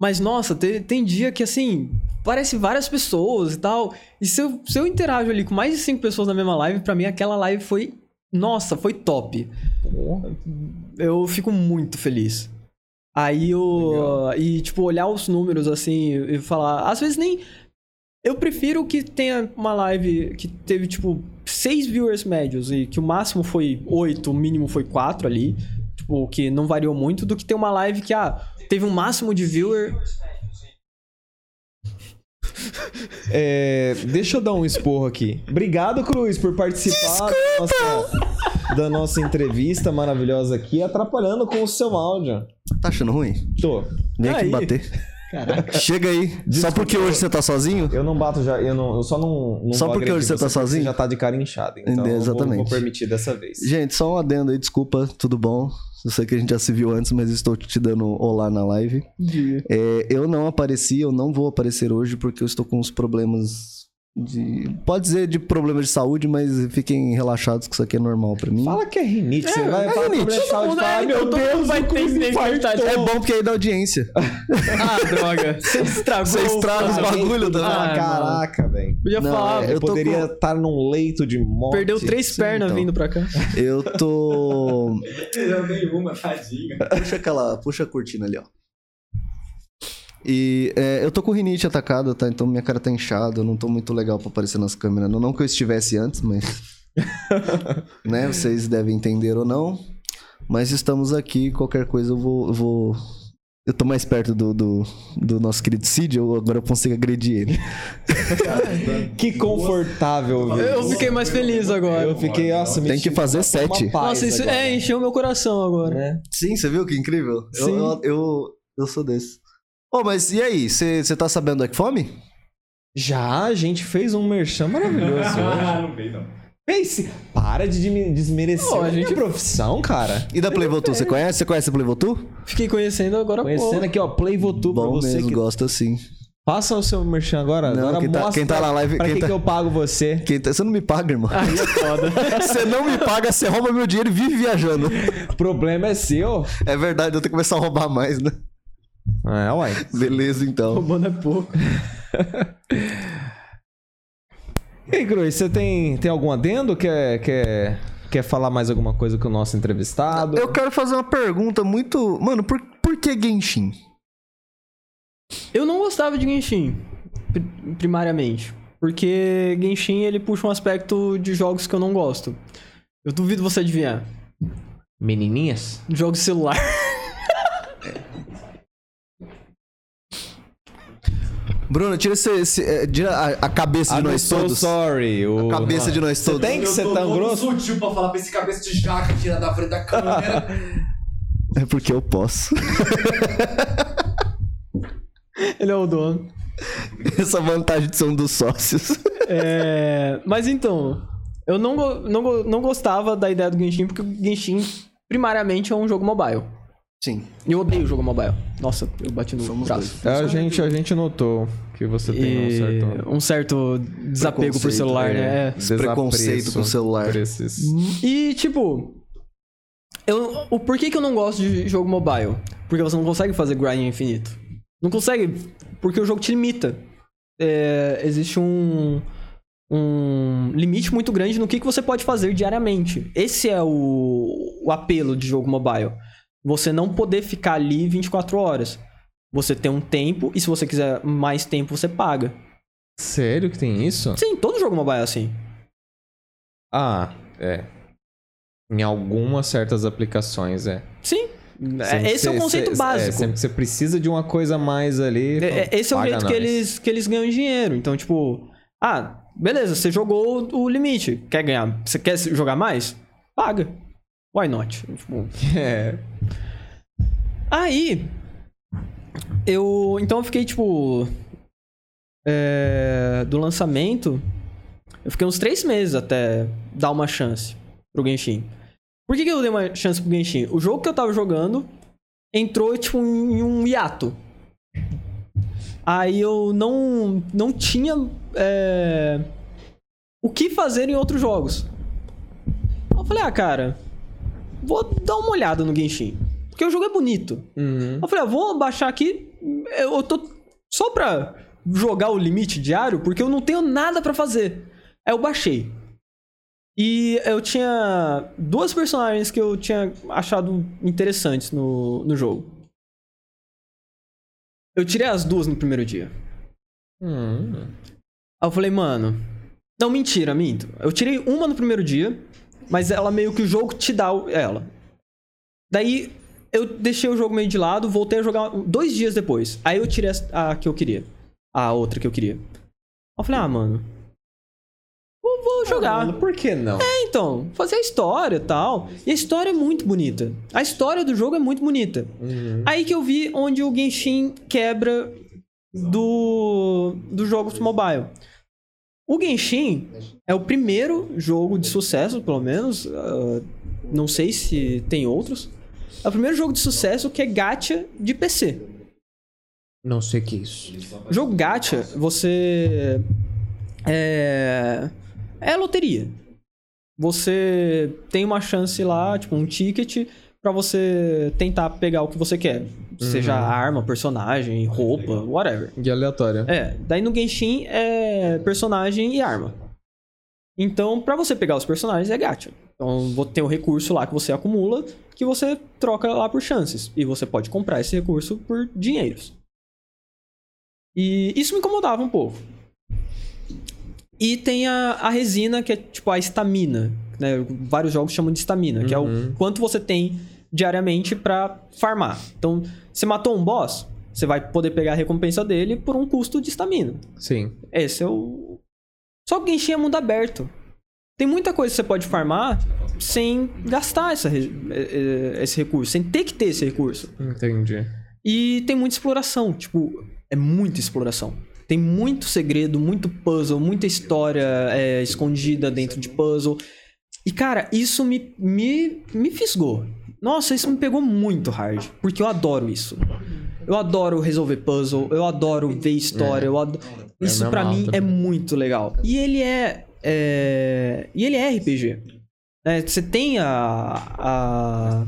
Mas, nossa, tem, tem dia que, assim, parece várias pessoas e tal. E se eu, se eu interajo ali com mais de cinco pessoas na mesma live, pra mim aquela live foi. Nossa, foi top. Pô, Eu fico muito feliz. Aí eu. E, tipo, olhar os números assim e falar. Às vezes nem. Eu prefiro que tenha uma live que teve, tipo, seis viewers médios e que o máximo foi oito, o mínimo foi quatro ali. Tipo, que não variou muito, do que ter uma live que, ah, teve um máximo de viewer. É, deixa eu dar um esporro aqui. Obrigado, Cruz, por participar da nossa, da nossa entrevista maravilhosa aqui, atrapalhando com o seu áudio. Tá achando ruim? Tô. Vem aqui Aí. Bater. Chega aí. Só porque hoje você tá sozinho? Eu não bato já, eu, não, eu só não. não Só porque hoje você tá sozinho? já tá de cara inchada. Então eu vou- Exatamente. Vou, permitir dessa vez. Gente, só um adendo aí, desculpa, tudo bom? Eu sei que a gente já se viu antes, mas estou te dando olá na live. É, eu não apareci, eu não vou aparecer hoje porque eu estou com uns problemas de. Pode dizer de problemas de saúde, mas fiquem relaxados que isso aqui é normal pra mim. Fala que é rinite, você vai é falar rinite. problema de saúde, mundo- fala, é, meu Deus, vai que infartou. verdade. É bom porque aí dá audiência. Ah, droga. Você estragou. Você estraga os Ah, bagulho da. Ah, Caraca, velho. Podia Não, falar. é, Eu, Eu tô poderia com- estar num leito de morte. Perdeu três sim, pernas então. vindo pra cá. Eu tô. Eu nenhuma, tadinho. Puxa aquela. Puxa a cortina ali, ó. E é, eu tô com rinite atacada, tá? Então minha cara tá inchada, eu não tô muito legal pra aparecer nas câmeras. Não, não que eu estivesse antes, mas. né? Vocês devem entender ou não. Mas estamos aqui, qualquer coisa eu vou. Eu, vou... eu tô mais perto do, do, do nosso querido Cid, eu agora eu consigo agredir ele. Que confortável, velho. Eu fiquei mais feliz agora. Eu fiquei, nossa, me Tem que fazer sete. Nossa, isso agora, é, encheu meu coração agora. né? Sim, você viu que incrível? Eu- Sim. Eu, eu, eu sou desse. Ô, mas e aí? Você tá sabendo do Fome? Já, a gente fez um merchan maravilhoso hoje. Ah, não veio, não. Fez. Para de desme- desmerecer Pô, a gente- profissão, cara. E da Playvotu, você conhece? Você conhece a Playvotu? Fiquei conhecendo agora Conhecendo pô. aqui, ó, Play Votu pra Bom você mesmo, que gosta sim. Faça o seu merchan agora. Não, agora quem tá- mostra quem tá na live- pra quem que, tá- que eu pago você. Quem tá- Você não me paga, irmão. Aí é foda. Você não me paga, você rouba meu dinheiro e vive viajando. O problema é seu. É verdade, eu tenho que começar a roubar mais, né? É, uai. Beleza, então. Roubando é pouco. E aí, Cruz, você tem, tem algum adendo? Quer, quer, quer falar mais alguma coisa com o nosso entrevistado? Eu quero fazer uma pergunta muito. Mano, por, por que Genshin? Eu não gostava de Genshin, pri- primariamente. Porque Genshin, ele puxa um aspecto de jogos que eu não gosto. Eu duvido você adivinhar. Menininhas? Jogos de celular. Bruno, tira, esse, esse- é, tira a, a cabeça de I'm nós so todos. sorry. O... A cabeça de nós Você todos. tem que Eu ser tão todo grosso? sutil pra falar pra esse cabeça de jaca tirar da frente da câmera. É porque eu posso. ele é o dono. Essa vantagem de ser um dos sócios. É, mas então, Eu não, não, não gostava da ideia do Genshin, porque o Genshin, primariamente, é um jogo mobile. Sim. Eu odeio jogo mobile. Nossa, eu bati no Somos braço. A gente, a gente notou que você tem um certo. um certo desapego por celular, né? É. Esse preconceito com celular. por esses- E, tipo. Eu, o porquê que eu não gosto de jogo mobile? Porque você não consegue fazer grind infinito. Não consegue, porque o jogo te limita. É, existe um, um limite muito grande no que, que você pode fazer diariamente. Esse é o, o apelo de jogo mobile. Você não poder ficar ali 24 horas. Você tem um tempo, e se você quiser mais tempo, você paga. Sério que tem isso? Sim, todo jogo mobile é assim. Ah, é. Em algumas certas aplicações, é. Sim. Sempre É, Esse é o conceito cê- básico. É, sempre que você precisa de uma coisa a mais ali. É, é, Esse é o jeito que eles, que eles ganham dinheiro. Então, tipo, ah, beleza, você jogou o limite. Quer ganhar? Você quer jogar mais? Paga. Why not? Tipo, É. Aí, eu. Então eu fiquei, tipo. é, do lançamento, eu fiquei uns três meses até dar uma chance pro Genshin. Por que, que eu dei uma chance pro Genshin? O jogo que eu tava jogando entrou, tipo, em um hiato. Aí eu não, não tinha é, o que fazer em outros jogos. Eu falei, ah, cara, vou dar uma olhada no Genshin. Porque o jogo é bonito. Uhum. Eu falei, ah, vou baixar aqui. Eu tô só pra jogar o limite diário, porque eu não tenho nada pra fazer. Aí eu baixei. E eu tinha duas personagens que eu tinha achado interessantes no, no jogo. Eu tirei as duas no primeiro dia. Hum. Aí eu falei, mano. Não, mentira, minto. Eu tirei uma no primeiro dia, mas ela meio que o jogo te dá ela. Daí eu deixei o jogo meio de lado, voltei a jogar dois dias depois. Aí eu tirei a, a que eu queria. A outra que eu queria. Eu falei, ah, mano. Vou, vou jogar. Mano, por que não? É, então, fazer a história e tal. E a história é muito bonita. A história do jogo é muito bonita. Uhum. Aí que eu vi onde o Genshin quebra do, do jogos mobile. O Genshin é o primeiro jogo de sucesso, pelo menos. ah, não sei se tem outros. É o primeiro jogo de sucesso que é gacha de PC. Não sei o que é isso. Jogo gacha, você. É. É loteria. Você tem uma chance lá, tipo, um ticket pra você tentar pegar o que você quer. Seja arma, personagem, roupa, whatever. De aleatório. É, daí no Genshin é personagem e arma. Então, pra você pegar os personagens é gacha. Então, vou ter um recurso lá que você acumula, que você troca lá por chances. E você pode comprar esse recurso por dinheiros. E isso me incomodava um pouco. E tem a, a resina, que é tipo a estamina. Né? Vários jogos chamam de estamina, que é o quanto você tem diariamente pra farmar. Então, você matou um boss, você vai poder pegar a recompensa dele por um custo de estamina. Sim. Esse é o. Só que Genshin é mundo aberto. Tem muita coisa que você pode farmar sem gastar essa, eh, eh, esse recurso, sem ter que ter esse recurso. Entendi. E tem muita exploração, tipo, é muita exploração. Tem muito segredo, muito puzzle, muita história é, escondida dentro de puzzle. E, cara, isso me, me, me fisgou. Nossa, isso me pegou muito hard, porque eu adoro isso. Eu adoro resolver puzzle, eu adoro ver história, eu adoro... Isso pra normal mim é também. muito legal. E ele é... é, E ele é RPG. É, você tem a... a...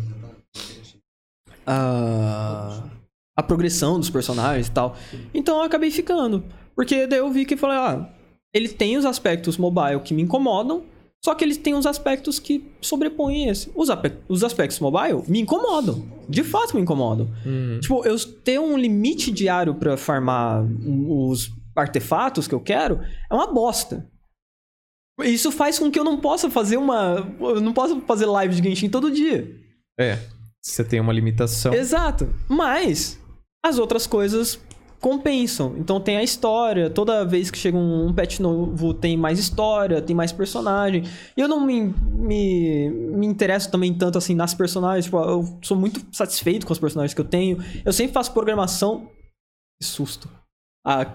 a a progressão dos personagens e tal. Então eu acabei ficando. Porque daí eu vi que falei, ah, ele tem os aspectos mobile que me incomodam, só que ele tem uns aspectos que sobrepõem esse. Os, os aspectos mobile me incomodam. De fato me incomodam. Uhum. Tipo, eu ter um limite diário pra farmar os artefatos que eu quero é uma bosta. Isso faz com que eu não possa fazer uma. Eu não possa fazer live de Genshin todo dia. É. Você tem uma limitação. Exato. Mas as outras coisas compensam. Então tem a história. Toda vez que chega um, um patch novo, tem mais história, tem mais personagem. E eu não me, me, me interesso também tanto assim nas personagens. Tipo, eu sou muito satisfeito com os personagens que eu tenho. Eu sempre faço programação. Que susto. Ah,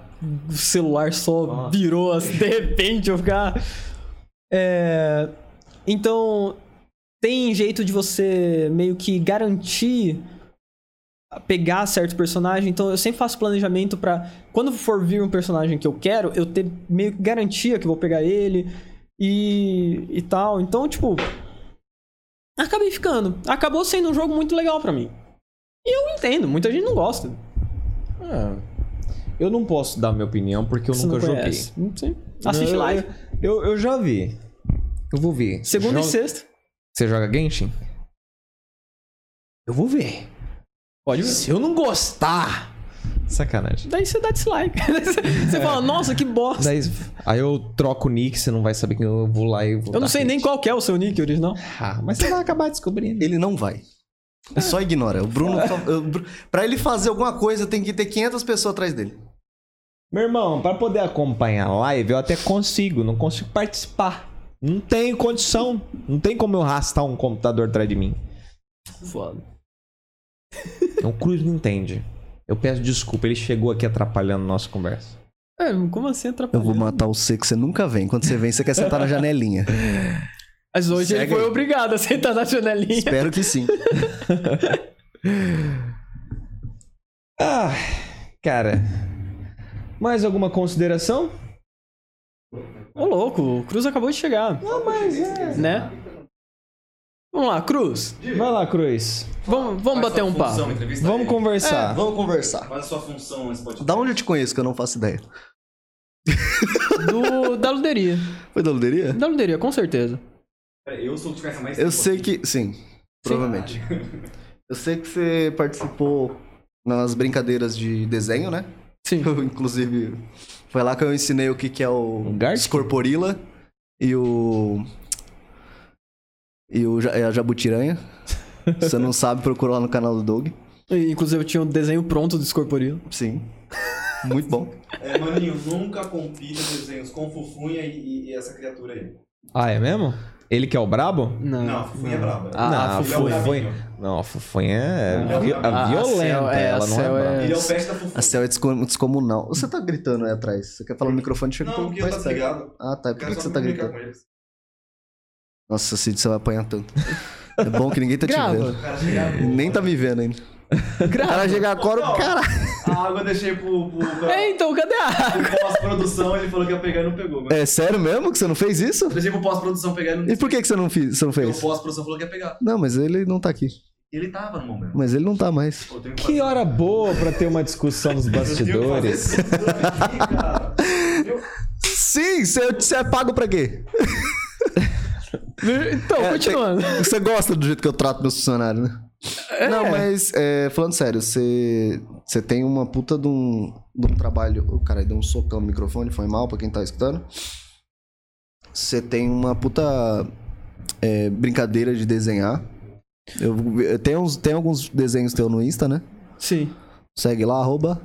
o celular só virou assim, de repente eu ficar. É, Então, tem jeito de você meio que garantir pegar certo personagem. Então, eu sempre faço planejamento pra quando for vir um personagem que eu quero, eu ter meio que garantia que eu vou pegar ele e, e tal. Então, tipo, acabei ficando. Acabou sendo um jogo muito legal pra mim. E eu entendo, muita gente não gosta. Ah, eu não posso dar minha opinião porque eu Você nunca não joguei. conhece. Sim. Assiste eu, live. Eu, eu já vi. Eu vou ver. Segunda Joga- e sexta. Você joga Genshin? Eu vou ver. Pode ver. Se eu não gostar. Sacanagem. Daí você dá dislike. você fala, nossa, que bosta. Daí, aí eu troco o nick, você não vai saber que eu vou lá e vou. Eu não sei nem qual que é o seu nick original. Ah, mas você vai acabar descobrindo. Ele não vai. É só ignora. O Bruno. Bru- Pra ele fazer alguma coisa, tem que ter 500 pessoas atrás dele. Meu irmão, pra poder acompanhar a live, eu até consigo, não consigo participar. Não tenho condição. Não tem como eu arrastar um computador atrás de mim. Foda. O Cruz não entende. Eu peço desculpa, ele chegou aqui atrapalhando nossa conversa. É, como assim Eu atrapalhando? vou matar você que você nunca vem. Quando você vem, você quer sentar na janelinha. Mas hoje ele Segue foi aí. obrigado a sentar na janelinha. Espero que sim. Ah, cara. Mais alguma consideração? Ô, louco, o Cruz acabou de chegar. Não, mas é. Né? Vamos lá, Cruz. Vai lá, Cruz. Vamos, vamos bater um papo. Vamos conversar. Vamos conversar. Faz a sua função nesse podcast. Da onde eu te conheço, que eu não faço ideia? Do, da luderia. Foi da luderia? Da luderia, com certeza. Pera, Eu sou o que conhece mais Eu tempo sei aqui. que. Sim, provavelmente. Eu sei que você participou nas brincadeiras de desenho, né? Sim. Eu, inclusive, foi lá que eu ensinei o que, que é o O Gartic? Scorporila e o. E o é a Jabutiranha. Se você não sabe, procura lá no canal do Doug. E, Inclusive, eu tinha um desenho pronto do Escorporilo. Sim. Muito bom. É, maninho, nunca compile desenhos com Fufunha e, e- essa criatura aí. Ah, é mesmo? Ele que é o brabo? Não. Não, a Fufunha é braba. Ah, não, a a é o Fufunha. brabinho. Não, a Fufunha é Ah, vi- a- a a violenta. Cel- é, ela a não é é- braba. Ele é o peste da Fufunha. A Cel é descom- descomunal. Você tá gritando aí atrás. Você quer falar no microfone? Chega Não, porque eu tá perto. desligado. Ah, tá. Por que, que você tá gritando? Nossa, Cid, você vai apanhar tanto. É bom que ninguém tá te Grava. vendo. Nem tá me vendo ainda. O cara chegar agora, o cara. A água eu deixei pro, pro, pro, É, então, cadê a água? pro pós-produção, ele falou que ia pegar e não pegou. Mas É sério mesmo que você não fez isso? eu deixei pro pós-produção pegar e não E por que, que você não, fiz, você não Porque fez? o pós-produção falou que ia pegar. Não, mas ele não tá aqui. Ele tava no momento. Mas ele não tá mais. Pô, eu Que fazer- hora boa pra ter uma discussão nos eu tenho que fazer bastidores. tudo aqui, cara. Eu- Sim, você, você é pago pra quê? Então, É, continuando. tem- Você gosta do jeito que eu trato meus funcionários, né? Não, mas é, falando sério, você, você tem uma puta de um, de um trabalho. O cara deu um socão no microfone, foi mal pra quem tá escutando. Você tem uma puta é, brincadeira de desenhar. Eu, eu tenho, uns, tem alguns desenhos teus no Insta, né? Sim. Segue lá, arroba.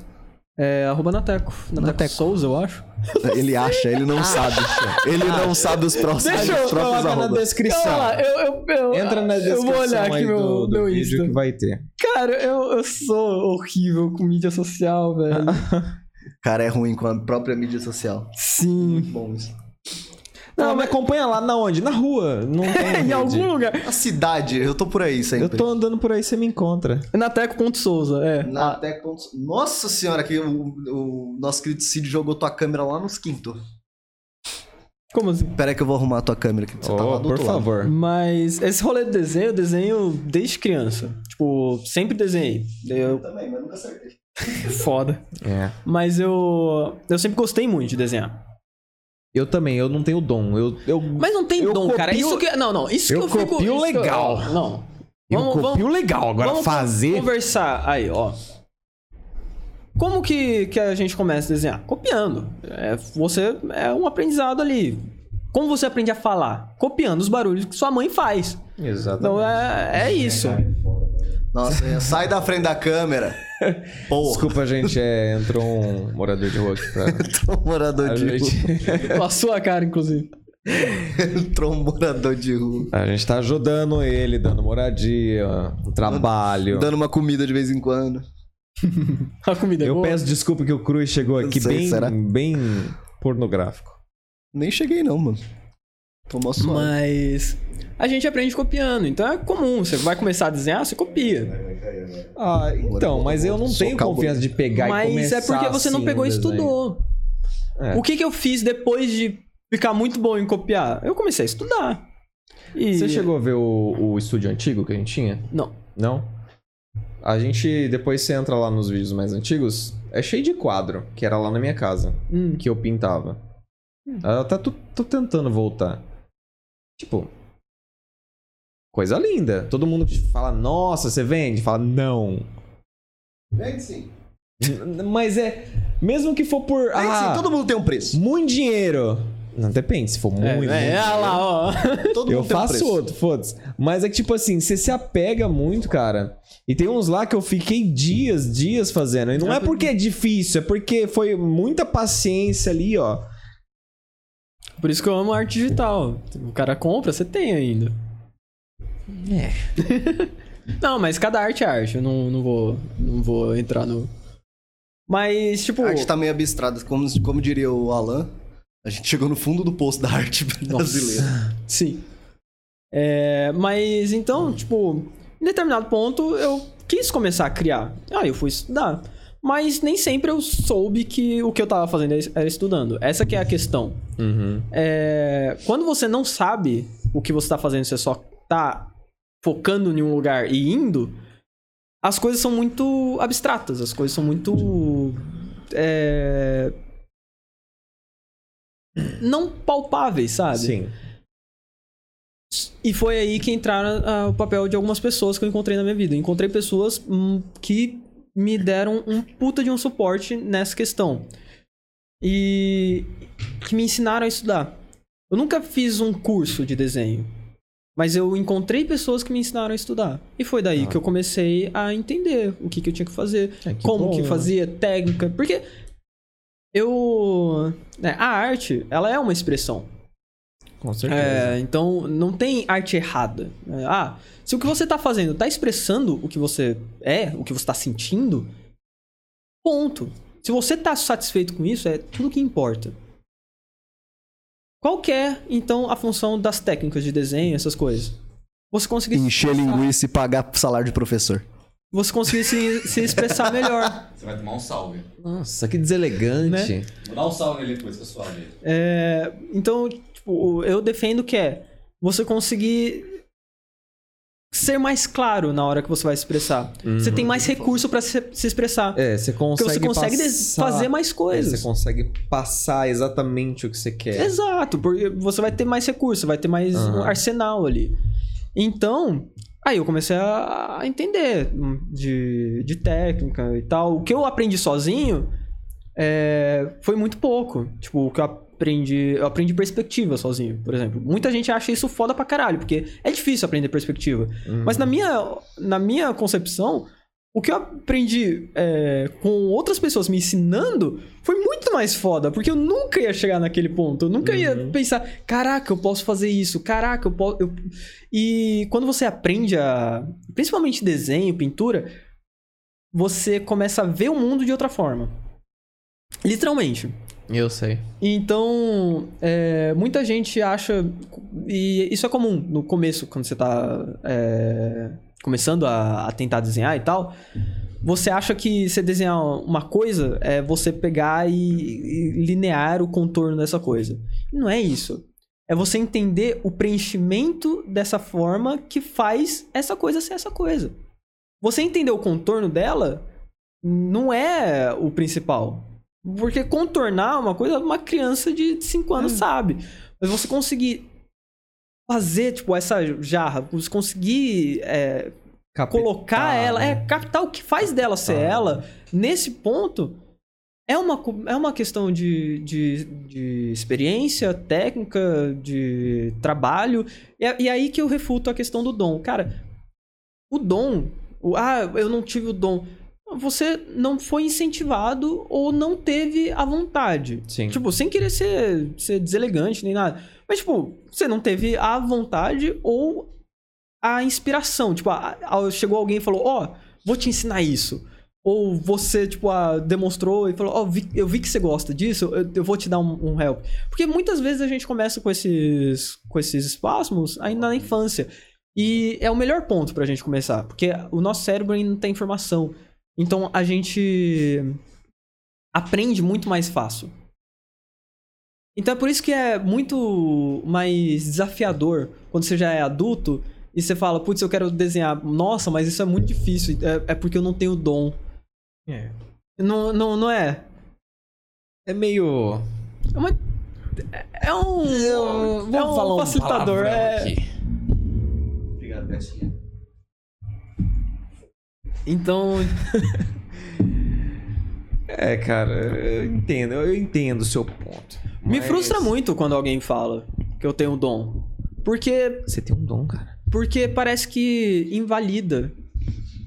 É arroba Nateco. Nateco, Nateco. Souza, eu acho. Ele acha, ele não sabe. Ele não sabe os próximos, Deixa eu os próprios Coloca na descrição. Lá, eu, eu, eu, Entra na eu descrição vou olhar aqui meu, do, do meu vídeo Insta. que vai ter. Cara, eu, eu sou horrível com mídia social, velho. cara é ruim com a própria mídia social. Sim. Bom isso. Não, me acompanha lá na onde? Na rua. Não tem em algum lugar. A cidade, eu tô por aí sempre. Eu tô andando por aí, você me encontra. Nateco.souza, é. Na Tec. Nossa senhora, que o, o nosso querido Cid jogou tua câmera lá nos quinto. Como assim? Pera que eu vou arrumar a tua câmera aqui. Você tá lá Oh, do por outro lado. favor. Mas esse rolê de desenho, eu desenho desde criança. Tipo, sempre desenhei. Eu... Também, mas nunca acertei. Foda. É. Mas eu. Eu sempre gostei muito de desenhar. Eu também, eu não tenho dom. Eu, eu, Mas não tem Eu dom, cara. copio- Isso que. Não, não. Isso eu que eu fico. copio isso que eu- legal. Não. eu Vamos- copio vamos- legal. Agora Vamos fazer. conversar. Aí, ó. Como que, que a gente começa a desenhar? Copiando. É, você é um aprendizado ali. Como você aprende a falar? Copiando os barulhos que sua mãe faz. Exatamente. Então é, é isso. Nossa, sai da frente da câmera. Porra, Desculpa, gente, é, entrou um morador de rua aqui pra. entrou um morador A de rua. gente, Com a sua cara, inclusive. Entrou um morador de rua. a gente tá ajudando ele, dando moradia, um trabalho. Dando uma comida de vez em quando. A comida é Eu boa. peço desculpa que o Cruz chegou aqui sei, bem, será? bem pornográfico. Nem cheguei não, mano. Tomou. Mas a gente aprende copiando, então é comum. Você vai começar a desenhar, você copia. Ah, então, mas eu não tenho confiança de pegar e Mas começar é porque você não assim pegou no e estudou. É. O que, que eu fiz depois de ficar muito bom em copiar? Eu comecei a estudar. E... Você chegou a ver o, o estúdio antigo que a gente tinha? Não. Não? A gente, depois você entra lá nos vídeos mais antigos, é cheio de quadro, que era lá na minha casa, Hum. que eu pintava. Hum. Eu até tô, tô tentando voltar. Tipo, coisa linda. Todo mundo fala, nossa, você vende? Fala, não. Vende sim. Mas é, mesmo que for por, Vende ah, sim, todo mundo tem um preço. muito dinheiro. Não, depende, se for muito, É, muito é, dinheiro. olha lá, ó. Todo mundo Eu tem um faço preço. outro, foda-se. Mas é que, tipo assim, você se apega muito, cara. E tem uns lá que eu fiquei dias, dias fazendo. E não é porque é difícil, é porque foi muita paciência ali, ó. Por isso que eu amo arte digital. O cara compra, você tem ainda. É. Não, mas cada arte é arte. Eu não, não, vou, não vou entrar no. Mas, tipo. A arte tá meio abstrata, como, como diria o Alan. A gente chegou no fundo do poço da arte brasileira. Sim. É, mas então, tipo, em determinado ponto eu quis começar a criar. Ah, eu fui estudar. Mas nem sempre eu soube que o que eu tava fazendo era estudando. Essa que é a questão. Uhum. É, quando você não sabe o que você tá fazendo, você só tá focando em um lugar e indo, as coisas são muito abstratas, as coisas são muito. é, não palpáveis, sabe? Sim. E foi aí que entraram ah, o papel de algumas pessoas que eu encontrei na minha vida. Eu encontrei pessoas hum, que me deram um puta de um suporte nessa questão. E que me ensinaram a estudar. Eu nunca fiz um curso de desenho. Mas eu encontrei pessoas que me ensinaram a estudar. E foi daí Ah. que eu comecei a entender o que, que eu tinha que fazer, É, que como bom, que né? fazia, técnica. Porque eu. né, a arte, ela é uma expressão. Com certeza. É, então não tem arte errada. É, ah, se o que você tá fazendo tá expressando o que você é, o que você tá sentindo, ponto. Se você tá satisfeito com isso, é tudo que importa. Qual que é, então, a função das técnicas de desenho, essas coisas? Você conseguir se Encher linguiça e pagar salário de professor. Você conseguir se, se expressar melhor. Você vai tomar um salve. Nossa, que deselegante. Vou dar um salve nele depois, pessoal. É, então, tipo, eu defendo que é você conseguir ser mais claro na hora que você vai se expressar. Você tem mais recurso pra se, se expressar. É, você Porque consegue você consegue passar- fazer mais É, coisas. você consegue passar exatamente o que você quer. Exato, porque você vai ter mais recurso, vai ter mais Aham. um arsenal ali. Então, aí eu comecei a entender de, de técnica e tal. O que eu aprendi sozinho é, foi muito pouco. Tipo, o que eu aprendi. Eu aprendi perspectiva sozinho, por exemplo. Muita gente acha isso foda pra caralho, porque é difícil aprender perspectiva. Uhum. Mas na minha, na minha concepção, o que eu aprendi é, com outras pessoas me ensinando foi muito mais foda, porque eu nunca ia chegar naquele ponto. Eu nunca ia Uhum. pensar, caraca, eu posso fazer isso, caraca, eu posso. eu-" E quando você aprende a. Principalmente desenho, pintura, você começa a ver o mundo de outra forma. Literalmente. Eu sei. Então, é, muita gente acha. E isso é comum no começo, quando você tá é, começando a, a tentar desenhar e tal. Você acha que você desenhar uma coisa é você pegar e, e linear o contorno dessa coisa. Não é isso. É você entender o preenchimento dessa forma que faz essa coisa ser essa coisa. Você entender o contorno dela não é o principal. Porque contornar uma coisa, uma criança de 5 anos sabe. Mas você conseguir fazer, tipo, essa jarra, você conseguir é, colocar ela, né? é, captar o que faz dela ser ela, nesse ponto, é uma, é uma questão de, de, de experiência, técnica, de trabalho. E, é- e aí que eu refuto a questão do dom. Cara, o dom, o, ah, eu não tive o dom. Você não foi incentivado ou não teve a vontade. Sim. Tipo, sem querer ser, ser deselegante nem nada. Mas, tipo, você não teve a vontade ou a inspiração. Tipo, a- a- chegou alguém e falou: Ó, vou te ensinar isso. Ou você, tipo, ah, demonstrou e falou, ó, vi- eu vi que você gosta disso, eu, eu vou te dar um, um help. Porque muitas vezes a gente começa com esses, com esses espasmos ainda na infância. E é o melhor ponto pra gente começar, porque o nosso cérebro ainda não tem informação. Então a gente aprende muito mais fácil. Então é por isso que é muito mais desafiador quando você já é adulto e você fala, putz, eu quero desenhar. Nossa, mas isso é muito difícil. É, é porque eu não tenho dom. É. Não, não, não é. É meio. É, uma- é um. Vamos é um falar um facilitador. É... aqui. Obrigado, Betinha. Então. É, cara, eu entendo, eu entendo o seu ponto. Me Mas- frustra muito quando alguém fala que eu tenho dom. Porque, Você tem um dom, cara. porque parece que invalida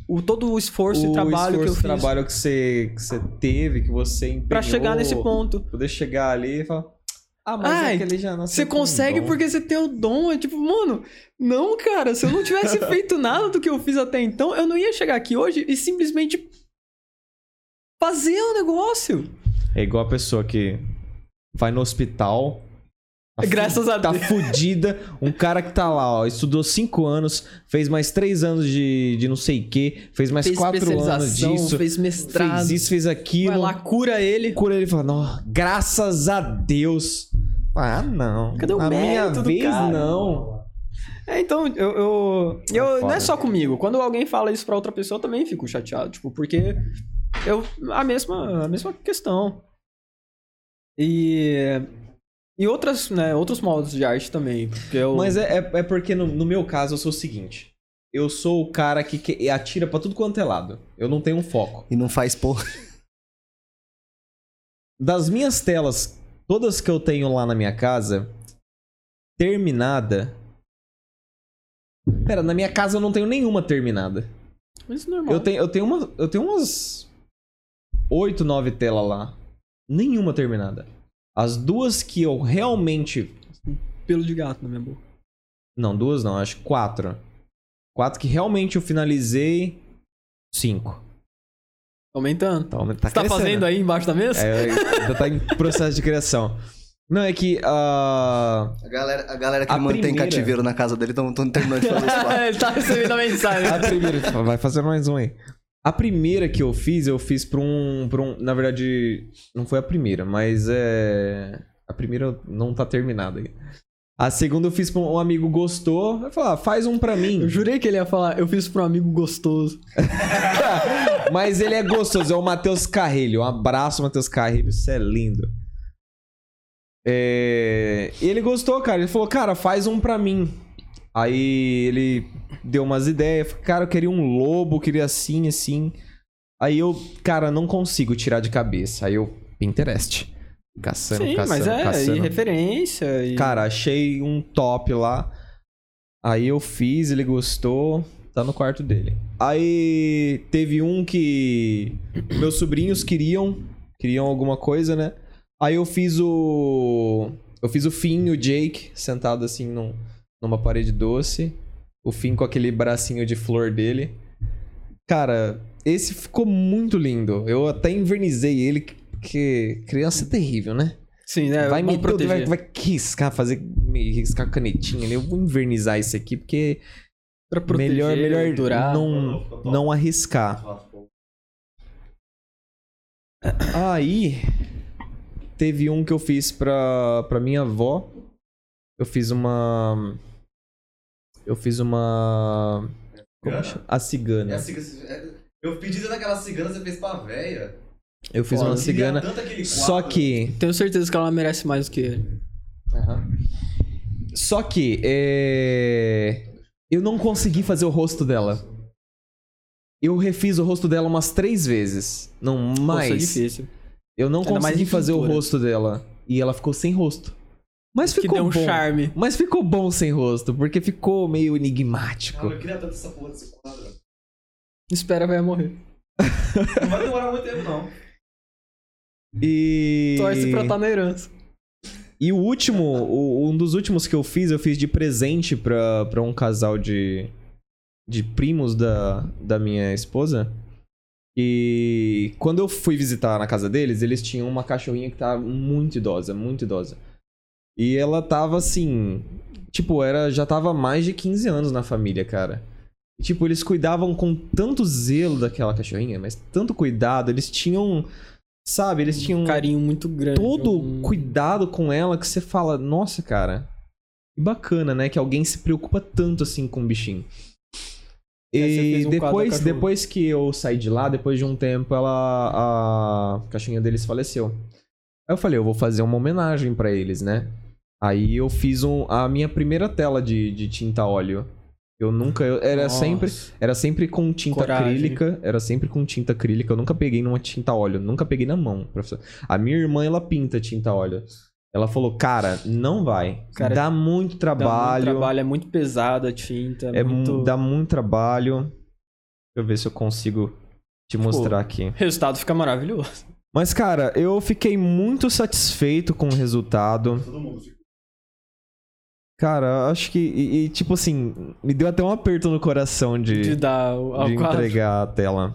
o, todo o esforço e trabalho que eu esforço, fiz trabalho que você, que você teve, que você empenhou. pra chegar nesse ponto. Poder chegar ali e falar. Ah, mas Ai, é que ele já nasceu Você com um consegue dom." porque você tem o dom. É tipo, mano, não, cara. Se eu não tivesse feito nada do que eu fiz até então, eu não ia chegar aqui hoje e simplesmente fazer o negócio. É igual a pessoa que vai no hospital. tá Graças a Tá Deus. fudida. Um cara que tá lá, ó, estudou cinco anos, fez mais três anos de, de não sei o quê, fez mais fez quatro anos disso, fez mestrado. fez isso, fez aquilo. Vai lá, cura ele. Cura ele e fala, não, graças a Deus. Ah, não. Cadê o a minha vez, cara? não. É, então, eu. eu, eu- não foda. é só comigo. Quando alguém fala isso pra outra pessoa, eu também fico chateado. Tipo, porque. Eu. A mesma, a mesma questão. E. E outras, né, outros modos de arte também. Porque eu, Mas é, é, é porque no, no meu caso eu sou o seguinte. Eu sou o cara que, que atira pra tudo quanto é lado. Eu não tenho um foco. E não faz porra. Das minhas telas, todas que eu tenho lá na minha casa, terminada. Pera, na minha casa eu não tenho nenhuma terminada. Mas isso é normal. Eu tenho, eu tenho, uma, eu tenho umas 8, 9 telas lá. Nenhuma terminada. As duas que eu realmente. pelo de gato na minha boca. Não, duas não, acho que quatro. Quatro que realmente eu finalizei. Cinco. Aumentando. Tá, tá Você tá fazendo aí embaixo da mesa? É, ainda tá em processo de criação. Não, é que. ah, A galera, a galera que A mantém primeira- cativeiro na casa dele estão terminando de fazer quadros. Ele tá recebendo a mensagem. a primeira. Vai fazer mais um aí. A primeira que eu fiz, eu fiz pra um, pra um. Na verdade, não foi a primeira, mas é. A primeira não tá terminada ainda. A segunda eu fiz pra um amigo gostou. Vai falar, ah, faz um pra mim. Eu jurei que ele ia falar, eu fiz pra um amigo gostoso. Mas ele é gostoso, é o Matheus Carrilho. Um abraço, Matheus Carrilho, você é lindo. É, Ele gostou, cara. Ele falou, cara, faz um pra mim. Aí ele deu umas ideias. Falei, Cara, eu queria um lobo, queria assim, assim. Aí eu, cara, não consigo tirar de cabeça. Aí eu, Pinterest. Caçando, Sim, caçando, mas é, caçando. e referência. E... Cara, achei um top lá. Aí eu fiz, ele gostou. Tá no quarto dele. Aí teve um que meus sobrinhos queriam, queriam alguma coisa, né? Aí eu fiz o eu fiz o Finn e o Jake sentado assim num, numa parede doce, o Finn com aquele bracinho de flor dele. Cara, esse ficou muito lindo. Eu até invernizei ele porque criança é terrível, né? Sim, né? vai me proteger. vai, vai riscar, fazer me riscar canetinha ali. Eu vou invernizar esse aqui porque Pra proteger, melhor melhor durar. não não arriscar. Aí teve um que eu fiz pra para minha avó. Eu fiz uma eu fiz uma como chama? a cigana. É a ciga- é- Eu pedi daquela cigana, você fez pra véia. Eu fiz Foda. uma cigana. Só que Tenho certeza que ela merece mais do que ele. Só que é... eu não consegui fazer o rosto dela. Eu refiz o rosto dela umas três vezes. Não Nossa, é mais. difícil. Eu não Ainda mais consegui fazer o pintura. rosto dela. E ela ficou sem rosto. Mas Que ficou deu um bom. charme. Mas ficou bom sem rosto, porque ficou meio enigmático. Cara, eu queria tanto essa porra desse quadro. Espera, vai morrer. Não vai demorar muito tempo, não. E. Torce pra estar na herança. E o último, o- um dos últimos que eu fiz, eu fiz de presente pra, pra um casal de, de primos da, da minha esposa. E quando eu fui visitar na casa deles, eles tinham uma cachorrinha que tava muito idosa, muito idosa. E ela tava assim. Tipo, era, já tava mais de 15 anos na família, cara. E, tipo, eles cuidavam com tanto zelo daquela cachorrinha, mas tanto cuidado, eles tinham. Sabe, eles tinham Um carinho muito grande. todo um- cuidado com ela que você fala, nossa, cara, que bacana, né? Que alguém se preocupa tanto assim com o bichinho. É, E um depois, depois que eu saí de lá, depois de um tempo, ela a caixinha deles faleceu. Aí eu falei, eu vou fazer uma homenagem pra eles, né? Aí eu fiz um, a minha primeira tela de, de tinta óleo. Eu nunca, eu- era Nossa. sempre, era sempre com tinta Coragem. acrílica, era sempre com tinta acrílica. Eu nunca peguei numa tinta óleo, nunca peguei na mão, professor. A minha irmã ela pinta tinta óleo. Ela falou, cara, não vai. Cara, dá muito Dá trabalho. muito trabalho, é muito pesada a tinta. É muito... mu- dá muito trabalho. Deixa eu ver se eu consigo te mostrar aqui. O resultado fica maravilhoso. Mas, cara, eu fiquei muito satisfeito com o resultado. Todo mundo fica. Cara, acho que. E, e, tipo assim, me deu até um aperto no coração de, De de, dar o- ao quadro. entregar a tela.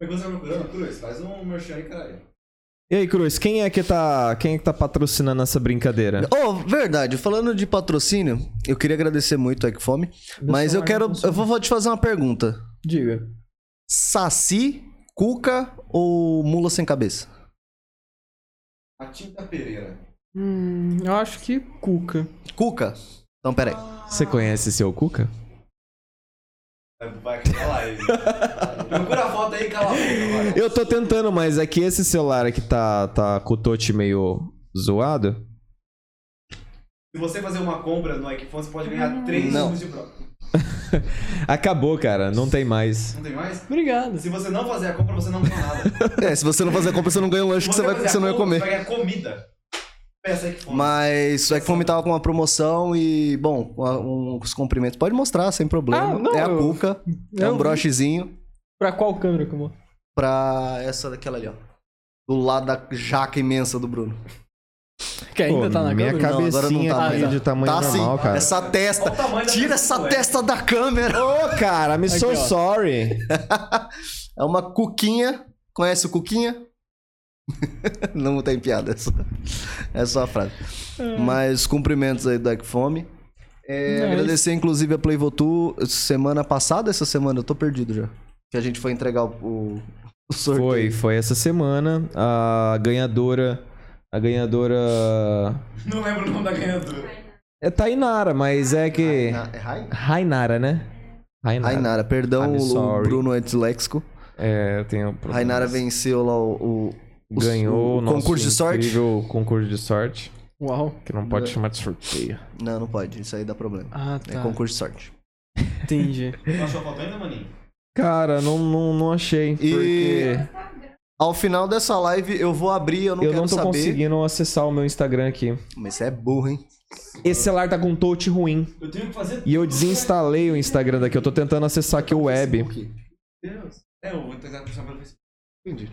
Mas quando você tá procurando, Cruz, faz um merchan aí, caralho. E aí, Cruz, quem é que tá. Quem é que tá patrocinando essa brincadeira? Oh, verdade, falando de patrocínio, eu queria agradecer muito a Equifome, mas eu quero. Eu vou vou te fazer uma pergunta: Diga. Saci, Cuca ou Mula sem cabeça? A Tinta Pereira. Hum, eu acho que Cuca. Cuca? Então, peraí. Você conhece seu Cuca? Vai, calar live. Procura a foto aí, cala a boca. Eu tô tentando, mas é que esse celular aqui tá, tá com o touch meio zoado. Se você fazer uma compra no iPhone, você pode ganhar 3 Não. segundos de prova. Acabou, cara. Não tem mais. Não tem mais? Obrigado. Se você não fazer a compra, você não ganha nada. É, se você não fazer a compra, você não ganha o lanche que você, vai, que você não ia comer. Você vai ganhar comida. Mas o Equifome tava com uma promoção e, bom, um- os cumprimentos pode mostrar, sem problema. Ah, não, é a eu- Cuca, é eu um vi. brochezinho Pra qual câmera que eu vou? pra essa daquela ali, ó. Do lado da jaca imensa do Bruno. Que ainda Pô, tá na minha câmera? Não, agora não cabecinha tá de tamanho tá normal, sim, cara. essa testa. Tira essa testa da câmera. Ô, cara, I'm so ó. sorry. É uma cuquinha. Conhece o cuquinha? Não tem piada, é só, é só a frase. Mas cumprimentos aí do Equifome. É, Nice. Agradecer, inclusive, a Playvotu semana passada, essa semana, eu tô perdido já. Que a gente foi entregar o, o- sorteio. Foi, foi essa semana. A ganhadora. A ganhadora. Não lembro o nome da ganhadora. É Tainara, mas é que. Raina- É Rain- Rainara, né? Rainara. Rainara, perdão, I'm o, sorry. Bruno é disléxico. É, eu tenho. problemas. Rainara venceu lá o- Ganhou o o nosso concurso de sorte. incrível concurso de sorte. Uau. Que não pode chamar de sorteio. Não, não pode, isso aí dá problema. Ah, É tá. concurso de sorte. Entendi. Achou a foto ainda, maninho? Cara, não, não, não achei. Porque Ao final dessa live eu vou abrir, eu não eu quero não tô saber. conseguindo acessar o meu Instagram aqui. Mas você é burro, hein? Esse celular tá com touch ruim. Eu tenho que fazer E eu desinstalei o Instagram daqui. Eu tô tentando acessar aqui o web. Deus. É, eu vou tentar puxar pelo Facebook. Entendi.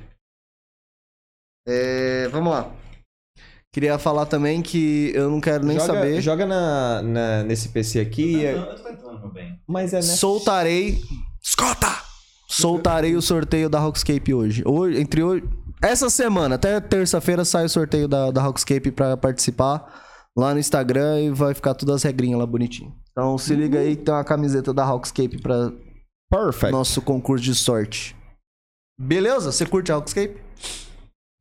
É, vamos lá. Queria falar também que eu não quero nem joga, saber. Joga na, na- nesse PC aqui. Eu é- eu tô tentando, meu bem. Mas é, né? Soltarei. Escuta! Soltarei o sorteio da Rockscape hoje. hoje entre hoje. Essa semana, até terça-feira, sai o sorteio da, da Rockscape pra participar lá no Instagram e vai ficar todas as regrinhas lá bonitinho. Então se liga aí que tem uma camiseta da Rockscape pra Perfect. nosso concurso de sorte. Beleza? Você curte a Rockscape?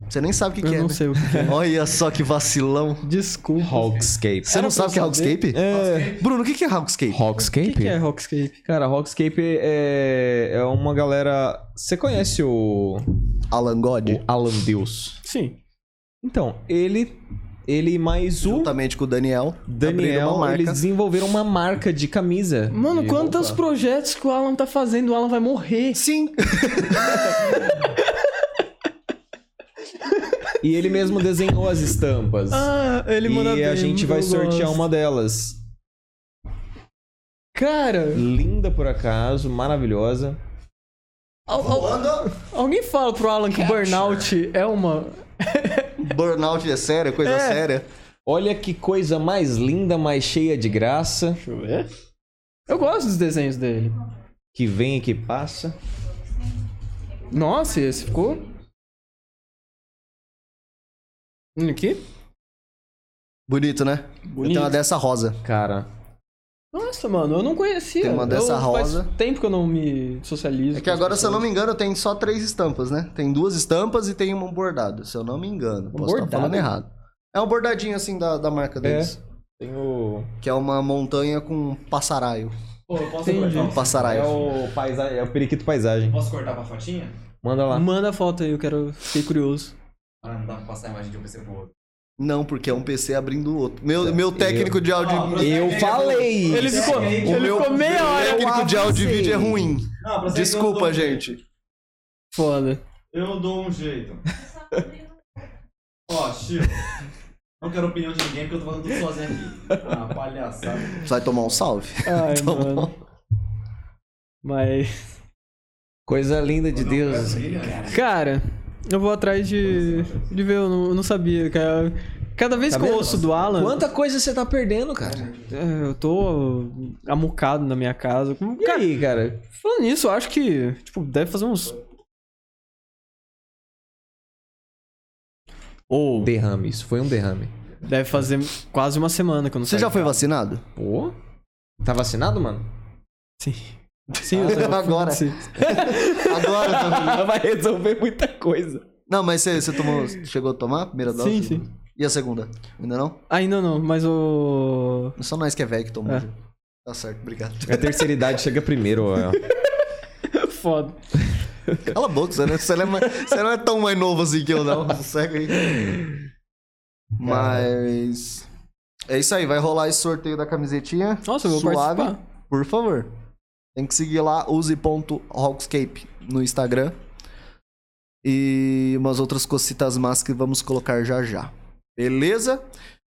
Você nem sabe o que, Eu que é, não né? sei o que que é. Olha só que vacilão. Desculpa. Hawkscape. Você não Era sabe o que é eu. Rockscape? É. Bruno, o que que é Rockscape? O Hawkscape? que, que é Rockscape? Cara, Hawkscape é, é uma galera. Você conhece o, Alan God? o Alan Deus? Sim. Então, ele. Ele mais o Juntamente com o Daniel. Daniel, uma marca. eles desenvolveram uma marca de camisa. Mano, de quantos roupa. projetos que o Alan tá fazendo? O Alan vai morrer. Sim. E ele mesmo desenhou as estampas. Ah, ele manda e a gente vai sortear gosto. uma delas. Cara, Linda por acaso, maravilhosa. al- al- alguém fala pro Alan que burnout é uma. Burnout é sério, coisa É. séria. Olha que coisa mais linda, mais cheia de graça. Deixa eu ver. Eu gosto dos desenhos dele. Que vem e que passa. Nossa, esse ficou. Aqui. Bonito, né? Eu Bonito. tenho uma dessa rosa. Cara, Nossa, mano, eu não conhecia. Tem uma dessa eu, rosa. Faz tempo que eu não me socializo. É que agora, se eu não me engano, tem só três estampas, né? Tem duas estampas e tem um bordado, se eu não me engano. Posso estar bordado? falando errado. É um bordadinho assim da, da marca deles. tem o. Que é uma montanha com um passaraio. Pô, eu posso Entendi. cortar? Um passaraio. É o, paisa... é o periquito paisagem. Posso cortar pra fotinha? Manda lá. Manda a foto aí, eu quero. Fiquei curioso. Ah, não dá pra passar a imagem de um PC pro outro. Não, porque é um PC abrindo o outro. Meu, meu técnico de áudio. Ah, Eu falei! Ele ficou, o ele meu ficou meia hora. técnico de áudio e vídeo é ruim. Não, Desculpa, eu um gente. jeito. Foda. Eu dou um jeito. Ó, Chico. Não quero opinião de ninguém porque eu tô falando tudo sozinho aqui. Ah, palhaçada. Você vai tomar um salve? Ai, mano. Mas. Coisa linda de Deus. Cara, eu vou atrás de. de ver, eu não, eu não sabia, cara. Cada vez Tá que eu ouço do Alan, Quanta coisa você tá perdendo, cara? é, eu tô amucado na minha casa. Como- E aí, cara? Falando nisso, eu acho que, tipo, deve fazer uns. Ou Derrame, isso foi um derrame. deve fazer quase uma semana que eu não Você saio já foi vacinado? Pô? Tá vacinado, mano? Sim. Sim, fui- Agora. Sim. Agora também. Vai resolver muita coisa. Não, mas você, você tomou. Chegou a tomar a primeira dose? Sim, sim. E a segunda? Ainda não? Ainda não, mas o. Só nós que é velho que tomou. É. Tá certo, obrigado. A terceira idade chega primeiro, ó. Foda. Cala a boca, você não, você não é, mais- você não é tão mais novo assim que eu, não. Segue aí. Mas. É isso aí, vai rolar esse sorteio da camisetinha. Nossa, eu vou Suave, participar. Por favor. Tem que seguir lá, use.hawkscape no Instagram. E umas outras cositas más que vamos colocar já já. Beleza?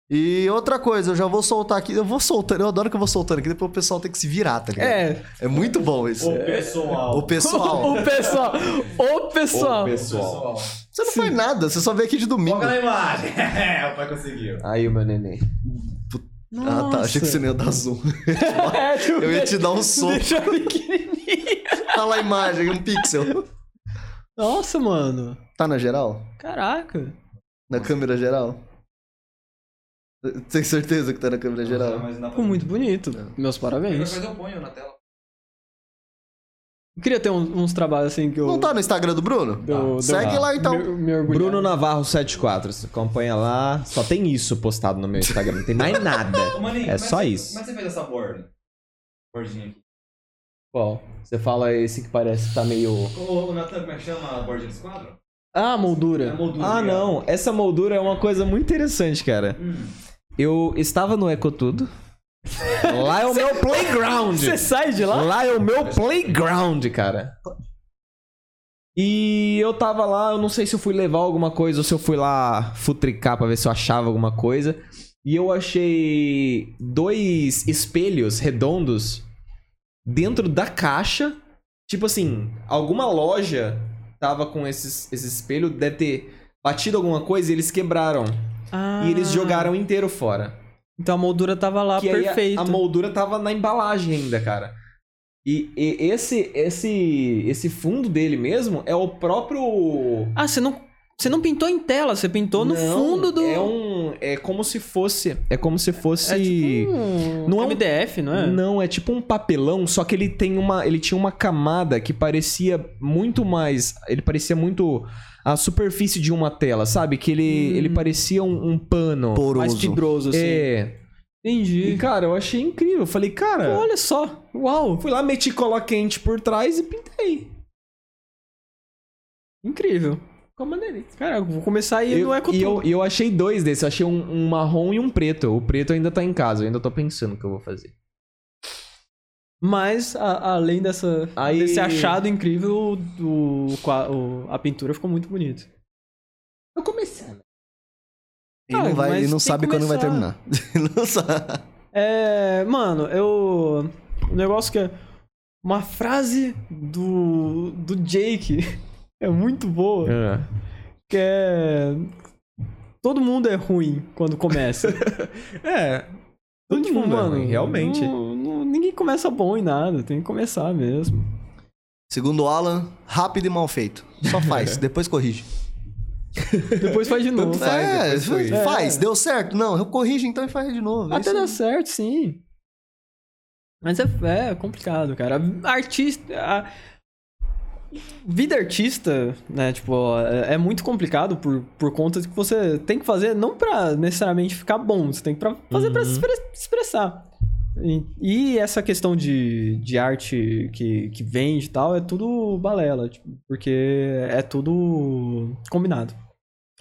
E outra coisa, eu já vou soltar aqui. Eu vou soltando, eu adoro que eu vou soltando aqui, depois o pessoal tem que se virar, tá ligado? É, É muito bom isso. O pessoal. O pessoal. o pessoal. O pessoal. pessoal. Você não faz nada, você só vem aqui de domingo. Foca na imagem. É, o pai conseguiu. Aí o meu neném. Ah, tá. Achei que você não ia dar zoom. É, Eu ia te dar um soco. Deixa pequenininho. Olha lá a imagem, um pixel. Nossa, mano. Tá na geral? Caraca. Na câmera geral? Tem certeza que tá na câmera geral? Não Ficou muito bonito. Meus parabéns. Mas eu ponho na tela. Eu queria ter uns, uns trabalhos assim que eu. Não tá no Instagram do Bruno? eu- Segue lá então. Me, me. Bruno Navarro 74. Você acompanha lá. Só tem isso postado no meu Instagram. Não tem mais nada. Ô, Maninho, É só você- isso. Como é que você fez essa borda? Bordinha aqui. Qual? Você fala esse que parece que tá meio. Ô, ô, Natan, como é que chama a bordinha desse quadro? Ah, É moldura. moldura. Ah, não. Essa moldura é uma coisa muito interessante, cara. Hum. Eu estava no Ecotudo. Lá é o meu playground. Você sai de lá? Lá é o meu playground, cara. E eu tava lá, eu não sei se eu fui levar alguma coisa ou se eu fui lá futricar pra ver se eu achava alguma coisa. E eu achei dois espelhos redondos dentro da caixa. Tipo assim, alguma loja tava com esses, esse espelho, deve ter batido alguma coisa e eles quebraram. Ah. E eles jogaram inteiro fora. Então a moldura tava lá Que aí a- perfeita. A, moldura tava na embalagem ainda, cara. E, e esse, esse, esse fundo dele mesmo é o próprio. Ah, você não, você não pintou em tela, você pintou no Não, fundo do. É um. É como se fosse. É como se fosse. É tipo um Não é um- MDF, não é? Não, é tipo um papelão, só que ele tem uma. Ele tinha uma camada que parecia muito mais. Ele parecia muito a superfície de uma tela, sabe? Que ele, Hum. ele parecia um, um pano. Mais Poroso. fibroso, assim. É. E, Entendi. cara, eu achei incrível. Eu falei, cara. Olha só. Uau. Fui lá, meti cola quente por trás e pintei. Incrível. Ficou maneirinho. Cara, eu vou começar a ir Eu, no Eco e eu, e eu achei dois desses. Eu achei um, um marrom e um preto. O preto ainda tá em casa. Eu ainda tô pensando o que eu vou fazer. Mas, a- além dessa, Aí- desse achado incrível, o, o- a pintura ficou muito bonita. Eu comecei. Ele Ah, não, vai, mas ele não sabe que quando vai começar. terminar. Ele não sabe. É. Mano, eu. O negócio que é. Uma frase do. do Jake é muito boa. Que é. Todo mundo é ruim quando começa. É. Todo Tipo, mundo é ruim, realmente. não- ninguém começa bom em nada, tem que começar mesmo. Segundo Alan, rápido e mal feito. Só faz, depois corrige. Depois faz de novo. Tanto faz, é, depois corrige. faz, deu certo. Não, eu corrige então e faz de novo. É Até aí. certo, sim. Mas é, é complicado, cara. Artista. a- Vida artista, né? Tipo, é é muito complicado por, por conta de que você tem que fazer não pra necessariamente ficar bom, você tem que pra fazer pra se se expressar. E, essa questão de, de arte que, que vende e tal é tudo balela, tipo, porque é tudo combinado.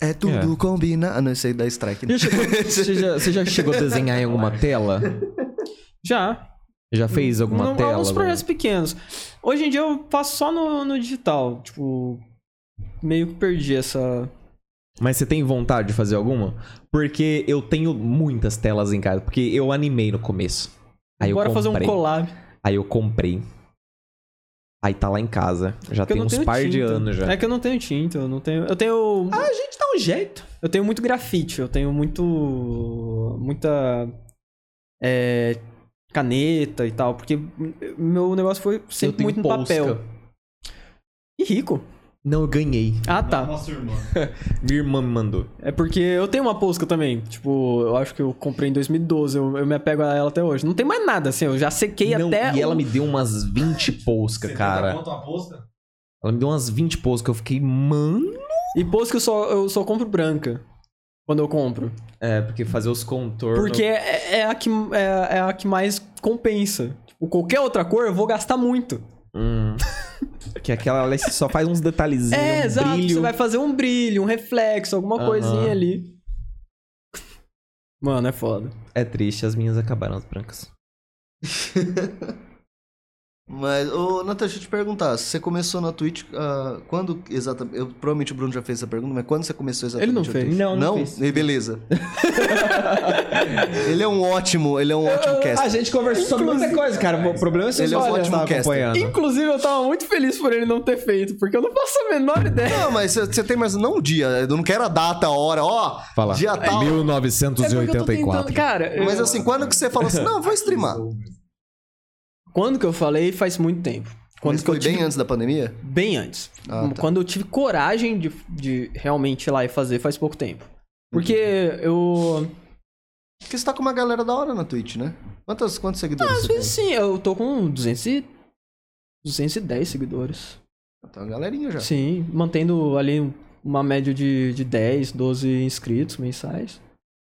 É tudo combinado. Ah, não, isso aí dá strike. né? Já chegou- Você já, você já chegou a desenhar em alguma tela? Já, Já fez alguma Não, tela? Alguns projetos pequenos. Hoje em dia eu faço só no, no digital. Tipo, meio que perdi essa. Mas você tem vontade de fazer alguma? Porque eu tenho muitas telas em casa. Porque eu animei no começo. Aí Bora eu fazer um collab. Aí eu comprei. Aí tá lá em casa. Já porque tem uns par de tinta. anos já. É que eu não tenho tinta, eu não tenho. Eu tenho. A gente dá um jeito. Eu tenho muito grafite, eu tenho muito. muita. é, caneta e tal. Porque meu negócio foi sempre muito no papel. E rico. Não, eu ganhei. Ah, tá. Nossa irmã. Minha irmã me mandou. É porque eu tenho uma Posca também. Tipo, eu acho que eu comprei em 2012. Eu, eu me apego a ela até hoje. Não tem mais nada, assim. Eu já sequei Não, até. e ela o- me deu umas 20 posca, cara. Quanto uma posca? Ela me deu umas 20 posca. Eu fiquei, mano. E Posca eu só, eu só compro branca. Quando eu compro. É, porque fazer os contornos. Porque é, é a que, é, é a que mais compensa. Tipo, qualquer outra cor eu vou gastar muito. Hum. que aquela ali só faz uns detalhezinhos, é, um exato. brilho. Você vai fazer um brilho, um reflexo, alguma coisinha ali. Mano, é foda. É triste, as minhas acabaram as brancas. Mas, ô, Natan, deixa eu te perguntar. Você começou na Twitch. ah, quando exatamente. Eu, provavelmente o Bruno já fez essa pergunta, mas quando você começou exatamente? Ele não a fez. Não, não não fez. E beleza. ele é um ótimo, ele é um ótimo A caster. gente conversou sobre muita coisa, cara. O problema é se Ele é um olha, ótimo acompanhando. Inclusive, eu tava muito feliz por ele não ter feito, porque eu não faço a menor ideia. Não, mas você- tem mais. Não o dia, eu não quero a data, a hora, ó. Fala. Dia tal. É porque eu tô tentando. Cara, eu- Mas assim, quando que você falou assim, não, vou streamar? quando que eu falei faz muito tempo. Quando Mas que eu foi tive bem antes da pandemia? Bem antes. Ah, tá. Quando eu tive coragem de, de realmente ir lá e fazer faz pouco tempo. Porque Uhum. eu. Porque você tá com uma galera da hora na Twitch, né? Quantos, quantos seguidores Às você vezes sim, eu tô com 200 e... 210 seguidores. tem? Tá uma galerinha já. Sim, mantendo ali uma média de, de 10, 12 inscritos mensais.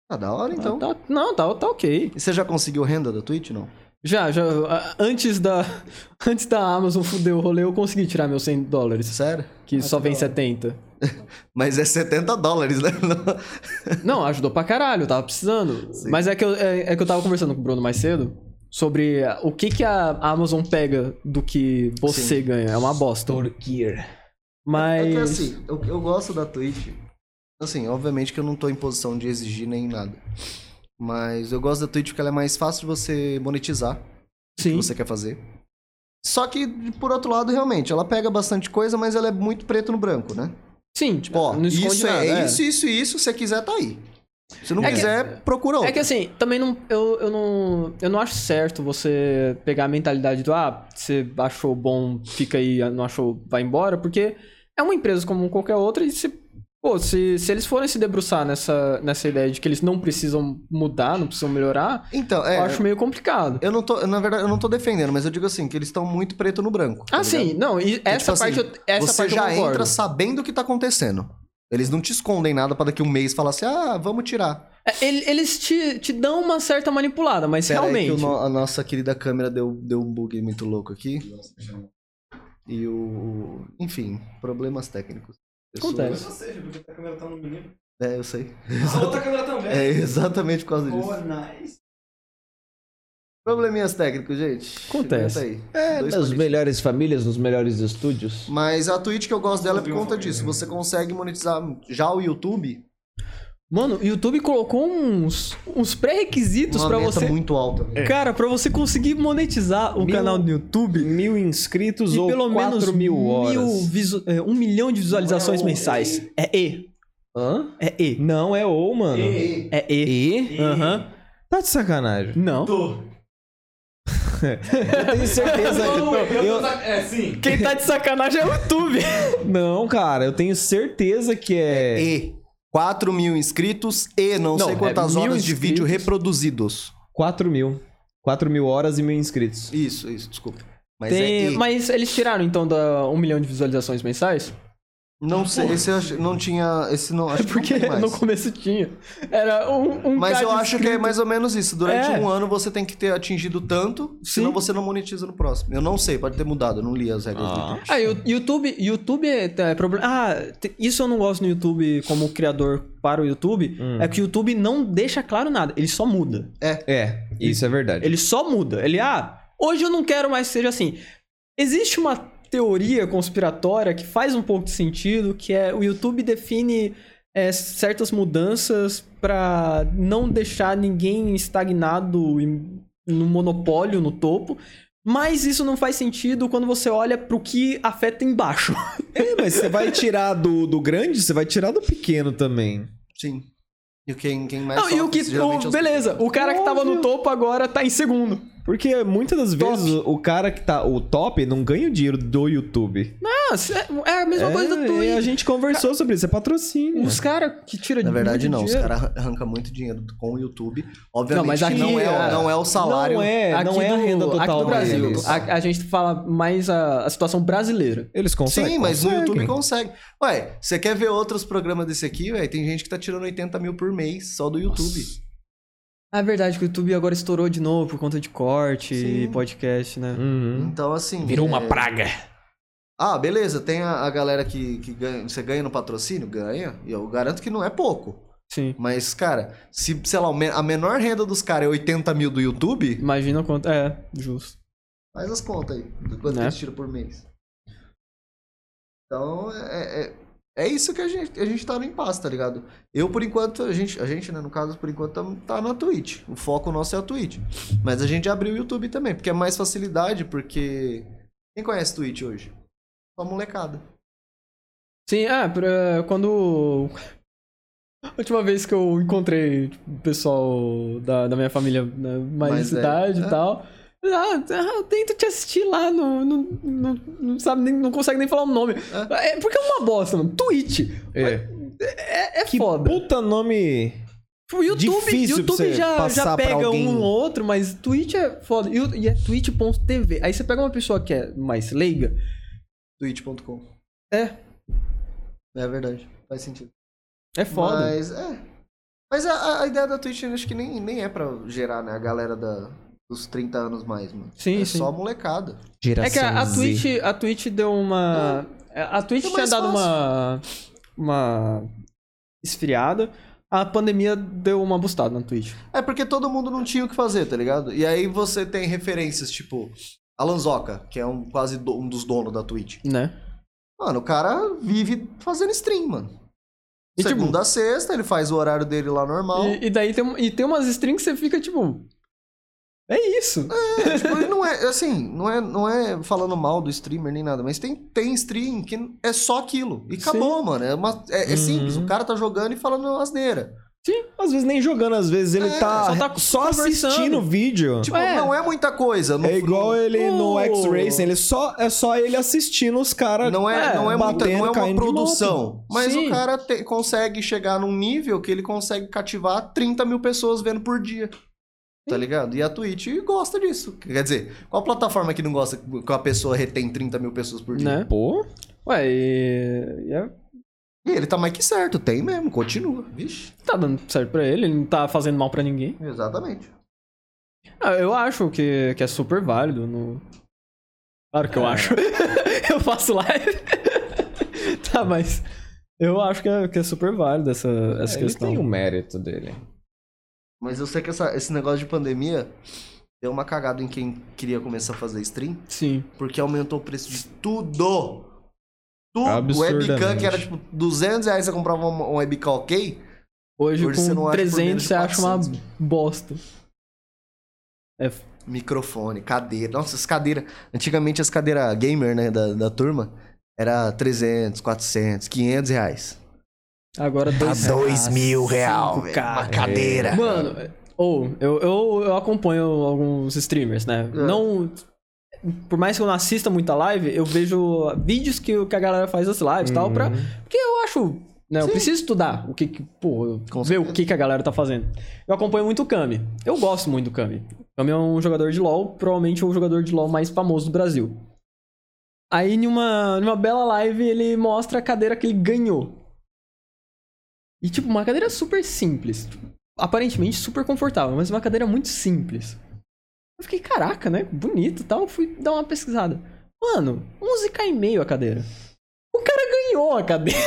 Tá da hora, então. Ah, tá- não, tá, tá ok. E você já conseguiu renda da Twitch, não? Já, já. ah, Antes da, antes da Amazon fuder o rolê, eu consegui tirar meus 100 dólares. Sério? Que só vem 70. Mas é 70 dólares, né? Não. Ajudou pra caralho, eu tava precisando. Mas é que, eu, é, é que eu tava conversando com o Bruno mais cedo sobre ah, o que, que a Amazon pega do que você ganha. É uma bosta. Torquir. Mas. É que assim, eu, eu gosto da Twitch. Assim, obviamente que eu não tô em posição de exigir nem nada. Mas eu gosto da Twitch porque ela é mais fácil de você monetizar o que sim. você quer fazer. Só que, por outro lado, realmente, ela pega bastante coisa, mas ela é muito preto no branco, né? Sim, Tipo, ó, isso nada, é, isso, isso e isso, se você quiser, tá aí. Se não É que- quiser, procura outro. É que assim, também não eu, eu não. Eu não acho certo você pegar a mentalidade do ah, você achou bom, fica aí, não achou, vai embora, porque é uma empresa como qualquer outra e se. Pô, se, se eles forem se debruçar nessa, nessa ideia de que eles não precisam mudar, não precisam melhorar, Então, é. eu acho meio complicado. Eu não tô, na verdade, eu não tô defendendo, mas eu digo assim, que eles estão muito preto no branco. tá ah, sim, não, e Que, essa tipo parte, assim, eu, essa você parte já entra sabendo o que tá acontecendo. Eles não te escondem nada pra daqui um mês falar assim, ah, vamos tirar. É, ele- Eles te, te dão uma certa manipulada, mas Pera aí realmente. que o no- a nossa querida câmera deu, deu um bug muito louco aqui. E o... Enfim, problemas técnicos. Acontece. Ou seja, porque a câmera tá no menino. É, eu sei. A outra câmera também. É exatamente por causa disso. Oh, nice. Probleminhas técnicos, gente. Acontece. É, Dois das palitos. melhores famílias, nos melhores estúdios. Mas a Twitch que eu gosto dela é por conta disso. Você consegue monetizar já o YouTube Mano, o YouTube colocou uns, uns pré-requisitos meta você. muito alta. Cara, pra você conseguir monetizar o Mil- canal do YouTube Mil inscritos e ou pelo menos 4 mil horas. mil visu- é, um milhão de visualizações Não é o- mensais. É E. Hã? É E. Não, é ou, mano. E- É E. E? Aham. Tá de sacanagem. Não. Tô. Eu tenho certeza. eu- É, sim. Quem tá de sacanagem é o YouTube. Não, cara, eu tenho certeza que é. E 4 mil inscritos e não, Não, sei é quantas mil horas de vídeo reproduzidos. 4 mil. 4 mil horas e mil inscritos. Isso, isso, desculpa. Mas Tem- é. Mas eles tiraram então da um milhão de visualizações mensais? Não sei, esse eu acho- não tinha. Esse não. Acho que Porque não tem mais. no começo tinha. Era um. um Mas eu acho que é mais ou menos isso. Durante É. um ano você tem que ter atingido tanto, senão você não monetiza no próximo. Eu não sei, pode ter mudado, eu não li as regras do Ah. YouTube. Ah, o YouTube, YouTube é, é problema. Ah, isso eu não gosto no YouTube como criador para o YouTube. Hum. É que o YouTube não deixa claro nada, ele só muda. É, isso é verdade. Ele só muda. Ele, ah, hoje eu não quero mais que seja assim. Existe uma teoria conspiratória que faz um pouco de sentido, que é o YouTube define é, certas mudanças para não deixar ninguém estagnado em- no monopólio, no topo. Mas isso não faz sentido quando você olha pro que afeta embaixo. É, mas você vai tirar do, do grande, você vai tirar do pequeno também. Sim. E quem, quem mais Não, e o que. é o- beleza, o cara que tava no Óbvio. topo agora tá em segundo. Porque muitas das vezes o, o cara que tá. O top não ganha o dinheiro do YouTube. Ah, é é a mesma coisa do É, Twitch. A gente conversou sobre isso, é patrocínio. Os caras que tiram Na verdade, não. Os dinheiro- caras arrancam muito dinheiro com o YouTube. Obviamente, Não, mas que aqui não, é, é- o- não é o salário. Não é, aqui não é a do- renda aqui total do Brasil. deles. A, a gente fala mais a, a situação brasileira. Eles conseguem. Sim, mas no conseguem. YouTube consegue. Ué, você quer ver outros programas desse aqui, velho? Tem gente que tá tirando 80 mil por mês só do YouTube. Ah, É verdade que o YouTube agora estourou de novo por conta de corte e Sim. podcast, né? Uhum. Então, assim. Virou uma é- praga. Ah, beleza. Tem a, a galera que, que ganha. Você ganha no patrocínio? Ganha. E eu garanto que não é pouco. Sim. Mas, cara, se, sei lá, a menor renda dos caras é 80 mil do YouTube, Imagina quanto. É, justo. faz as contas aí. Do quanto Né? eles tiram por mês. Então, é, é, é isso que a gente, a gente tá no impasse, tá ligado? Eu, por enquanto, a gente, a gente, né, no caso, por enquanto, tá na Twitch. O foco nosso é a Twitch. Mas a gente abriu o YouTube também, porque é mais facilidade, porque. Quem conhece Twitch hoje? Só molecada. Sim, ah, pra, quando. A última vez que eu encontrei tipo, o pessoal da, da minha família né, mais Mais de idade velho, e é. Ah, ah, eu tento te assistir lá, no, no, no- não sabe nem, não consegue nem falar o nome. É. porque é uma bosta, mano. Twitch. É. É, é Que foda. puta nome. O YouTube, difícil YouTube já, já pega um ou outro, mas Twitch é foda. E, e é twitch.tv. Aí você pega uma pessoa que é mais leiga. Twitch.com. É. É verdade. Faz sentido. É foda. Mas, é. Mas a, a ideia da Twitch acho que nem, nem é pra gerar, né, a galera da, dos 30 anos mais, mano. Sim, é sim. só molecada. Geração É que a, a. Twitch, a Twitch deu uma. A Twitch É tinha dado uma. Uma. Esfriada. A pandemia deu uma bustada na Twitch. É porque todo mundo não tinha o que fazer, tá ligado? E aí você tem referências, tipo, Alan Zoca, que é um quase do- um dos donos da Twitch. Né? Mano, o cara vive fazendo stream, mano. E, tipo- Segunda a sexta, ele faz o horário dele lá normal. E, e daí tem, e tem umas strings que você fica tipo. É isso. É, tipo, ele não é, assim, não é, não é falando mal do streamer nem nada, mas tem, tem stream que é só aquilo. E acabou, mano. É, uma, é, é simples, Uhum. o cara tá jogando e falando asneira. Às vezes nem jogando, às vezes ele É, tá, só tá só assistindo o vídeo. Tipo, É. não é muita coisa. no- é igual ele no Oh. X-Racing, ele só, é só ele assistindo os caras. Não é, É, não é, muita, batendo, não é uma produção. Mas Sim. o cara te- consegue chegar num nível que ele consegue cativar 30 mil pessoas vendo por dia. Tá ligado? E a Twitch gosta disso. Quer dizer, qual plataforma que não gosta que a pessoa retém 30 mil pessoas por dia? Né? Pô, Ué, e. e é- E ele tá mais que certo, tem mesmo, continua. Vixe. tá dando certo pra ele, ele não tá fazendo mal pra ninguém. Exatamente. Ah, eu acho que, que é super válido. No... Claro que eu É. acho. eu faço live. tá, mas. Eu acho que é, que é super válido essa, essa É, ele questão. tem o mérito dele. Mas eu sei que essa- esse negócio de pandemia deu uma cagada em quem queria começar a fazer stream, Sim. porque aumentou o preço de tudo. Tudo. Webcam que era tipo 200 reais você comprava uma, uma webcam ok. Hoje, Hoje você não com acha por 300 menos de você acha uma 400. bosta. É, Microfone, cadeira. Nossa, as cadeiras. Antigamente as cadeiras gamer, né, da, da turma, era 300, 400, 500 reais. Agora Tá dois, dois mil real, K. uma cadeira. Mano, Ou, eu, eu, eu acompanho alguns streamers, né? É. Não. Por mais que eu não assista muita live, eu vejo vídeos que, que a galera faz das lives e tal, pra. Porque eu acho. Né, eu preciso estudar o que. que- Pô, Com ver o que, que a galera tá fazendo. Eu acompanho muito o Kami. Eu gosto muito do Kami. O Kami é um jogador de LoL, provavelmente o jogador de LoL mais famoso do Brasil. Aí, numa, numa bela live, ele mostra a cadeira que ele ganhou. E, tipo, uma cadeira super simples. Tipo, aparentemente super confortável, mas uma cadeira muito simples. Eu fiquei, caraca, né? Bonito e tal. Fui dar uma pesquisada. Mano, 11k e meio a cadeira. O cara ganhou a cadeira.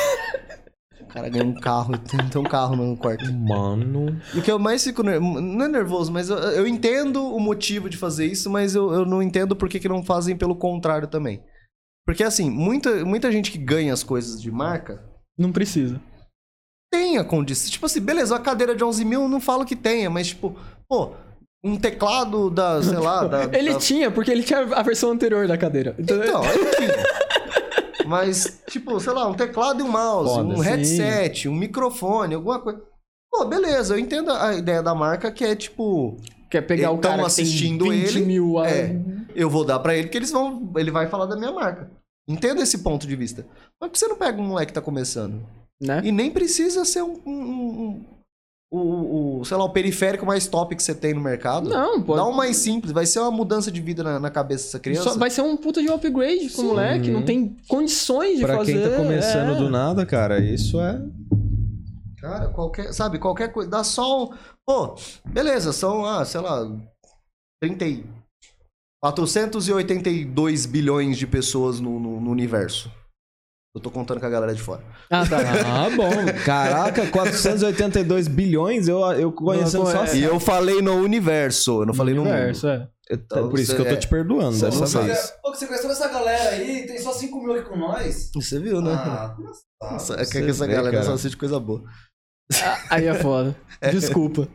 O cara ganha um carro, tem, tem um carro no quarto. Mano. E o que eu mais fico. ner- Não é nervoso, mas eu, eu entendo o motivo de fazer isso, mas eu, eu não entendo por que, que não fazem pelo contrário também. Porque assim, muita, muita gente que ganha as coisas de marca Não precisa. Tem a condição. Tipo assim, beleza, uma cadeira de 11 mil, não falo que tenha, mas tipo, pô, um teclado da, sei lá, da. Ele da- tinha, porque ele tinha a versão anterior da cadeira. Então, Então, ele tinha. Mas, tipo, sei lá, um teclado e um mouse, Foda, um sim. headset, um microfone, alguma coisa. Pô, beleza, eu entendo a ideia da marca que é tipo, quer pegar o cara que assistindo tem 20 ele, mil... a- é. eu vou dar pra ele que eles vão, ele vai falar da minha marca. Entendo esse ponto de vista. Mas por que você não pega um moleque que tá começando? Né? E nem precisa ser um, um- um- um- o, o- sei lá, o periférico mais top que você tem no mercado. Não, pode... Dá um mais simples, vai ser uma mudança de vida na, na cabeça dessa criança. Só vai ser um puta de upgrade pro moleque. Não tem condições de Pra fazer. quem tá começando é. do nada, cara, isso é. Cara, qualquer, sabe, qualquer coisa, dá só um... Pô, beleza, são, ah, sei lá, 30 e... 482 bilhões de pessoas no, no- no universo. Eu tô contando com a galera de fora. Ah, tá. Ah, bom. Caraca, 482 bilhões, eu, eu conhecendo Não, só é- assim. E eu falei no universo, eu não falei no universo, mundo. é. É por isso que eu tô te perdoando Você dessa não sabe. vez. Você, pô, você conhece toda essa galera aí, tem só 5 mil aqui com nós. Você viu, né? Ah, Nossa, é que você essa vê, galera cara. só assiste coisa boa. Ah, Aí é foda. Desculpa.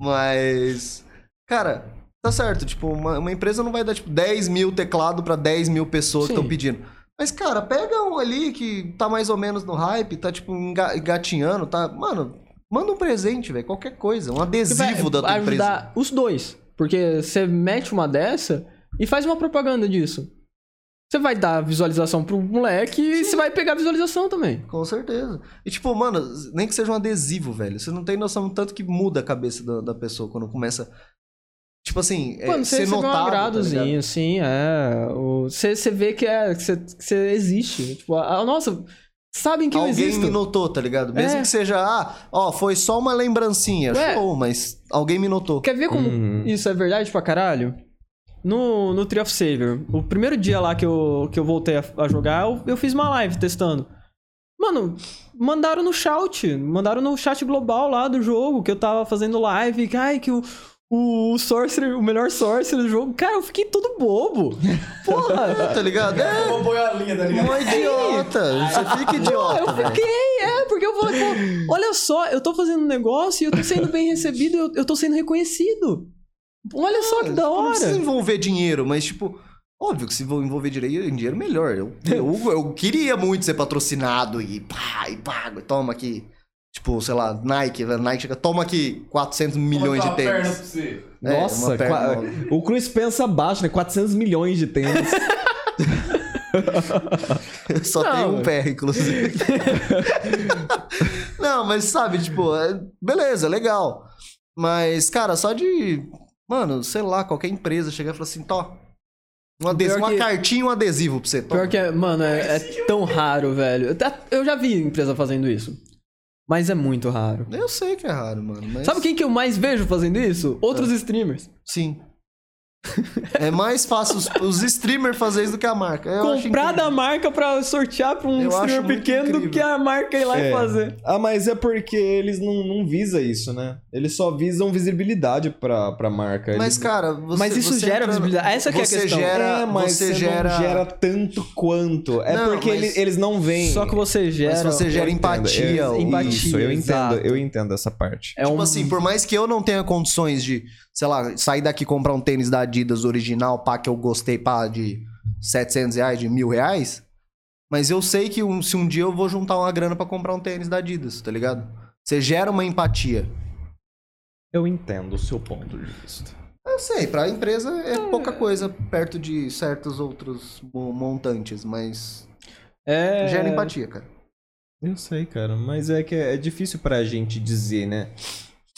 Mas, cara, tá certo. Tipo, uma, uma empresa não vai dar, tipo, 10 mil teclado pra 10 mil pessoas que Sim. estão pedindo. Mas, cara, pega um ali que tá mais ou menos no hype, tá, tipo, enga- engatinhando, tá... Mano, manda um presente, velho, qualquer coisa. Um adesivo da tua ajudar empresa. os dois. Porque você mete uma dessa e faz uma propaganda disso. Você vai dar visualização pro moleque e você vai pegar visualização também. Com certeza. E, tipo, mano, nem que seja um adesivo, velho. Você não tem noção do tanto que muda a cabeça da, da pessoa quando começa... Tipo assim, é, Mano, você ser recebeu um notado, tá agradozinho, ligado? assim, é. Você você vê que, é, que, você, que você existe. Tipo, ah, nossa, sabem que eu Alguém existo. me notou, tá ligado? Mesmo É. que seja, ah, ó, foi só uma lembrancinha, Ué. show, mas alguém me notou. Quer ver como Uhum. isso é verdade pra caralho? No, no Tree of Savior, o primeiro dia lá que eu, que eu voltei a, a jogar, eu, eu fiz uma live testando. Mano, mandaram no chat, mandaram no chat global lá do jogo, que eu tava fazendo live, que, ai, que o, o, Sorcerer, o melhor Sorcerer do jogo. Cara, eu fiquei todo bobo. Porra! Tá ligado? É, Vou pôr a linha, tá ligado? um idiota. Você fica eu idiota, velho. fiquei, é, porque eu falei, pô, olha só, eu tô fazendo um negócio e eu tô sendo bem recebido, eu, eu tô sendo reconhecido. Olha só que da Não precisa hora. envolver dinheiro, mas tipo, óbvio que se vou envolver dinheiro, dinheiro melhor. Eu, eu, eu queria muito ser patrocinado e pá, e pago, toma aqui. Tipo, sei lá, Nike, a Nike chega, toma aqui 400 milhões de Uma perna pra tênis. você. É, Nossa, qua- o Cruz pensa baixo, né? 400 milhões de tênis. Eu só Não, tenho um pé, inclusive. não, mas sabe, tipo, é- beleza, legal. Mas, cara, só de. Mano, sei lá, qualquer empresa chegar e falar assim, tó. Um adesivo, uma que- cartinha e um adesivo pra você. toma. Pior que, é, mano, é, é tão raro, velho. Eu já vi empresa fazendo isso. Mas é muito raro. Eu sei que é raro, mano. Mas... Sabe quem que eu mais vejo fazendo isso? Outros streamers. Sim. é mais fácil os, os streamers fazer isso do que a marca. Eu Comprar da marca pra sortear pra um Eu streamer pequeno do incrível. que a marca ir lá e É. fazer. Ah, mas é porque eles não, não visam isso, né? Eles só visam visibilidade pra, pra marca. Mas, Eles- cara, você, Mas isso você gera entra- visibilidade. Essa que é a você questão. Gera, é, mas você você gera... não gera tanto quanto. É Não, porque mas- eles, eles não veem. Só que você gera. Mas você gera Eu empatia. ou- empatia. Isso, eu entendo, exato. eu entendo essa parte. É Tipo um... assim, por mais que eu não tenha condições de, sei lá, sair daqui e comprar um tênis da Adidas original, pá, que eu gostei, pá, de 700 reais, de mil reais, mas eu sei que um- se um dia eu vou juntar uma grana pra comprar um tênis da Adidas, tá ligado? Você gera uma empatia. Eu entendo o seu ponto de vista. Eu sei, pra empresa é pouca coisa perto de certos outros mo- montantes, mas É. gera empatia, cara. Eu sei, cara, mas é que é difícil pra gente dizer, né?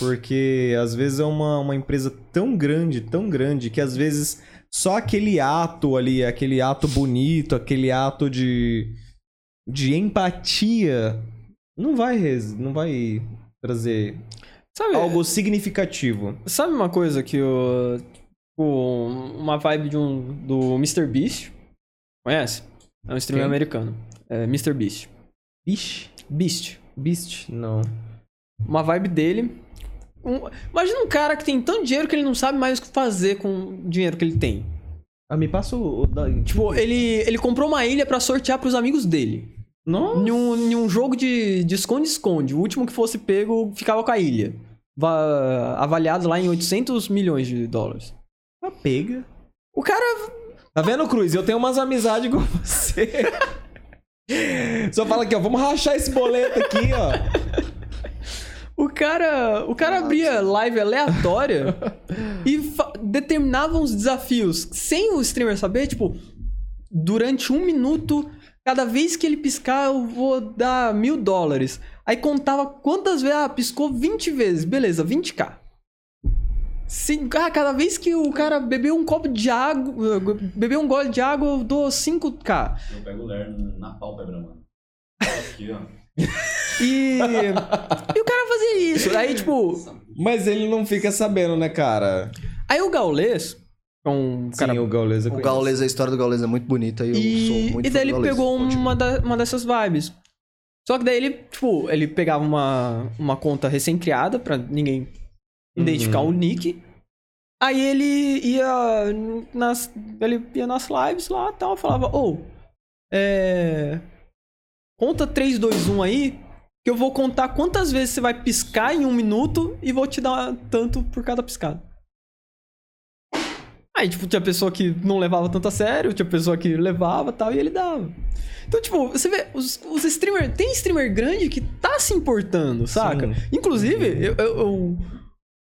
Porque às vezes é uma, uma empresa tão grande, tão grande, que às vezes só aquele ato ali, aquele ato bonito, aquele ato de, de empatia, não vai, não vai trazer Sabe, algo significativo. sabe uma coisa que o. tipo, uma vibe de um. do Mr. Beast? Conhece? É um streamer Quem? americano. É Mr. Beast. Ixi, Beast. Beast, não. Uma vibe dele. Um- imagina um cara que tem tanto dinheiro que ele não sabe mais o que fazer com o dinheiro que ele tem. Ah, me passa o... o da- Tipo, ele, ele comprou uma ilha pra sortear pros amigos dele. Nossa. Em um, em um jogo de de esconde-esconde. O último que fosse pego ficava com a ilha. Va- avaliado lá em 800 milhões de dólares. Tá pega. O cara. Tá vendo, Cruz? Eu tenho umas amizades com você. Só fala aqui, ó. Vamos rachar esse boleto aqui, ó. O cara. O cara abria live aleatória e determinava uns desafios sem o streamer saber, tipo, durante um minuto, cada vez que ele piscar, eu vou dar mil dólares. Aí contava quantas vezes. Ah, piscou 20 vezes. Beleza, 20k. Sim, ah, cada vez que o cara bebeu um copo de água, bebeu um gole de água, eu dou 5k. Eu pego o Lerno na pálpebra, mano. Aqui, ó. E. e o cara fazia isso. Aí, tipo. Mas ele não fica sabendo, né, cara? Aí o Gaules, que é um cara Sim, o Gaules eu O. Gaules, a história do Gaules é muito bonita e eu sou E, muito e daí ele Gaules. pegou Continua. uma, da- uma dessas vibes. Só que daí ele, tipo, ele pegava uma, uma conta recém-criada pra ninguém identificar o nick. Aí ele ia nas. Ele ia nas lives lá e tal, falava, ô, é. Conta 3, 2, 1 aí, que eu vou contar quantas vezes você vai piscar em um minuto e vou te dar tanto por cada piscada. Aí, tipo, tinha pessoa que não levava tanto a sério, tinha pessoa que levava e tal, e ele dava. Então, tipo, você vê, os, os streamers. Tem streamer grande que tá se importando, saca? Sim. Inclusive, eu, eu- eu-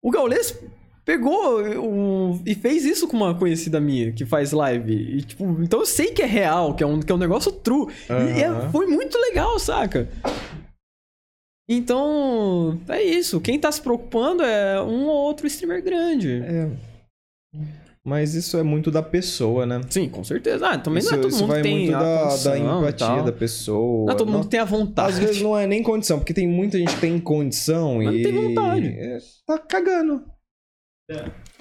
o Gaules pegou o- e fez isso com uma conhecida minha que faz live. E, tipo, então eu sei que é real, que é um, que é um negócio true. E é- foi muito legal, saca? Então, é isso. Quem tá se preocupando é um ou outro streamer grande. É. Mas isso é muito da pessoa, né? Sim, com certeza. Ah, também isso, não é todo isso mundo vai que tem muito a da, da empatia da pessoa. Não é todo mundo Não- que tem a vontade. Às vezes não é nem condição, porque tem muita gente que tem condição Mas não e. tem vontade. é, tá cagando.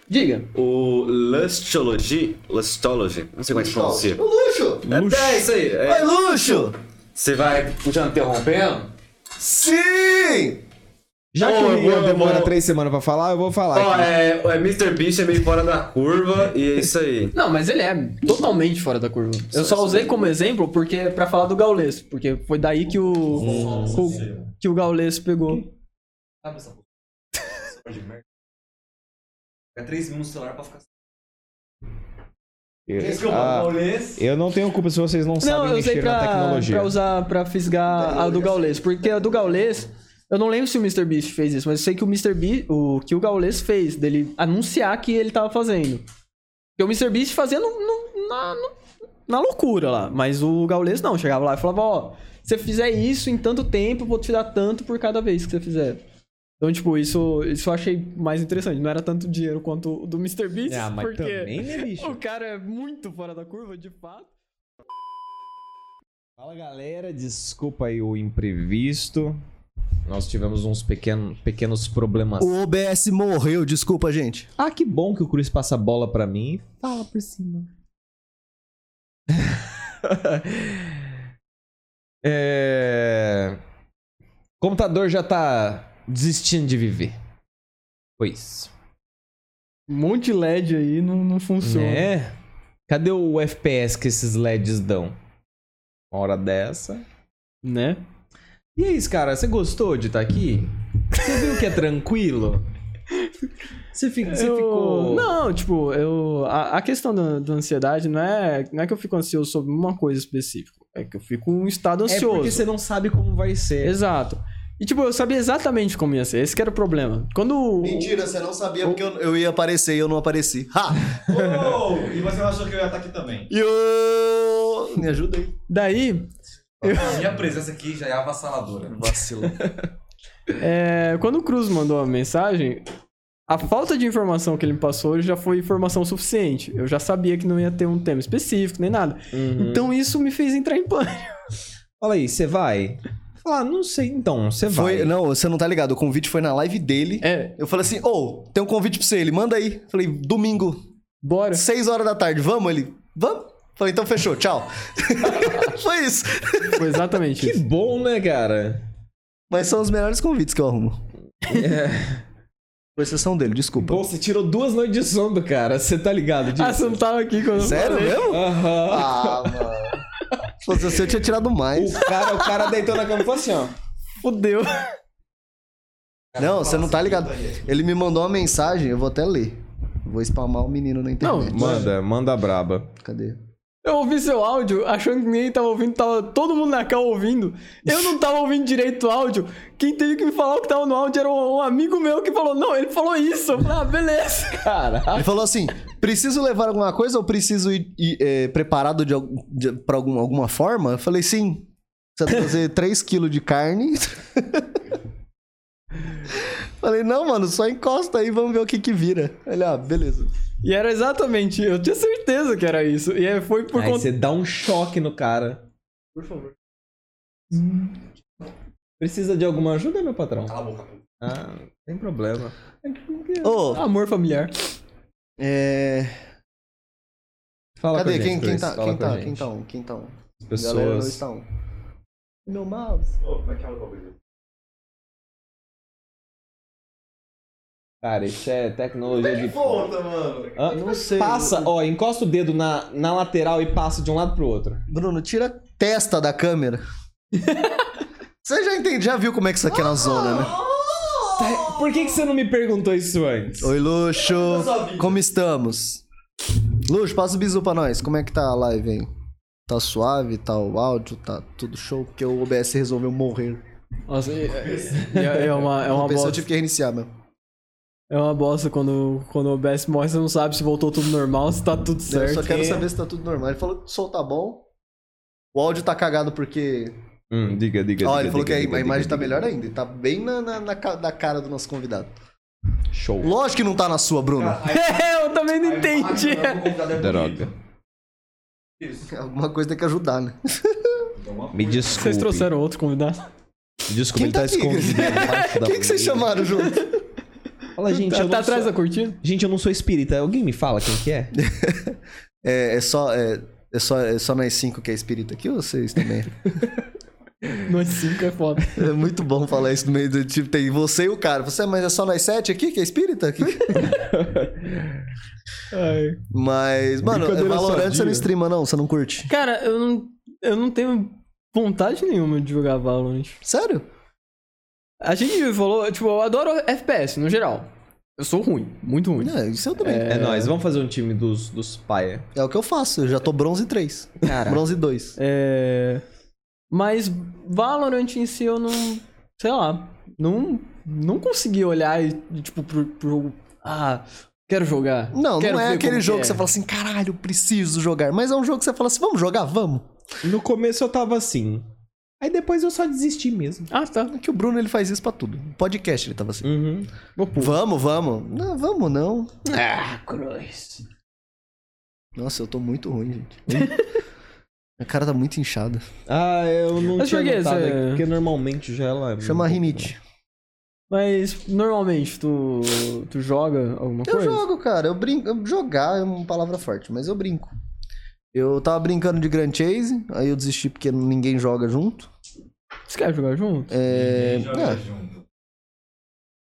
Diga. O Lustology, Lustology, não sei como é que se pronuncia. O luxo! É, é isso aí. é. Oi, luxo! Você vai puxando, interrompendo? Sim! Já que o eu Ian demora vou- três semanas pra falar, eu vou falar. Ó, aqui. é, é Mr. Beast é meio fora da curva e é isso aí. Não, mas ele é totalmente fora da curva. Eu só usei como exemplo porque é pra falar do Gaules, porque foi daí que o, o- que o Gaules pegou. Sabe essa porra de merda? Fica 3 minutos no celular pra ficar. Eu, Desculpa, ah, Gaules. eu não tenho culpa se vocês não, Não, sabem eu usei mexer na pra, tecnologia. pra usar pra fisgar a do Gaules, porque a do Gaules eu não lembro se o Mr. Beast fez isso, mas eu sei que o Mr. Beast, o que o Gaules fez dele anunciar que ele tava fazendo. Porque o Mr. Beast fazia no- no- na, no- na loucura lá, mas o Gaules não, chegava lá e falava, ó, se você fizer isso em tanto tempo, eu vou te dar tanto por cada vez que você fizer. Então, tipo, isso, isso eu achei mais interessante. Não era tanto dinheiro quanto o do Mr. Beast, Ah, mas porque também, né, bicho? o cara é muito fora da curva, de fato. Fala galera, desculpa aí o imprevisto. Nós tivemos uns pequeno, pequenos problemas. O OBS morreu, desculpa, gente. Ah, que bom que o Cruz passa a bola pra mim fala por cima. é... O computador já tá desistindo de viver. Foi isso. Um monte de LED aí não, não funciona. É? Cadê o FPS que esses LEDs dão? Uma hora dessa. Né? E é isso, cara. Você gostou de estar aqui? Você viu que é tranquilo? Você, fica, você Eu- ficou. Não, tipo, eu. A, a questão da, da ansiedade não é, não é que eu fico ansioso sobre uma coisa específica. É que eu fico em estado É ansioso. porque você não sabe como vai ser. Exato. E, tipo, eu sabia exatamente como ia ser. Esse que era o problema. Quando. Mentira, você não sabia porque eu, eu ia aparecer e eu não apareci. Ha! Oh, e você não achou que eu ia estar aqui também? Yo! Me ajuda aí. Daí, A minha presença aqui já é avassaladora. Vacilo. é, quando o Cruz mandou a mensagem, a falta de informação que ele me passou já foi informação suficiente. Eu já sabia que não ia ter um tema específico, nem nada. Uhum. Então isso me fez entrar em pânico. Fala aí, você vai? Ah, não sei. Então, você vai. Foi, não, você não tá ligado. O convite foi na live dele. É, Eu falei assim, ô, tem um convite pra você. Ele, manda aí. Falei, domingo, bora. 6 horas da tarde, vamos? Ele, vamos? Falei, então fechou, tchau. foi isso. Foi exatamente Que isso. bom, né, cara? Mas são os melhores convites que eu arrumo. Com exceção dele, desculpa. Pô, você tirou duas noites de sono do cara. Você tá ligado disso? Ah, você não tava aqui quando eu Sério falei? mesmo? Aham. Ah, mano. Se fosse você, eu tinha tirado mais. O cara, o cara deitou na cama e falou assim, ó. Fudeu. Não, você não tá ligado. Ele me mandou uma mensagem, eu vou até ler. Vou spamar o menino na internet. Não, Manda, manda braba. Cadê? Eu ouvi seu áudio achando que ninguém tava ouvindo, tava todo mundo na cal ouvindo. Eu não tava ouvindo direito o áudio. Quem teve que me falar o que tava no áudio era um, um amigo meu que falou: Não, ele falou isso. Eu falei: Ah, beleza. Cara. Ele falou assim: preciso levar alguma coisa ou preciso ir, ir, é, preparado de, de, pra algum, alguma forma? Eu falei, sim. Você vai trazer 3kg de carne. falei, não, mano, só encosta aí, vamos ver o que que vira. Ele, ah, beleza. E era exatamente, eu tinha certeza que era isso. E aí foi por Aí conta. você dá um choque no cara. Por favor. Precisa de alguma ajuda, meu patrão? Cala a boca. Ah, sem problema. Ô, Amor familiar. é. Fala Cadê? quem, quem tá? Fala Quem tá? Quem tá? um? Quem tá? um? As Galera não pessoas. está um. Meu mouse. Ô, como é que é o bagulho? Cara, isso é tecnologia de. Volta, mano. Não sei. Passa, ó, encosta o dedo na, na lateral e passa de um lado pro outro. Bruno, tira a testa da câmera. Você já entende, já viu como é que isso aqui é na zona, né? Por que, que você não me perguntou isso antes? Oi, Luxo. Como estamos? Luxo, passa o bisu pra nós. Como é que tá a live aí? Tá suave? Tá o áudio? Tá tudo show? Porque o OBS resolveu morrer. Nossa, é, é- é uma, é uma Uma bosta. tive que reiniciar mesmo. É uma bosta quando, quando o OBS morre, você não sabe se voltou tudo normal, se tá tudo Eu certo. só quero é? saber se tá tudo normal. Ele falou que o som tá bom. O áudio tá cagado porque. Hum, diga, diga. Ó, diga, ele falou diga, que a, diga, a imagem diga, tá diga. melhor ainda. Tá bem na, na, na da cara do nosso convidado. Show. Lógico que não tá na sua, Bruno. É, eu também não entendi. Droga. Alguma coisa tem que ajudar, né? Me desculpe. Vocês trouxeram outro convidado? Me Desculpe, Quem ele tá tá escondido Quem que vocês chamaram junto? Fala, gente, tá eu tá não atrás sou... da cortina? Gente, eu não sou espírita. Alguém me fala quem que é? É, é só. É, é só, é só nós cinco que é espírita aqui ou vocês também? Nós cinco é foda. É muito bom falar isso no meio do tipo, tem você e o cara. Você, mas é só nós sete aqui que é espírita? Aqui? Ai. Mas, mano, Valorant você não streama, não? Você não curte? Cara, eu não, eu não tenho vontade nenhuma de jogar Valorant. Sério? A gente falou, tipo, eu adoro FPS, no geral. Eu sou ruim, muito ruim. É, isso eu também. É, nóis. Vamos fazer um time dos, dos paia. É. o que eu faço. Eu já tô bronze 3. Cara, Bronze 2. É... Mas Valorant em si eu não. Sei lá. Não, não consegui olhar e, tipo, pro, pro jogo. Ah, quero jogar. Não, quero não é aquele jogo é. que você fala assim, caralho, eu preciso jogar. Mas é um jogo que você fala assim, vamos jogar? Vamos. no começo eu tava assim. Aí depois eu só desisti mesmo. Ah, tá. É que o Bruno ele faz isso pra tudo. Podcast ele tava assim. Uhum. Vamos, vamos. Não, vamos não. Ah, cruz. Nossa, eu tô muito ruim, gente. A cara tá muito inchada. Ah, eu não Mas tinha notado, é porque normalmente já ela... Chama rinite. Mas normalmente tu, tu joga alguma Eu coisa? jogo, cara. Eu brinco. eu- Jogar é uma palavra forte, mas eu brinco. Eu tava brincando de Grand Chase, aí eu desisti porque ninguém joga junto. Você quer jogar junto? É. Ninguém joga é, junto.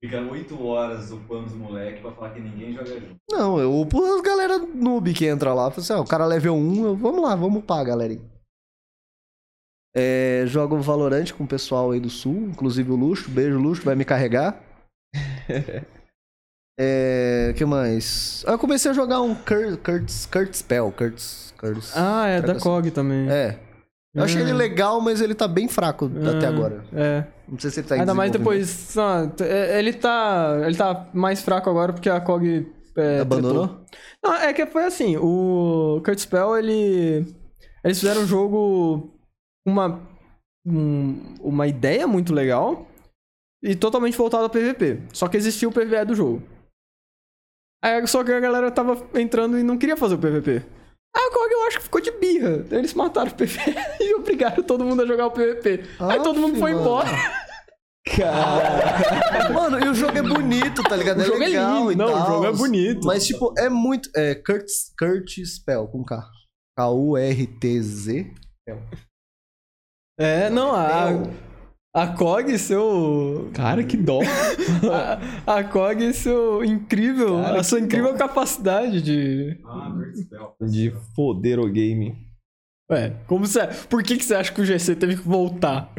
Fica 8 horas upando os moleques pra falar que ninguém joga junto. não, eu upo as galera noob que entra lá. Fala assim, ó, o cara level 1, eu, vamos lá, vamos upar, galera. É, jogo Valorant com o pessoal aí do sul, inclusive o Luxo. Beijo, Luxo, vai me carregar. É. que mais? Ah, Eu comecei a jogar um Kurt, Kurt, Kurt Spell. Kurt, Kurt, Ah, é da Traga- COG também. É. Eu achei ele legal, mas ele tá bem fraco até agora. É. Não sei se ele tá em Ainda mais depois. t- é, ele tá. Ele tá mais fraco agora porque a COG. É, Abandonou? tretou. Não, é que foi assim, o Kurt Spell, ele. Eles fizeram um jogo com uma. um- uma ideia muito legal e totalmente voltado ao PVP. Só que existia o PVE do jogo. Aí, só que a galera tava entrando e não queria fazer o PVP. Aí a COG eu acho que ficou de birra. Eles mataram o PVE e obrigaram todo mundo a jogar o PVP. Aí todo mundo foi Aff, embora. Mano, e o jogo é bonito, tá ligado? O jogo é legal lindo, e não, o jogo é bonito. Mas, tipo, é muito. É Kurt, Kurt Spell com K. K-U-R-T-Z. É, não, a, a COG, seu. Cara, que dó. A, a COG, seu incrível. Cara, a sua incrível dó. capacidade de. Ah. De foder o game. Ué, como você. Por que, que você acha que o GC teve que voltar?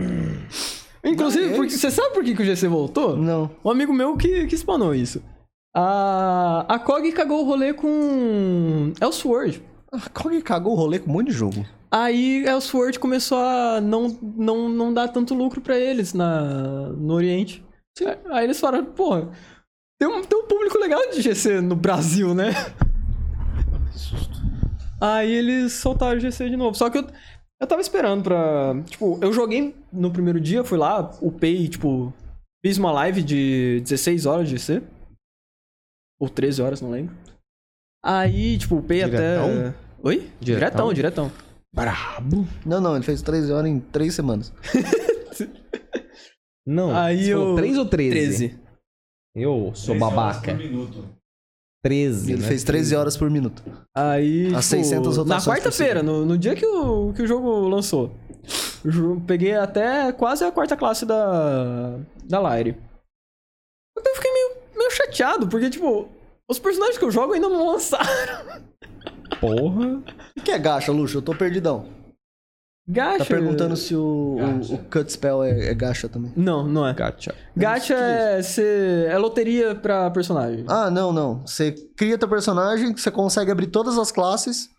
Inclusive, Não, porque, você sabe por que, que o GC voltou? Não. Um amigo meu que, que spanou isso. A, a COG cagou o rolê com Elsword. A Kog cagou o rolê com um monte de jogo. Aí Elsword começou a não, não, não dar tanto lucro pra eles na, no Oriente. Aí eles falaram, porra, tem um, tem um público legal de GC no Brasil, né? Aí eles soltaram o GC de novo. Só que eu, eu tava esperando pra. Tipo, eu joguei no primeiro dia, fui lá, upei, tipo, fiz uma live de 16 horas de GC. Ou 13 horas, não lembro. Aí, tipo, upei Diretão? até. Oi? Diretão? Diretão, diretão. Brabo. Não, não, ele fez 13 horas em 3 semanas. Não, Aí você falou eu- 3 ou 13? 13. Eu sou Três horas babaca. por minuto. 13, Ele né? fez 13 horas por minuto. Aí. As tipo, 600 Na rotações por quarta-feira, no, no dia que o, que o jogo lançou. Eu peguei até quase a quarta classe da. da Lyre. Eu fiquei meio, meio chateado, porque, tipo, os personagens que eu jogo ainda não lançaram. Porra. O que é gacha, Luxo? Eu tô perdidão. Gacha. Tá perguntando se o, o, o Cut Spell é, é gacha também. Não, não é. Gacha. Gacha é, ser- é loteria pra personagem. Ah, não, não. Você cria teu personagem, você consegue abrir todas as classes,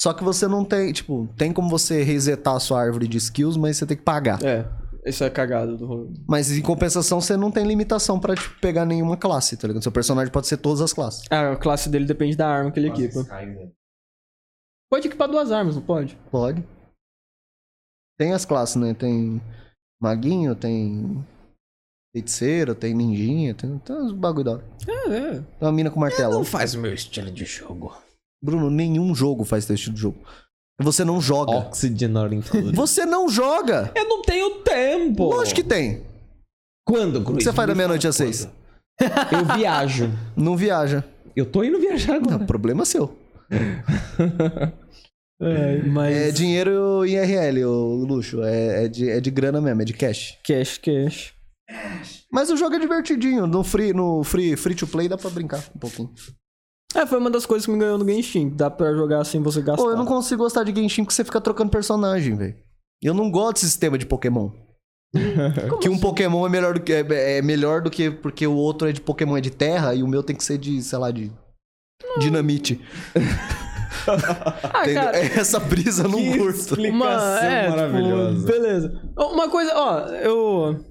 só que você não tem, tipo, tem como você resetar a sua árvore de skills, mas você tem que pagar. É, isso é cagado do rolê. Mas em compensação, você não tem limitação pra tipo, pegar nenhuma classe, tá ligado? Seu personagem pode ser todas as classes. Ah, a classe dele depende da arma que ele equipa. Skyrim? Pode equipar duas armas, não pode? Pode. Tem as classes, né? Tem maguinho, tem feiticeiro, tem ninjinha, tem, tem uns bagulho da hora. É, é. Tem uma mina com martelo. Não faz o meu estilo de jogo. Bruno, nenhum jogo faz teu estilo de jogo. Você não joga. Oxygen Include. Você não joga! Eu não tenho tempo. Lógico que tem. Quando, Cruz? O que você faz da Me meia-noite às seis? Eu viajo. Não viaja. Eu tô indo viajar agora. Não, problema seu. É, mas. É dinheiro em RL, o luxo. É, é, de, é de grana mesmo, é de cash. Cash, cash. Mas o jogo é divertidinho. No free, no free, free to play dá pra brincar um pouquinho. É, foi uma das coisas que me ganhou no Genshin. Dá pra jogar sem você gastar. Pô, eu não consigo gostar de Genshin porque você fica trocando personagem, velho. Eu não gosto desse sistema de Pokémon. que um Pokémon é melhor do que é, é melhor do que porque o outro é de Pokémon é de terra e o meu tem que ser de, sei lá, de dinamite. Ah, cara, Essa brisa não Que curto. explicação uma, é, maravilhosa. Tipo, beleza. Uma coisa, ó, eu.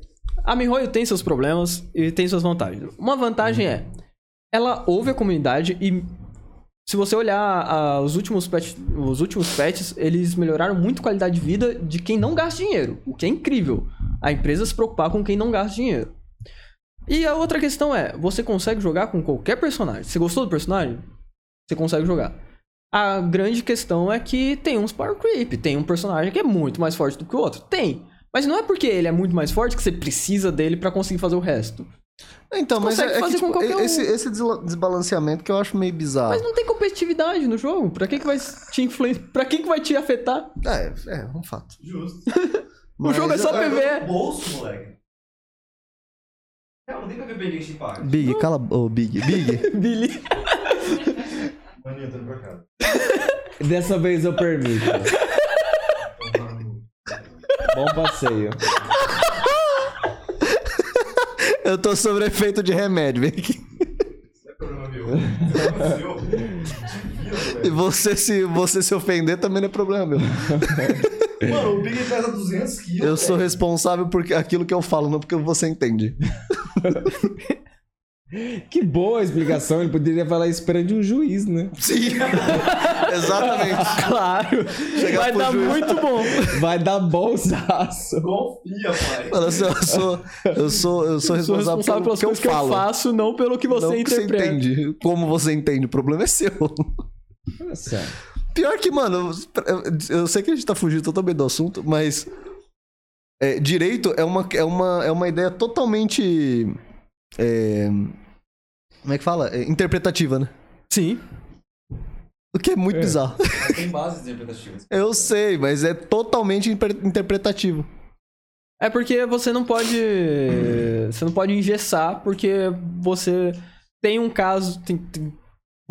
A Mihoyo tem seus problemas e tem suas vantagens. Uma vantagem é. Ela ouve a comunidade e. Se você olhar os, últimos patch, os últimos patches, eles melhoraram muito a qualidade de vida de quem não gasta dinheiro. O que é incrível. A empresa se preocupar com quem não gasta dinheiro. E a outra questão é: você consegue jogar com qualquer personagem. Você gostou do personagem? Você consegue jogar. A grande questão é que tem uns power creep, tem um personagem que é muito mais forte do que o outro. Tem. Mas não é porque ele é muito mais forte que você precisa dele pra conseguir fazer o resto. Então, Você mas é, consegue é que, fazer com tipo, qualquer um. esse, desbalanceamento que eu acho meio bizarro. Mas não tem competitividade no jogo. Pra que, que vai te influenciar? Pra que, que vai te afetar? É, é um fato. Justo. O jogo é só eu- PV. Bolso, moleque. Cara, não tem PVP Genshin Impact. Big, cala a oh, Big. Big. Billy. Maninho, tô indo pra cá. Dessa vez eu permito. Bom passeio. eu tô sobre efeito de remédio, vem aqui. Isso não é problema meu. Isso é problema seu. E você se, você se ofender também não é problema meu. Mano, o Big pesa 200 quilos. Eu sou responsável por aquilo que eu falo, não porque você entende. Que boa explicação. Ele poderia falar isso perante um juiz, né? Sim. Exatamente. Claro. Chegar Vai dar juiz. muito bom. Vai dar bolsaço. Confia, pai. Mano, assim, eu sou, eu sou, eu sou Eu sou responsável, responsável pelo pelas que eu coisas que eu falo. faço, não pelo que você não que você interpreta. entende. Como você entende, o problema é seu. Olha só. Pior que, mano, eu- sei que a gente tá fugindo totalmente do assunto, mas é, direito é uma, é, uma, é uma ideia totalmente. é, como é que fala? É, interpretativa, né? Sim. O que é muito É. bizarro. Tem bases interpretativas. Eu sei, mas é totalmente interpretativo. É porque você não pode. Você não pode engessar, porque você tem um caso. tem- tem-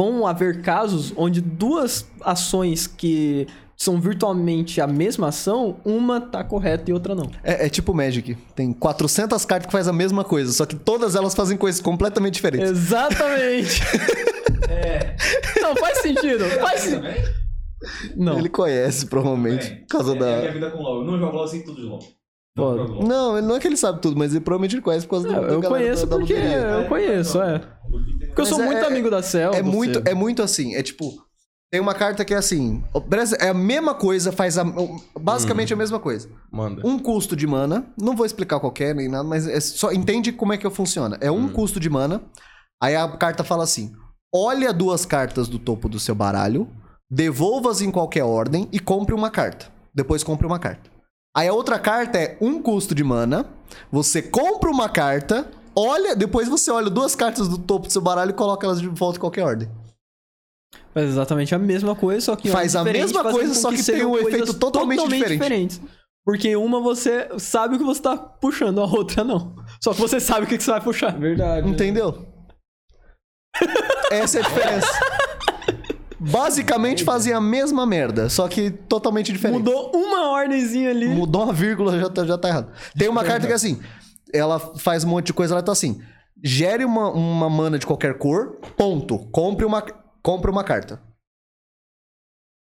vão haver casos onde duas ações que são virtualmente a mesma ação, uma tá correta e outra não. É, é tipo Magic. Tem 400 cartas que fazem a mesma coisa, só que todas elas fazem coisas completamente diferentes. Exatamente! É. não, faz sentido. Faz sentido. Também? Não. Ele conhece, provavelmente, por causa é, É a minha da... vida com LOL. Eu não jogo LOL sem tudo de LOL. Não LOL. Não, ele não é que ele sabe tudo, mas ele provavelmente ele conhece por causa do, Não, da eu galera conheço da, da porque eu conheço, é. Porque eu sou é- muito é- amigo da Cel. É muito, é muito assim, é tipo... Tem uma carta que é assim... É a mesma coisa, faz a, basicamente a mesma coisa. Manda. Um custo de mana, não vou explicar qual é nem nada, mas é só entende como é que funciona. É um custo de mana, aí a carta fala assim: olha duas cartas do topo do seu baralho, devolva-as em qualquer ordem e compre uma carta. Depois compre uma carta. Aí a outra carta é um custo de mana, você compra uma carta, olha, depois você olha duas cartas do topo do seu baralho e coloca elas de volta em qualquer ordem. Faz exatamente a mesma coisa, só que Faz a diferente, mesma coisa, só que tem sejam um efeito coisas totalmente diferente. diferentes. Porque uma você sabe o que você tá puxando, a outra não. Só que você sabe o que que você vai puxar. Verdade. Entendeu? Essa é a diferença. Basicamente fazem a mesma merda, só que totalmente diferente. Mudou uma ordemzinha ali. Mudou uma vírgula, já tá, já tá errado. Tem uma carta que é assim, ela faz um monte de coisa, ela tá assim, gere uma, uma mana de qualquer cor, ponto. Compre uma, compre uma carta.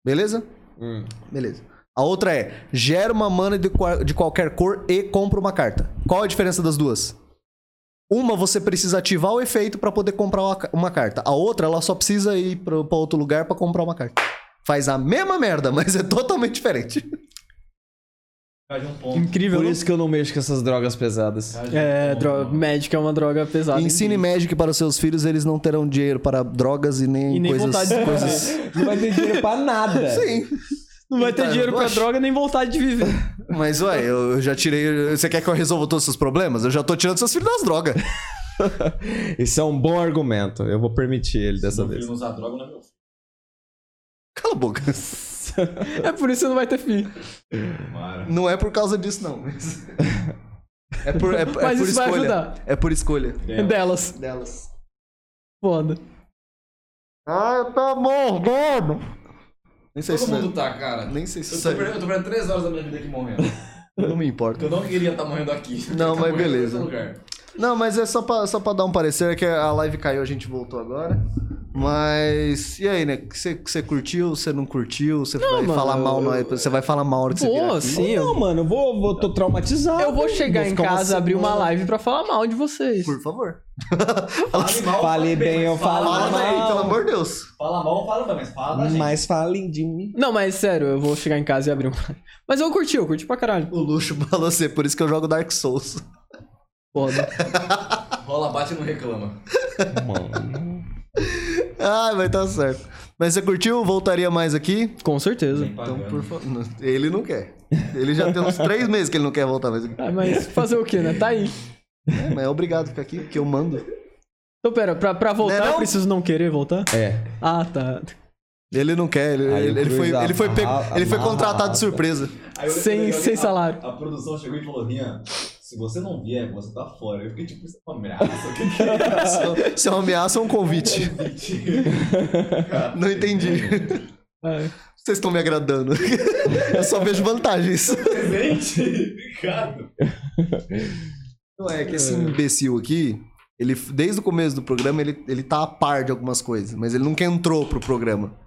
Beleza? Hum. Beleza. A outra é, gera uma mana de, de qualquer cor e compra uma carta. Qual a diferença das duas? Uma você precisa ativar o efeito pra poder comprar uma, uma carta. A outra, ela só precisa ir pra outro lugar pra comprar uma carta. Faz a mesma merda, mas é totalmente diferente. Um. Incrível. Por isso que eu não mexo com essas drogas pesadas. Um É, droga. Magic é uma droga pesada. Ensine Magic para os seus filhos, eles não terão dinheiro para drogas e nem, E nem coisas... vontade de coisas... Não vai ter dinheiro pra nada. Sim. Não vai ter Tá, dinheiro pra acho- droga nem vontade de viver. Mas, ué, eu já tirei... Você quer que eu resolva todos os seus problemas? Eu já tô tirando seus filhos das drogas. Isso é um bom argumento. Eu vou permitir ele dessa Meu vez. filho não usa droga, não é meu filho. Cala a boca. É por isso que você não vai ter filho. Mara. Não é por causa disso, não. mas- É por, é, é Mas por isso vai escolha. ajudar. É por escolha Dela. Delas. delas. Foda. Ah, tá morrendo. Nem sei Todo se mundo tá, cara. Nem sei se Eu tô, perdendo, eu tô perdendo 3 horas da minha vida aqui morrendo. não me importa. Eu não queria estar morrendo aqui. Eu Não, mas tá em beleza. Não, mas é só pra, só pra dar um parecer, é que a live caiu, a gente voltou agora. Mas. E aí, né? Você, você curtiu? Você não curtiu? Você vai mano, falar mal eu- na Você vai falar mal na hora que você vier Pô, aqui? sim. Eu, Não, mano, eu vou, vou tô traumatizado. eu vou chegar Vou em ficar uma casa, abrir uma live pra falar mal de vocês. Por favor. Fale mal, Fale bem, eu mas falo Fala mal. aí, pelo amor de Deus. Fala mal, fala bem, mas fala da gente. Mas falem de mim. Não, mas sério, eu vou chegar em casa e abrir uma live. Mas eu curti, eu curti pra caralho. O luxo pra você, por isso que eu jogo Dark Souls. Foda. Rola, bate e não reclama. Mano. Ah, vai tá certo. Mas você curtiu? Voltaria mais aqui? Com certeza. Então, por favor. Ele não quer. Ele já tem uns três meses que ele não quer voltar mais aqui. Ah, mas fazer o quê, né? Tá aí. É, mas é obrigado a ficar aqui, porque eu mando. Então, pera, pra, pra voltar, Não é não? eu preciso não querer voltar? É. Ah, tá. Ele não quer, ele, ele, ele foi, ele foi, pego- ele foi contratado de surpresa. Aí eu- Sem- eu- sem a- salário. A, produção chegou e falou, Rian, se você não vier, você tá fora. Eu fiquei tipo, isso é uma ameaça. O que que é isso? É uma ameaça ou um convite? Não entendi. É. Vocês estão me agradando. Eu só vejo vantagens. Presente? Ricardo. Não é que esse imbecil aqui, ele, desde o começo do programa, ele, ele tá a par de algumas coisas, mas ele nunca entrou pro programa.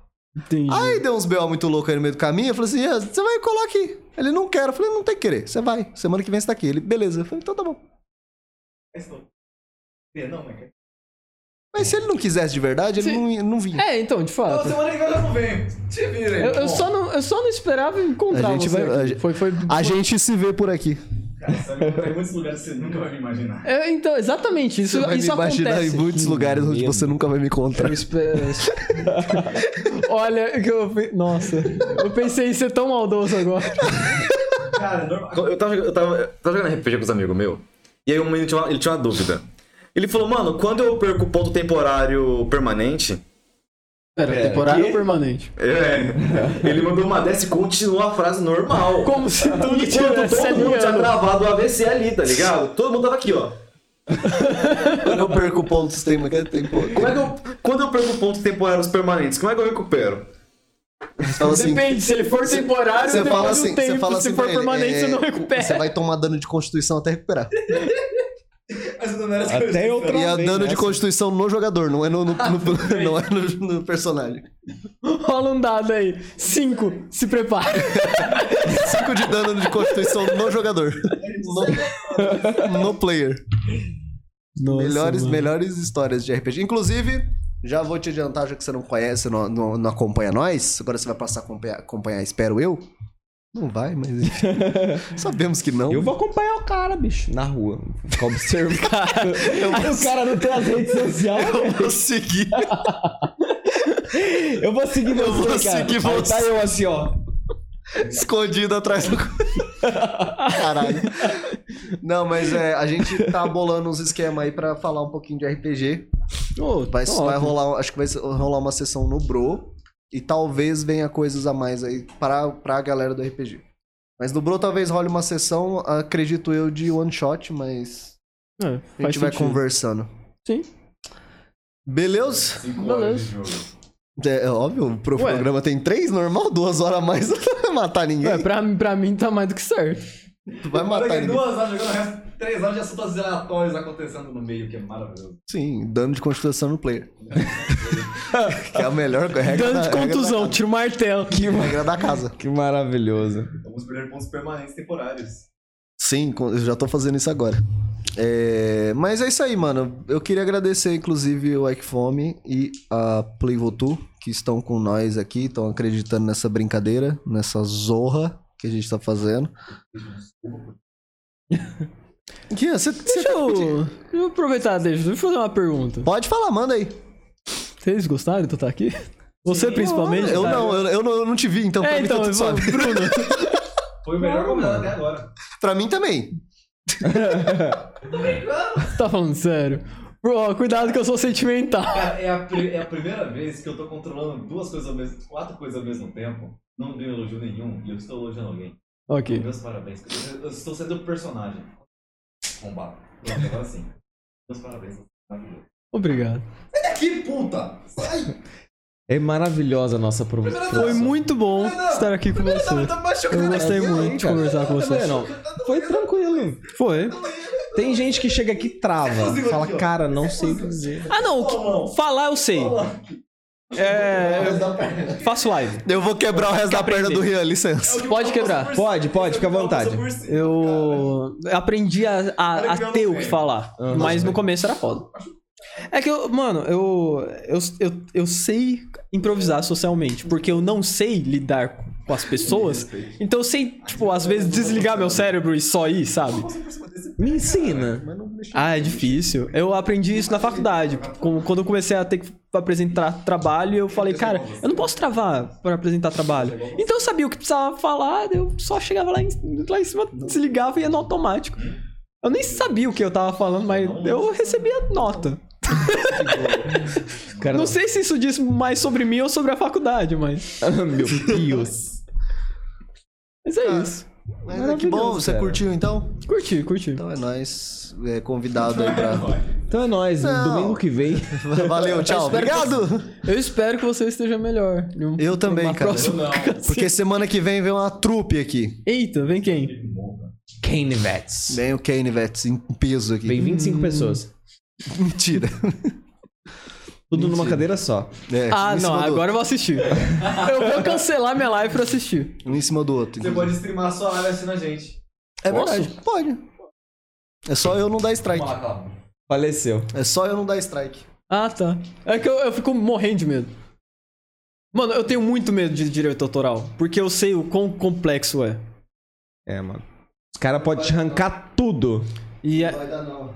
Entendi. Aí deu uns B.O. muito louco aí no meio do caminho. Eu falei assim: "Ah, você vai colar aqui. Ele não quer. Eu falei: não tem que querer. Você vai. Semana que vem você tá aqui. Ele, beleza. Eu falei: então tá bom. Não, mas... Mas se ele não quisesse de verdade, ele não, não vinha. É, então, de Não, fato. semana que vem eu não venho. Te vira aí. Eu, eu só não, eu só não esperava encontrar A gente você. vai- a gente- Foi, foi, A gente se vê por aqui. Cara, sabe, tem muitos lugares que você nunca vai me imaginar. É, então, exatamente. Isso, Você vai isso me imaginar acontece. em muitos Que lugares onde medo. você nunca vai me encontrar. Eu espero. Olha, que eu. Nossa, eu pensei em ser tão maldoso agora. Cara, normal. Eu tava, eu, tava, eu tava jogando RPG com os amigos meus. E aí um menino tinha uma, ele tinha uma dúvida. Ele falou, mano, quando eu perco ponto temporário permanente. Pera, Pera, temporário que? ou permanente? É. Ele mandou uma dessa e continua a frase normal. Como se tudo tivesse todo mundo tinha travado o AVC ali, tá ligado? Todo mundo tava aqui, ó. Quando eu perco pontos, tem, tem ponto. Como é que eu, quando eu perco pontos temporários permanentes, como é que eu recupero? Você fala assim, Depende, se ele for temporário, Você fala assim, tempo. você fala se assim for pra ele, permanente, é, você não recupera. Você vai tomar dano de constituição até recuperar. As Até outra E é vez dano de nessa. constituição no jogador, não é no, no- no- não é no, no personagem. Rola um dado aí. Cinco, se prepare. 5 de dano de constituição no jogador. No, no player. melhores, melhores histórias de RPG. Inclusive, já vou te adiantar, já que você não conhece, não, não, não acompanha nós. Agora você vai passar a acompanhar, acompanhar, espero eu. Não vai, mas sabemos que não. Eu vou acompanhar o cara, bicho, na rua. Ficar observando. Aí o cara não tem as redes sociais. Eu vou seguir. Eu vou seguir você, Eu vou cara. seguir Aí você. tá eu assim, ó. escondido atrás do. Caralho. Não, mas é, a gente tá bolando uns esquemas aí pra falar um pouquinho de RPG. Ô, Vai, vai rolar, acho que vai rolar uma sessão no Bro. E talvez venha coisas a mais aí pra, pra galera do RPG. Mas no Bro talvez role uma sessão, acredito eu, de one shot, mas É, a gente vai sentido. conversando. Sim. Beleza? Cinco horas de Beleza. jogo. É, é óbvio, o pro Ué. programa tem três, normal, duas horas a mais, não vai matar ninguém. Ué, pra, pra mim tá mais do que certo. Tu vai matar que ninguém. duas horas jogando, o resto, três horas de assuntos aleatórios acontecendo no meio, que é maravilhoso. Sim, dano de constituição no player. que é a melhor regra Dano da- de contusão, da tira o martelo. casa. Regra da casa. Que maravilhoso. Vamos perder pontos permanentes temporários. Sim, eu já tô fazendo isso agora. É, Mas é isso aí, mano. Eu queria agradecer, inclusive, o Ike Fome e a Playvotu, que estão com nós aqui, estão acreditando nessa brincadeira, nessa zorra que a gente tá fazendo. Que, você, você Deixa eu, deixa eu aproveitar, deixa eu fazer uma pergunta. Pode falar, manda aí. Vocês gostaram de tu estar aqui? Você principalmente? Eu não, eu, eu não, eu não te vi, então pra É, mim então, tá tudo eu vou- suave. Bruno. Foi o melhor convidado até agora. Pra mim também. tá falando sério? Bro, cuidado que eu sou sentimental. Cara, é a, é a primeira vez que eu tô controlando duas coisas ao mesmo quatro coisas ao mesmo tempo. Não dei elogio nenhum e eu estou elogiando alguém. Ok. Meus parabéns. Eu, eu estou sendo o personagem. Bombado. Pronto, agora sim. Meus parabéns. Maravilhoso. Obrigado. Que puta! Sai! É maravilhosa a nossa promoção. Foi muito bom estar aqui com você. Eu gostei muito de conversar com você. Não, foi tranquilo. Foi. Tem gente que chega aqui e trava. Fala, cara, não sei o que dizer. Ah, não. Falar eu sei. É. eu Faço live. Eu vou quebrar o resto da perna do Rian, licença. Pode quebrar. Pode, pode, fica à vontade. Eu aprendi a, a, a ter o que falar. Mas no começo era foda. É que eu, mano, eu, eu, eu, eu sei improvisar socialmente, porque eu não sei lidar com- as pessoas. Então eu sei, tipo, às vezes desligar meu cérebro e só ir, sabe? Me ensina. Ah, é difícil. Eu aprendi isso na faculdade. Quando eu comecei a ter que apresentar trabalho, eu falei, cara, eu não posso travar para apresentar trabalho. Então eu sabia o que precisava falar, eu só chegava lá em, lá em cima, desligava e ia no automático. Eu nem sabia o que eu tava falando, mas eu recebia nota. Cara, Não sei se isso diz mais sobre mim ou sobre a faculdade, mas. Meu Deus. Mas é Ah. isso. Mas é que bom, você cara. curtiu então? Curti, curti. Então é nóis. É convidado aí pra. Então é nóis. Não. Domingo que vem. Valeu, tchau. que- Obrigado! Eu espero que você esteja melhor. um- Eu também, cara. próxima Porque semana que vem vem uma trupe aqui. Eita, vem quem? Kane Vets. Vem o Kane Vets em peso aqui. Vem 25 pessoas. Mentira. Tudo numa Mentira. cadeira só. É, Ah, um não, agora eu vou assistir. eu vou cancelar minha live pra assistir. Um em cima do outro. Você pode streamar sua live assistindo a gente. É Posso? verdade. Pode. É só eu não dar strike. Lá, calma. Faleceu. É só eu não dar strike. Ah, tá. É que eu, eu fico morrendo de medo. Mano, eu tenho muito medo de direito autoral. Porque eu sei o quão complexo é. É, mano. Os caras podem te arrancar tudo. E é- vai dar não.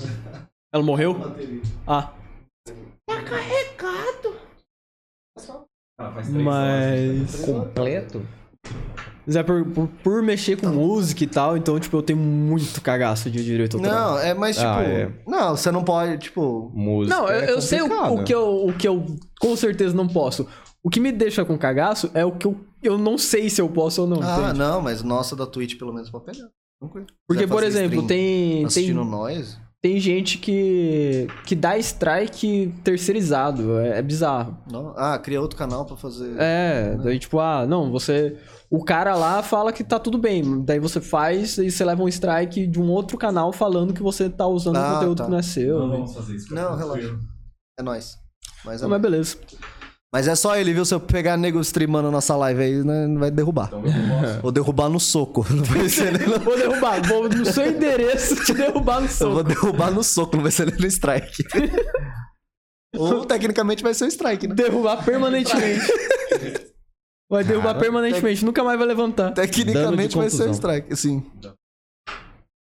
Ela morreu? Ah, Ah, faz três mas. Completo? Mas é por, por, por mexer com música e tal, então, tipo, eu tenho muito cagaço de direito autoral. Não, é mais tipo. Ah, é. Não, você não pode, tipo. Música. Não, eu, é eu sei o, o que eu, o que eu com certeza não posso. O que me deixa com cagaço é o que eu, eu não sei se eu posso ou não. ah, entende? não, mas nossa da Twitch pelo menos pode pegar. Tranquilo. Porque, por exemplo, stream tem, tem, Assistindo nós. Tem gente que, que dá strike terceirizado. É, é bizarro. Não. Ah, cria outro canal pra fazer. É, daí tipo, ah, não, você. O cara lá fala que tá tudo bem. Daí você faz e você leva um strike de um outro canal falando que você tá usando Ah, conteúdo tá. que não é seu. Não vamos fazer isso. Não, relaxa. É nóis. Mas é, Não, mas beleza. Mas é só ele, viu? Se eu pegar nego streamando a nossa live aí, né, não vai derrubar. Então. Vou derrubar no soco. Não vai ser nem no... Vou derrubar, vou no seu endereço te derrubar no Eu vou soco. derrubar no soco, não vai ser nem no strike. Ou tecnicamente vai ser o strike, né? Derrubar permanentemente. Vai derrubar Cara, permanentemente, nunca mais vai levantar. Tecnicamente vai ser o contusão. strike, sim.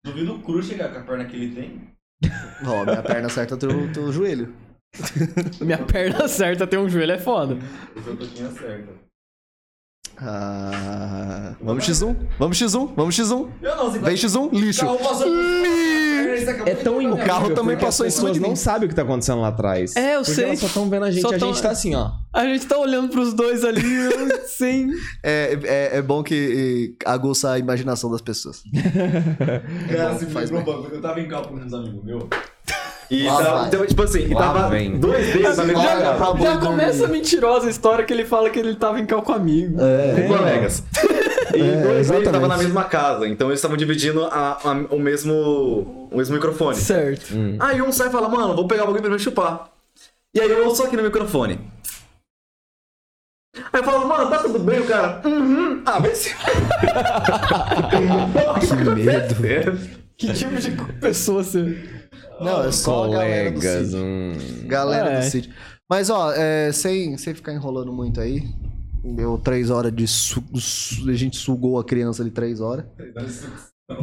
Duvido o Cru chegar com a perna que ele tem. Ó, minha perna acerta teu, teu joelho. Minha perna certa tem um joelho, é foda. O seu toquinho acerta. Ah, vamos X1, vamos X1, vamos X1. Eu não, Vem X1, lixo. passou por É tão incrível carro também passou em cima de mim. não sabem o que tá acontecendo lá atrás. É, eu porque sei. elas só estão vendo a gente. Só a tão- gente tá assim, ó. A gente tá olhando pros dois ali, eu- sem. É, é, é bom que eh, aguça a imaginação das pessoas. Cara, bom, se faz faz banco. Eu tava em campo com uns amigos meus. E Lá tava, vai. então, tipo assim, e Lá tava vem. dois deles na mesma boi Já dormir. começa a mentirosa a história que ele fala que ele tava em cal com amigo. com colegas. E É, dois deles estavam na mesma casa, então eles estavam dividindo a- a- o, mesmo, o mesmo microfone. Certo. Aí um sai e fala, mano, vou pegar o bagulho pra me chupar. E aí eu só aqui no microfone. Aí eu falo, mano, tá tudo bem, o cara? Uhum. Ah, vai se. Que medo. Que tipo de pessoa você. Não, é só a galera do Colegas. sítio. Hum. Galera É. do sítio. Mas, ó, é, sem, sem ficar enrolando muito aí. Deu três horas de. Su, a gente sugou a criança ali três horas.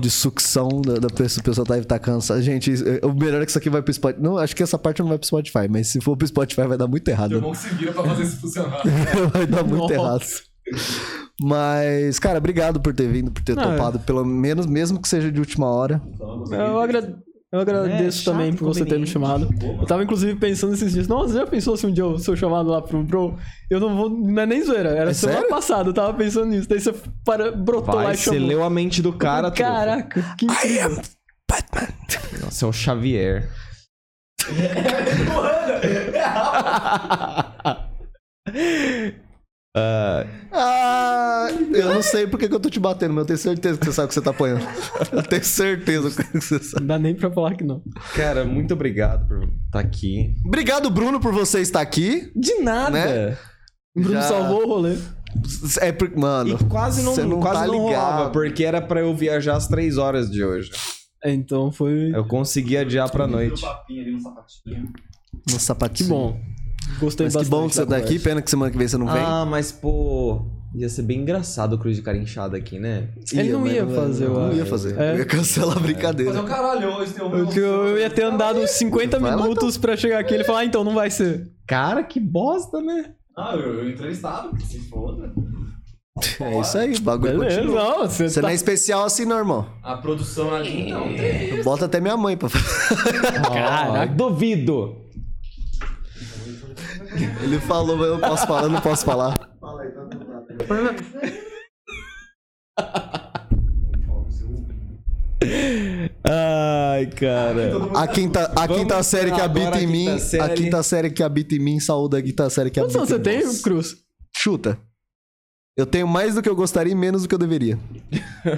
De sucção da, da pessoa. A pessoa deve estar cansada. Gente, é, o melhor é que isso aqui vai pro Spotify. Não, acho que essa parte não vai pro Spotify, mas se for pro Spotify vai dar muito errado. Que se vira pra fazer isso funcionar. vai dar muito Nossa. errado. Mas, cara, obrigado por ter vindo, por ter Não, topado, pelo menos, mesmo que seja de última hora. Eu, agra- eu agradeço É, também por você ter me chamado. Eu tava inclusive pensando esses dias, nossa, já pensou se um dia eu sou chamado lá pro Bro? Eu não vou. Não é nem zoeira, era É semana sério? passada, eu tava pensando nisso. Daí você para, brotou lá Vai, e você chamou. leu a mente do cara. truta. Caraca, que incrível. Nossa, é o Xavier. Ah, eu não sei porque que eu tô te batendo, mas eu tenho certeza que você sabe o que você tá apanhando. Eu tenho certeza que você sabe. Não dá nem pra falar que não. Cara, muito obrigado por estar aqui. Obrigado, Bruno, por você estar aqui. De nada. Né? O Bruno Já- salvou o rolê. É porque, mano. E quase não, você não quase tá não rolava, porque era pra eu viajar às três horas de hoje. É, Então foi. Eu consegui adiar pra noite. papinho ali no sapatinho. No Que sapatinho. bom. Gostei Mas que bastante. bom que você tá aqui. Pena que semana que vem você não vem. Ah, mas pô. Ia ser bem engraçado o Cruz de cara inchado aqui, né? ele não mas ia fazer, eu Não ia fazer. É. Eu ia cancelar a brincadeira. Mas é um caralho, hoje tem um. Eu, que eu, eu ia ter andado uns 50 Vai lá, minutos pra chegar aqui e ele falar, ah, então não vai ser. Cara, que bosta, né? Ah, eu, eu entrevistado, que se foda. É isso aí, o bagulho Beleza, continua. não, você Você tá... não é especial assim, não, irmão. A produção ali, então, tem. Bota até minha mãe pra Caraca, duvido. Ele falou, mas eu não posso falar, eu não posso falar. Ai, cara. A quinta, a Vamos quinta série que habita em mim, quinta série. a quinta série que habita em mim, saúde a quinta série que Quantos habita anos você em tem, nós. Cruz? Chuta. Eu tenho mais do que eu gostaria e menos do que eu deveria.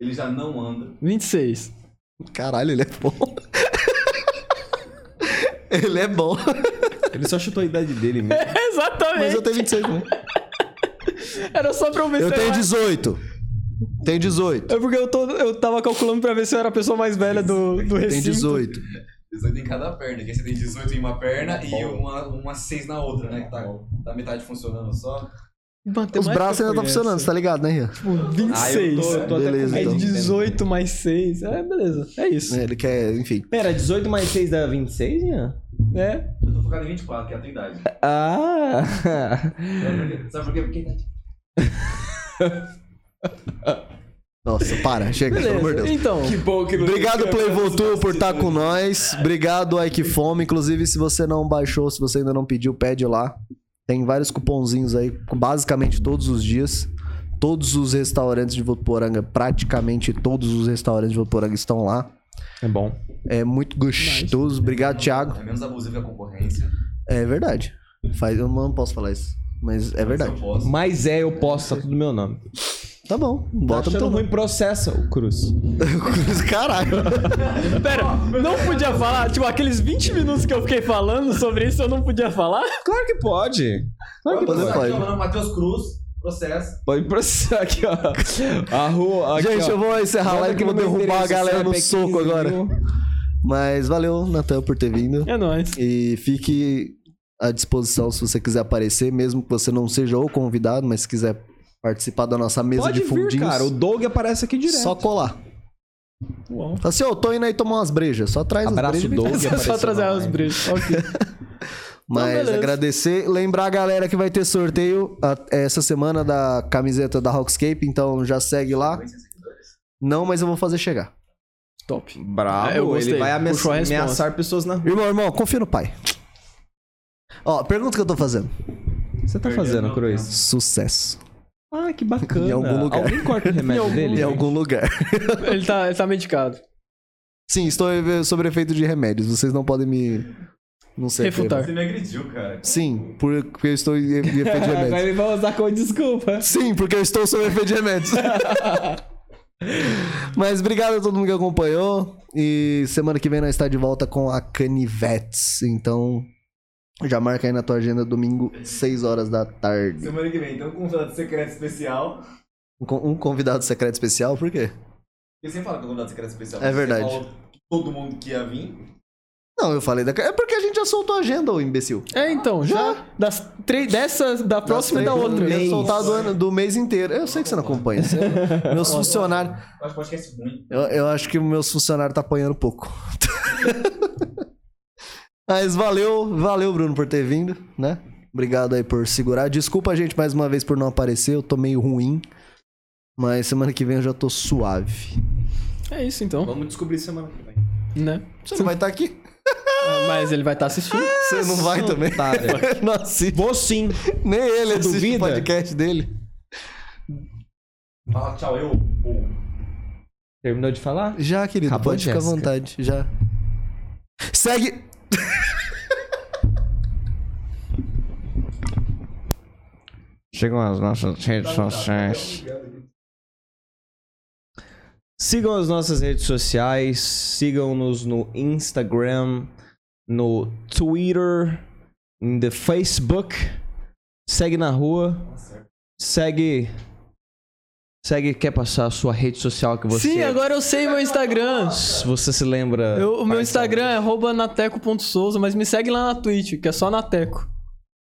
Ele já não anda. 26. Caralho, ele é bom. ele é bom. Ele só chutou a idade dele mesmo. Exatamente. Mas eu tenho 26 também. Era só pra eu ver Eu tenho era- 18. Tenho 18. É porque eu, tô, eu tava calculando pra ver se eu era a pessoa mais velha do, do Tenho recinto. 18. 18 em cada perna, aí você tem 18 em uma perna e uma, uma 6 na outra, né? Que tá, tá metade funcionando só. Os braços ainda estão funcionando, você tá ligado, né, Rian? Tipo, 26. Ah, eu tô, eu tô Beleza, até então. 18 mais 6. É, beleza. É isso. Ele quer, enfim. Pera, 18 mais 6 dá 26, Ian? É. Eu tô focado em 24, que é a tua idade. Ah! Sabe por quê? Porque idade. Nossa, para, chega, pelo amor de Beleza. Deus. Então, que bom que não Obrigado, tem Play câmera nos Voltou, por estar com nós. Obrigado, Ike Fome. Inclusive, se você não baixou, se você ainda não pediu, pede lá. Tem vários cupomzinhos aí, basicamente todos os dias. Todos os restaurantes de Votuporanga, praticamente todos os restaurantes de Votuporanga estão lá. É bom. É muito gostoso. Obrigado, Thiago. É menos abusivo que a concorrência. É verdade. Faz, eu não posso falar isso, mas é verdade. Mas é, eu posso, tá tudo meu nome. Tá bom, Tá bota no achando ruim, processa o Cruz. Caralho. pera, não podia falar? Tipo, aqueles 20 minutos que eu fiquei falando sobre isso, eu não podia falar? Claro que pode. Claro que Pode, pode. mano, Matheus Cruz, processo. Pode processar aqui, ó. A rua. Aqui, Gente, ó. eu vou encerrar a live que eu vou derrubar a galera no soco 15 agora. mil. Mas valeu, Natan, por ter vindo. É nóis. E fique à disposição se você quiser aparecer, mesmo que você não seja o convidado, mas se quiser participar da nossa mesa Pode de vir, fundinhos, cara. O Doug aparece aqui direto. só colar. Uau. Fala assim, ô, tô indo aí tomar umas brejas. Só traz Abraço, as brejas. Doug. Só trazer as brejas. Ok. Mas beleza. agradecer. Lembrar a galera que vai ter sorteio a- essa semana da camiseta da Rockscape, então já segue lá. Não, mas eu vou fazer chegar. Top. Bravo. É. Ele vai ameaçar, ameaçar pessoas na rua. Irmão, irmão, confia no pai. Ó, pergunta que eu tô fazendo. O que você tá Perdeu fazendo, Cruz? Sucesso. Ah, que bacana. Em algum lugar. Alguém corta o remédio Em algum dele? Em algum lugar. Ele tá, ele tá medicado. Sim, estou sobre efeito de remédios. Vocês não podem me. Não sei. Refutar. Você me agrediu, cara. Sim, por- porque eu estou em efeito de Vai remédios. me vai usar como desculpa. Sim, porque eu estou sob efeito de remédios. Mas obrigado a todo mundo que acompanhou. E semana que vem nós está de volta com a Canivetes. Então, já marca aí na tua agenda domingo, 6 horas da tarde. Semana que vem, então, com um convidado secreto especial. Um con- Um convidado secreto especial, por quê? Porque você fala que é um convidado secreto especial. É Você verdade. falou que todo mundo que ia vir. Não, eu falei da. É porque a gente já soltou a agenda, ô imbecil. É, então, já. Das três, dessa, da próxima e da outra. três, Mês. Soltado do, ano- do mês inteiro. Eu sei que você não acompanha. Você- meus funcionários. Eu. Eu, acho que meus funcionários tá apanhando pouco. Mas valeu, valeu, Bruno, por ter vindo, né? Obrigado aí por segurar. Desculpa a gente mais uma vez por não aparecer, eu tô meio ruim. Mas semana que vem eu já tô suave. É isso, então. Vamos descobrir semana que vem. Né? Você não vai estar aqui? Ah, Mas ele vai estar assistindo. Você não vai também? Otário. não assiste. Vou sim. Nem ele assiste duvida? o podcast dele. Fala tchau, eu. Terminou de falar? Já, querido, Acabou, pode ficar à vontade. Já. Segue! Chegam as nossas redes sociais. Sigam as nossas redes sociais. Sigam-nos no Instagram, no Twitter, no Facebook. Segue na rua. Segue. Segue, quer passar a sua rede social que você. Sim, agora eu sei meu Instagram. Se você se lembra. Eu- o meu Instagram é nateco.souza, mas me segue lá na Twitch, que é só nateco.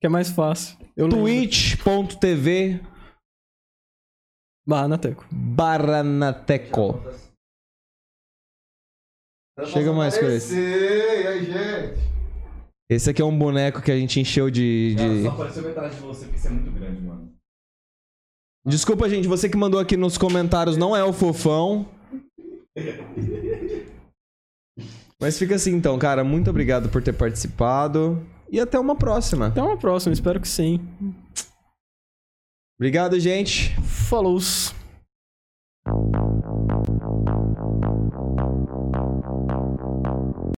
Que é mais fácil. Twitch.tv Barra nateco. Baranateco. Chega mais com esse. aí, gente. Esse aqui é um boneco que a gente encheu de. De... só apareceu metade de você porque você é muito grande, mano. Desculpa, gente, você que mandou aqui nos comentários não é o fofão. Mas fica assim então, cara. Muito obrigado por ter participado. E até uma próxima. Até uma próxima, espero que sim. Obrigado, gente. Falou!